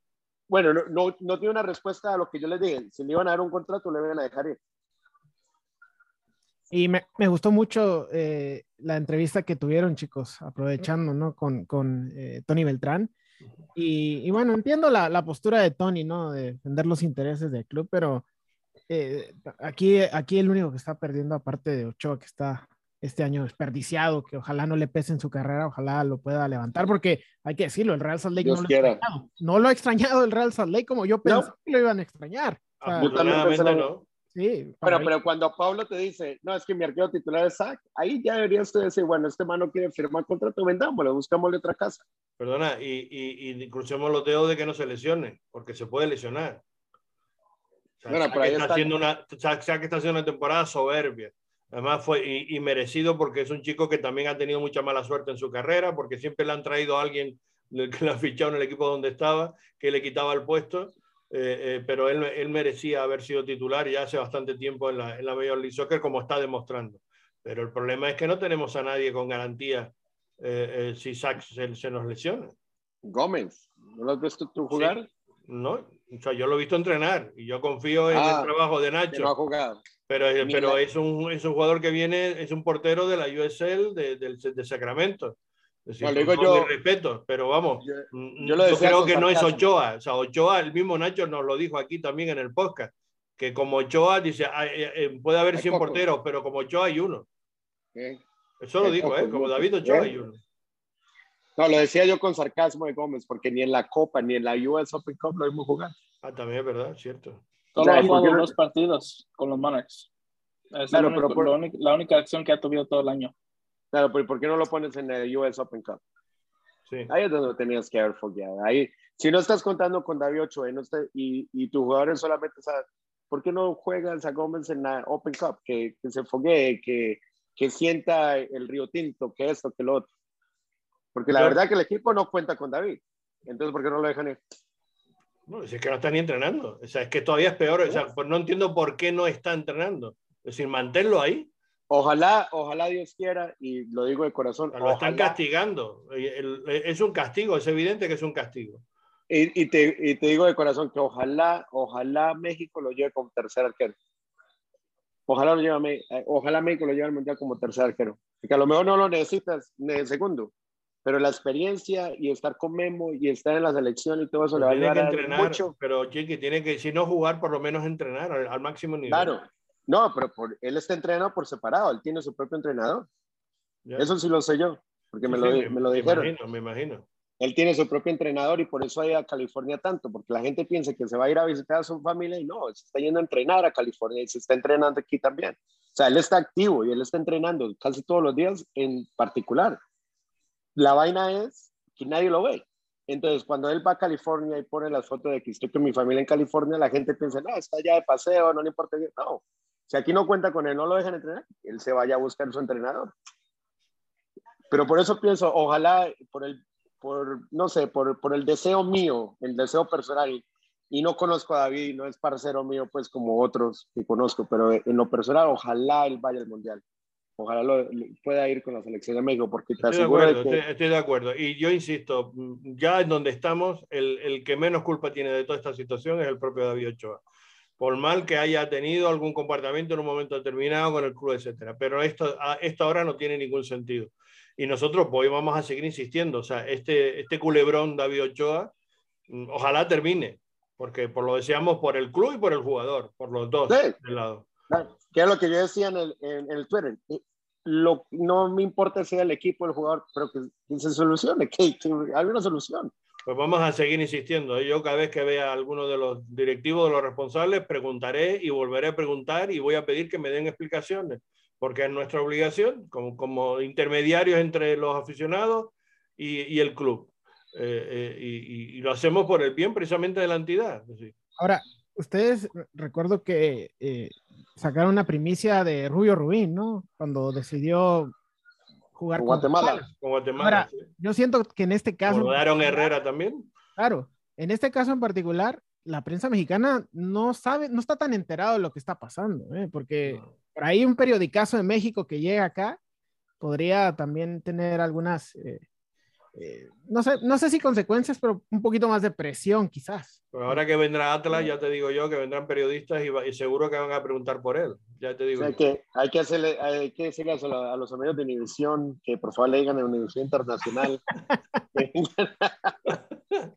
Bueno, no, no, no tiene una respuesta a lo que yo les dije. Si le iban a dar un contrato, le iban a dejar ir. Y me, me gustó mucho eh, la entrevista que tuvieron, chicos, aprovechando, ¿no? Con, con eh, Tony Beltrán. Y, y bueno, entiendo la, la, postura de Tony, ¿no? De defender los intereses del club, pero eh, aquí, aquí el único que está perdiendo, aparte de Ochoa, que está este año desperdiciado, que ojalá no le pese en su carrera, ojalá lo pueda levantar, porque hay que decirlo, el Real Salt Lake no lo, ha extrañado, no lo ha extrañado el Real Salt Lake como yo pensé no. que lo iban a extrañar. O sea, Afortunadamente no. Sí, pero, pero cuando Pablo te dice, no, es que mi arquero titular es Zach, ahí ya deberías decir, bueno, este mano quiere firmar contrato, vendámosle, buscámosle otra casa. Perdona, y, y, y crucemos los dedos de que no se lesione, porque se puede lesionar. O sea, bueno, pero ahí está, está haciendo una, que está haciendo una temporada soberbia. Además fue y, y, merecido porque es un chico que también ha tenido mucha mala suerte en su carrera, porque siempre le han traído a alguien que lo ha fichado en el equipo donde estaba, que le quitaba el puesto. Eh, eh, pero él, él, merecía haber sido titular ya hace bastante tiempo en la, en la Major League Soccer, como está demostrando. Pero el problema es que no tenemos a nadie con garantía eh, si Sachs se, se, nos lesiona. Gómez, ¿no lo has visto tú jugar? Sí. No, o sea, yo lo he visto entrenar y yo confío en ah, el trabajo de Nacho. No ha jugado. Pero, pero es, un, es un jugador que viene, es un portero de la USL de, de, de Sacramento. Es decir, no, digo yo, respeto, pero vamos, yo, yo, yo, lo yo creo que no es Ochoa. O sea, Ochoa, el mismo Nacho nos lo dijo aquí también en el podcast, que como Ochoa dice, eh, puede haber 100 porteros, pero como Ochoa hay uno. ¿Qué? Eso lo digo, ¿eh? Como David Ochoa ¿Qué? hay uno. No, lo decía yo con sarcasmo de Gómez, porque ni en la Copa ni en la US Open Cup lo hemos jugado. Ah, también es verdad, cierto. Solo ha jugado dos partidos con los Monarchs. Es claro, pero por... la, única, la única acción que ha tenido todo el año. Claro, pero ¿por qué no lo pones en el US Open Cup? Sí. Ahí es donde tenías que haber fogueado. Ahí, si no estás contando con David Ochoa y, no está, y, y tu jugador es solamente, sea, ¿por qué no juegas a Gómez en la Open Cup? Que, que se foguee, que, que sienta el río tinto, que esto, que lo otro. Porque la Yo, verdad que el equipo no cuenta con David. Entonces, ¿por qué no lo dejan ir? No, es que no está ni entrenando. O sea, es que todavía es peor. O sea, pues no entiendo por qué no está entrenando. Es decir, manténlo ahí. Ojalá, ojalá Dios quiera, y lo digo de corazón. Lo ojalá, están castigando. Es un castigo, es evidente que es un castigo. Y, y, te, y, te, digo de corazón que ojalá, ojalá México lo lleve como tercer arquero. Ojalá, lo lleve, ojalá México lo lleve al mundial como tercer arquero. Porque a lo mejor no lo necesitas de segundo, pero la experiencia y estar con Memo y estar en la selección y todo eso pero le va a ayudar que entrenar, mucho. Pero Chiqui tiene que, si no jugar, por lo menos entrenar al, al máximo nivel. Claro, no, pero por, él está entrenado por separado, él tiene su propio entrenador. Eso sí lo sé yo, porque sí, me, lo, sí, me, lo, dijeron. Me imagino, me imagino. Él tiene su propio entrenador y por eso ha ido a California tanto, porque la gente piensa que se va a ir a visitar a su familia y no, se está yendo a entrenar a California y se está entrenando aquí también. O sea, él está activo y él está entrenando casi todos los días en particular. La vaina es que nadie lo ve. Entonces, cuando él va a California y pone las fotos de que estoy con mi familia en California, la gente piensa, no, está allá de paseo, no le importa. No, si aquí no cuenta con él, no lo dejan entrenar, él se vaya a buscar su entrenador. Pero por eso pienso, ojalá, por el, por, no sé, por, por el deseo mío, el deseo personal, y no conozco a David, no es parcero mío, pues como otros que conozco, pero en lo personal, ojalá él vaya al Mundial. Ojalá lo, pueda ir con la selección de México, porque te estoy de acuerdo, que... estoy, estoy, de acuerdo. Y yo insisto, ya en donde estamos, el, el que menos culpa tiene de toda esta situación es el propio David Ochoa por mal que haya tenido algún comportamiento en un momento determinado con el club, etcétera. Pero esto, esto ahora no tiene ningún sentido. Y nosotros hoy vamos a seguir insistiendo. O sea, este, este culebrón David Ochoa, mm, ojalá termine, porque por lo deseamos por el club y por el jugador, por los dos sí. del lado. Que es lo que yo decía en el, en el Twitter. lo, no me importa si sea el equipo, el jugador, pero que, que se solucione, que, que haya una solución. Pues vamos a seguir insistiendo. ¿eh? Yo cada vez que vea a alguno de los directivos, de los responsables, preguntaré y volveré a preguntar y voy a pedir que me den explicaciones, porque es nuestra obligación como, como intermediarios entre los aficionados y, y el club. Eh, eh, y, y, lo hacemos por el bien precisamente de la entidad. ¿sí? Ahora, ustedes recuerdo que eh, sacaron una primicia de Rubio Rubín, ¿no? Cuando decidió jugar con Guatemala. Con Guatemala Ahora, sí. yo siento que en este caso, Como Aaron Herrera también. claro, en este caso en particular, la prensa mexicana no sabe, no está tan enterado de lo que está pasando, ¿eh? porque No. por ahí un periodicazo de México que llega acá podría también tener algunas, eh, eh, no, sé, no sé si consecuencias, pero un poquito más de presión quizás. Pero ahora que vendrá Atlas, ya te digo yo que vendrán periodistas y, va- y seguro que van a preguntar por él. Ya te O digo. sea, que hay que hacerle, hay que decirle a, los- a los amigos de Univisión que por favor le digan a Univisión Internacional.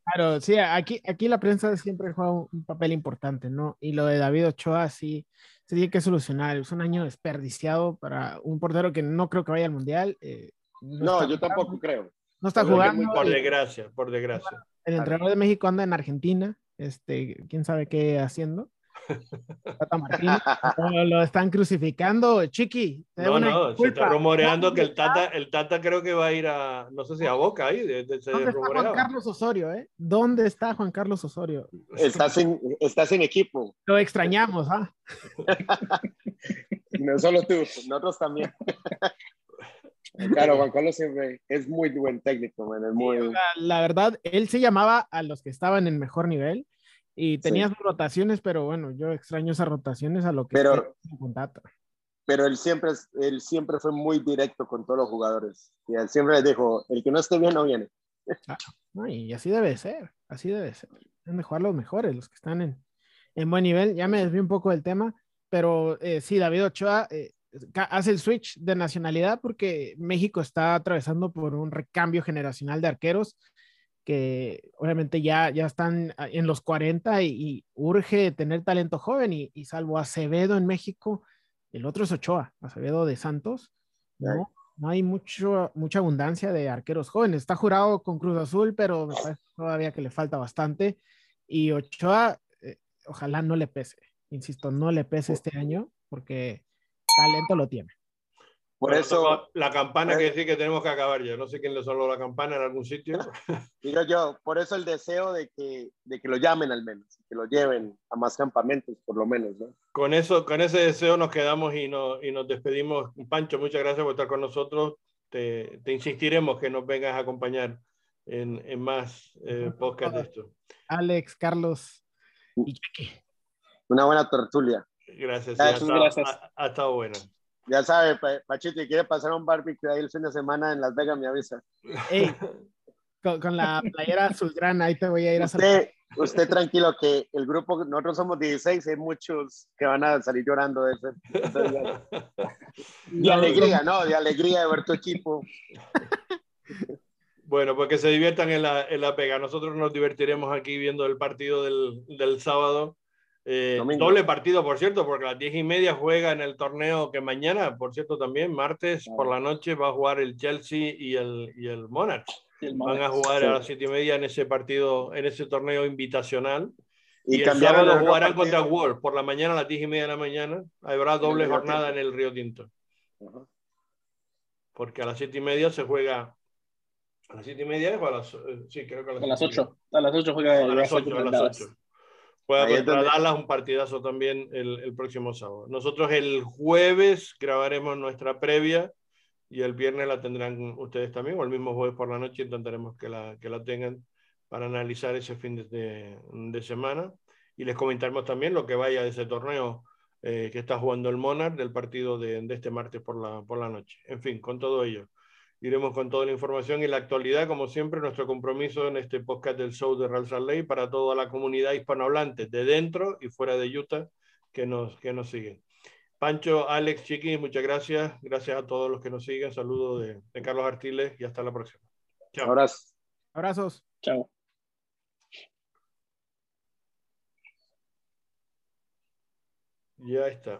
Claro, sí, aquí, aquí la prensa siempre juega un, un papel importante, ¿no? Y lo de David Ochoa sí se tiene que solucionar. Es un año desperdiciado para un portero que no creo que vaya al Mundial. eh, no, yo tampoco creo. No está Creo que es jugando. Por y desgracia, por desgracia. el entrenador de México anda en Argentina. Este, quién sabe qué haciendo. Tata Martino. Lo, lo están crucificando. Chiqui, No, no, se está rumoreando que el ¿Dónde Tata, el Tata creo que va a ir a, no sé si a Boca ahí, de, de- se ¿Dónde está Juan. Carlos Osorio, eh? ¿Dónde está Juan Carlos Osorio? Estás sin, estás sin equipo. Lo extrañamos, ¿ah? No solo tú, nosotros también. Claro, Juan Carlos siempre es muy buen técnico, man, es muy... La, la verdad, él se llamaba a los que estaban en mejor nivel y tenía Sí. sus rotaciones, pero bueno, yo extraño esas rotaciones a lo que Pero- pero él siempre, él siempre fue muy directo con todos los jugadores. Y él siempre les dijo, el que no esté bien no viene. ¿no? Y así debe ser, así debe ser. Deben de jugar los mejores, los que están en, en buen nivel. Ya me desvié un poco del tema, pero eh, sí, David Ochoa eh, hace el switch de nacionalidad porque México está atravesando por un recambio generacional de arqueros que obviamente ya, ya están ah, en los 40 y, y urge tener talento joven y, y salvo Acevedo en México, el otro es Ochoa, Acevedo de Santos, ¿no? No hay mucho, mucha abundancia de arqueros jóvenes. Está jurado con Cruz Azul, pero me parece todavía que le falta bastante. Y Ochoa, eh, ojalá no le pese. Insisto, no le pese este año porque talento lo tiene. Por Bueno, eso, La campana que sí que tenemos que acabar ya. No sé quién le sonó la campana en algún sitio. digo yo, por eso el deseo de que, de que lo llamen al menos, que lo lleven a más campamentos, por lo menos, ¿no? Con eso, con ese deseo nos quedamos y, no, y nos despedimos. Pancho, muchas gracias por estar con nosotros. Te, te insistiremos que nos vengas a acompañar en, en más eh, podcast de esto. Alex, Carlos y Chiqui. Una buena tertulia. Gracias. Sí, ha, gracias. ha- ha estado bueno. Ya sabe, Pa- Pachito, y quiere pasar un barbecue ahí el fin de semana en Las Vegas, me avisa. Ey, con, con la playera azulgrana, ahí te voy a ir a saludar. Usted, usted tranquilo que el grupo, nosotros somos 16, hay muchos que van a salir llorando de ese. entonces, De alegría, ¿no? De alegría de ver tu equipo. Bueno, pues que se diviertan en la, en la pega. Nosotros nos divertiremos aquí viendo el partido del, del sábado. Eh, doble partido, por cierto, porque a las diez y media juega en el torneo que mañana, por cierto, también, martes por la noche, va a jugar el Chelsea y el, y el Monarch. Y el Van a Monarchs. jugar Sí. a las siete y media en ese partido, en ese torneo invitacional. Y, Y, el sábado jugarán contra Wolves por la mañana a las diez y media de la mañana. Habrá doble jornada en el Río Tinto, Ajá. porque a las siete y media se juega. ¿A las siete y media o a las.? eh, Sí, creo que A las y media. 8. A las 8 juega A las Rafa 8, a las Dallas. 8. Juega Ahí contra Dallas, un partidazo también el, el próximo sábado. Nosotros el jueves grabaremos nuestra previa y el viernes la tendrán ustedes también, o el mismo jueves por la noche intentaremos que la, que la tengan para analizar ese fin de, de semana. Y les comentaremos también lo que vaya de ese torneo eh, que está jugando el Monarch del partido de, de este martes por la, por la noche. En fin, con todo ello. Iremos con toda la información y la actualidad, como siempre, nuestro compromiso en este podcast del show de Real Salt Lake para toda la comunidad hispanohablante de dentro y fuera de Utah que nos, que nos siguen. Pancho, Alex, Chiqui, muchas gracias. Gracias a todos los que nos siguen. Saludos de, de Carlos Artiles y hasta la próxima. Chao. Ahora Abrazos. Chao. Ya está.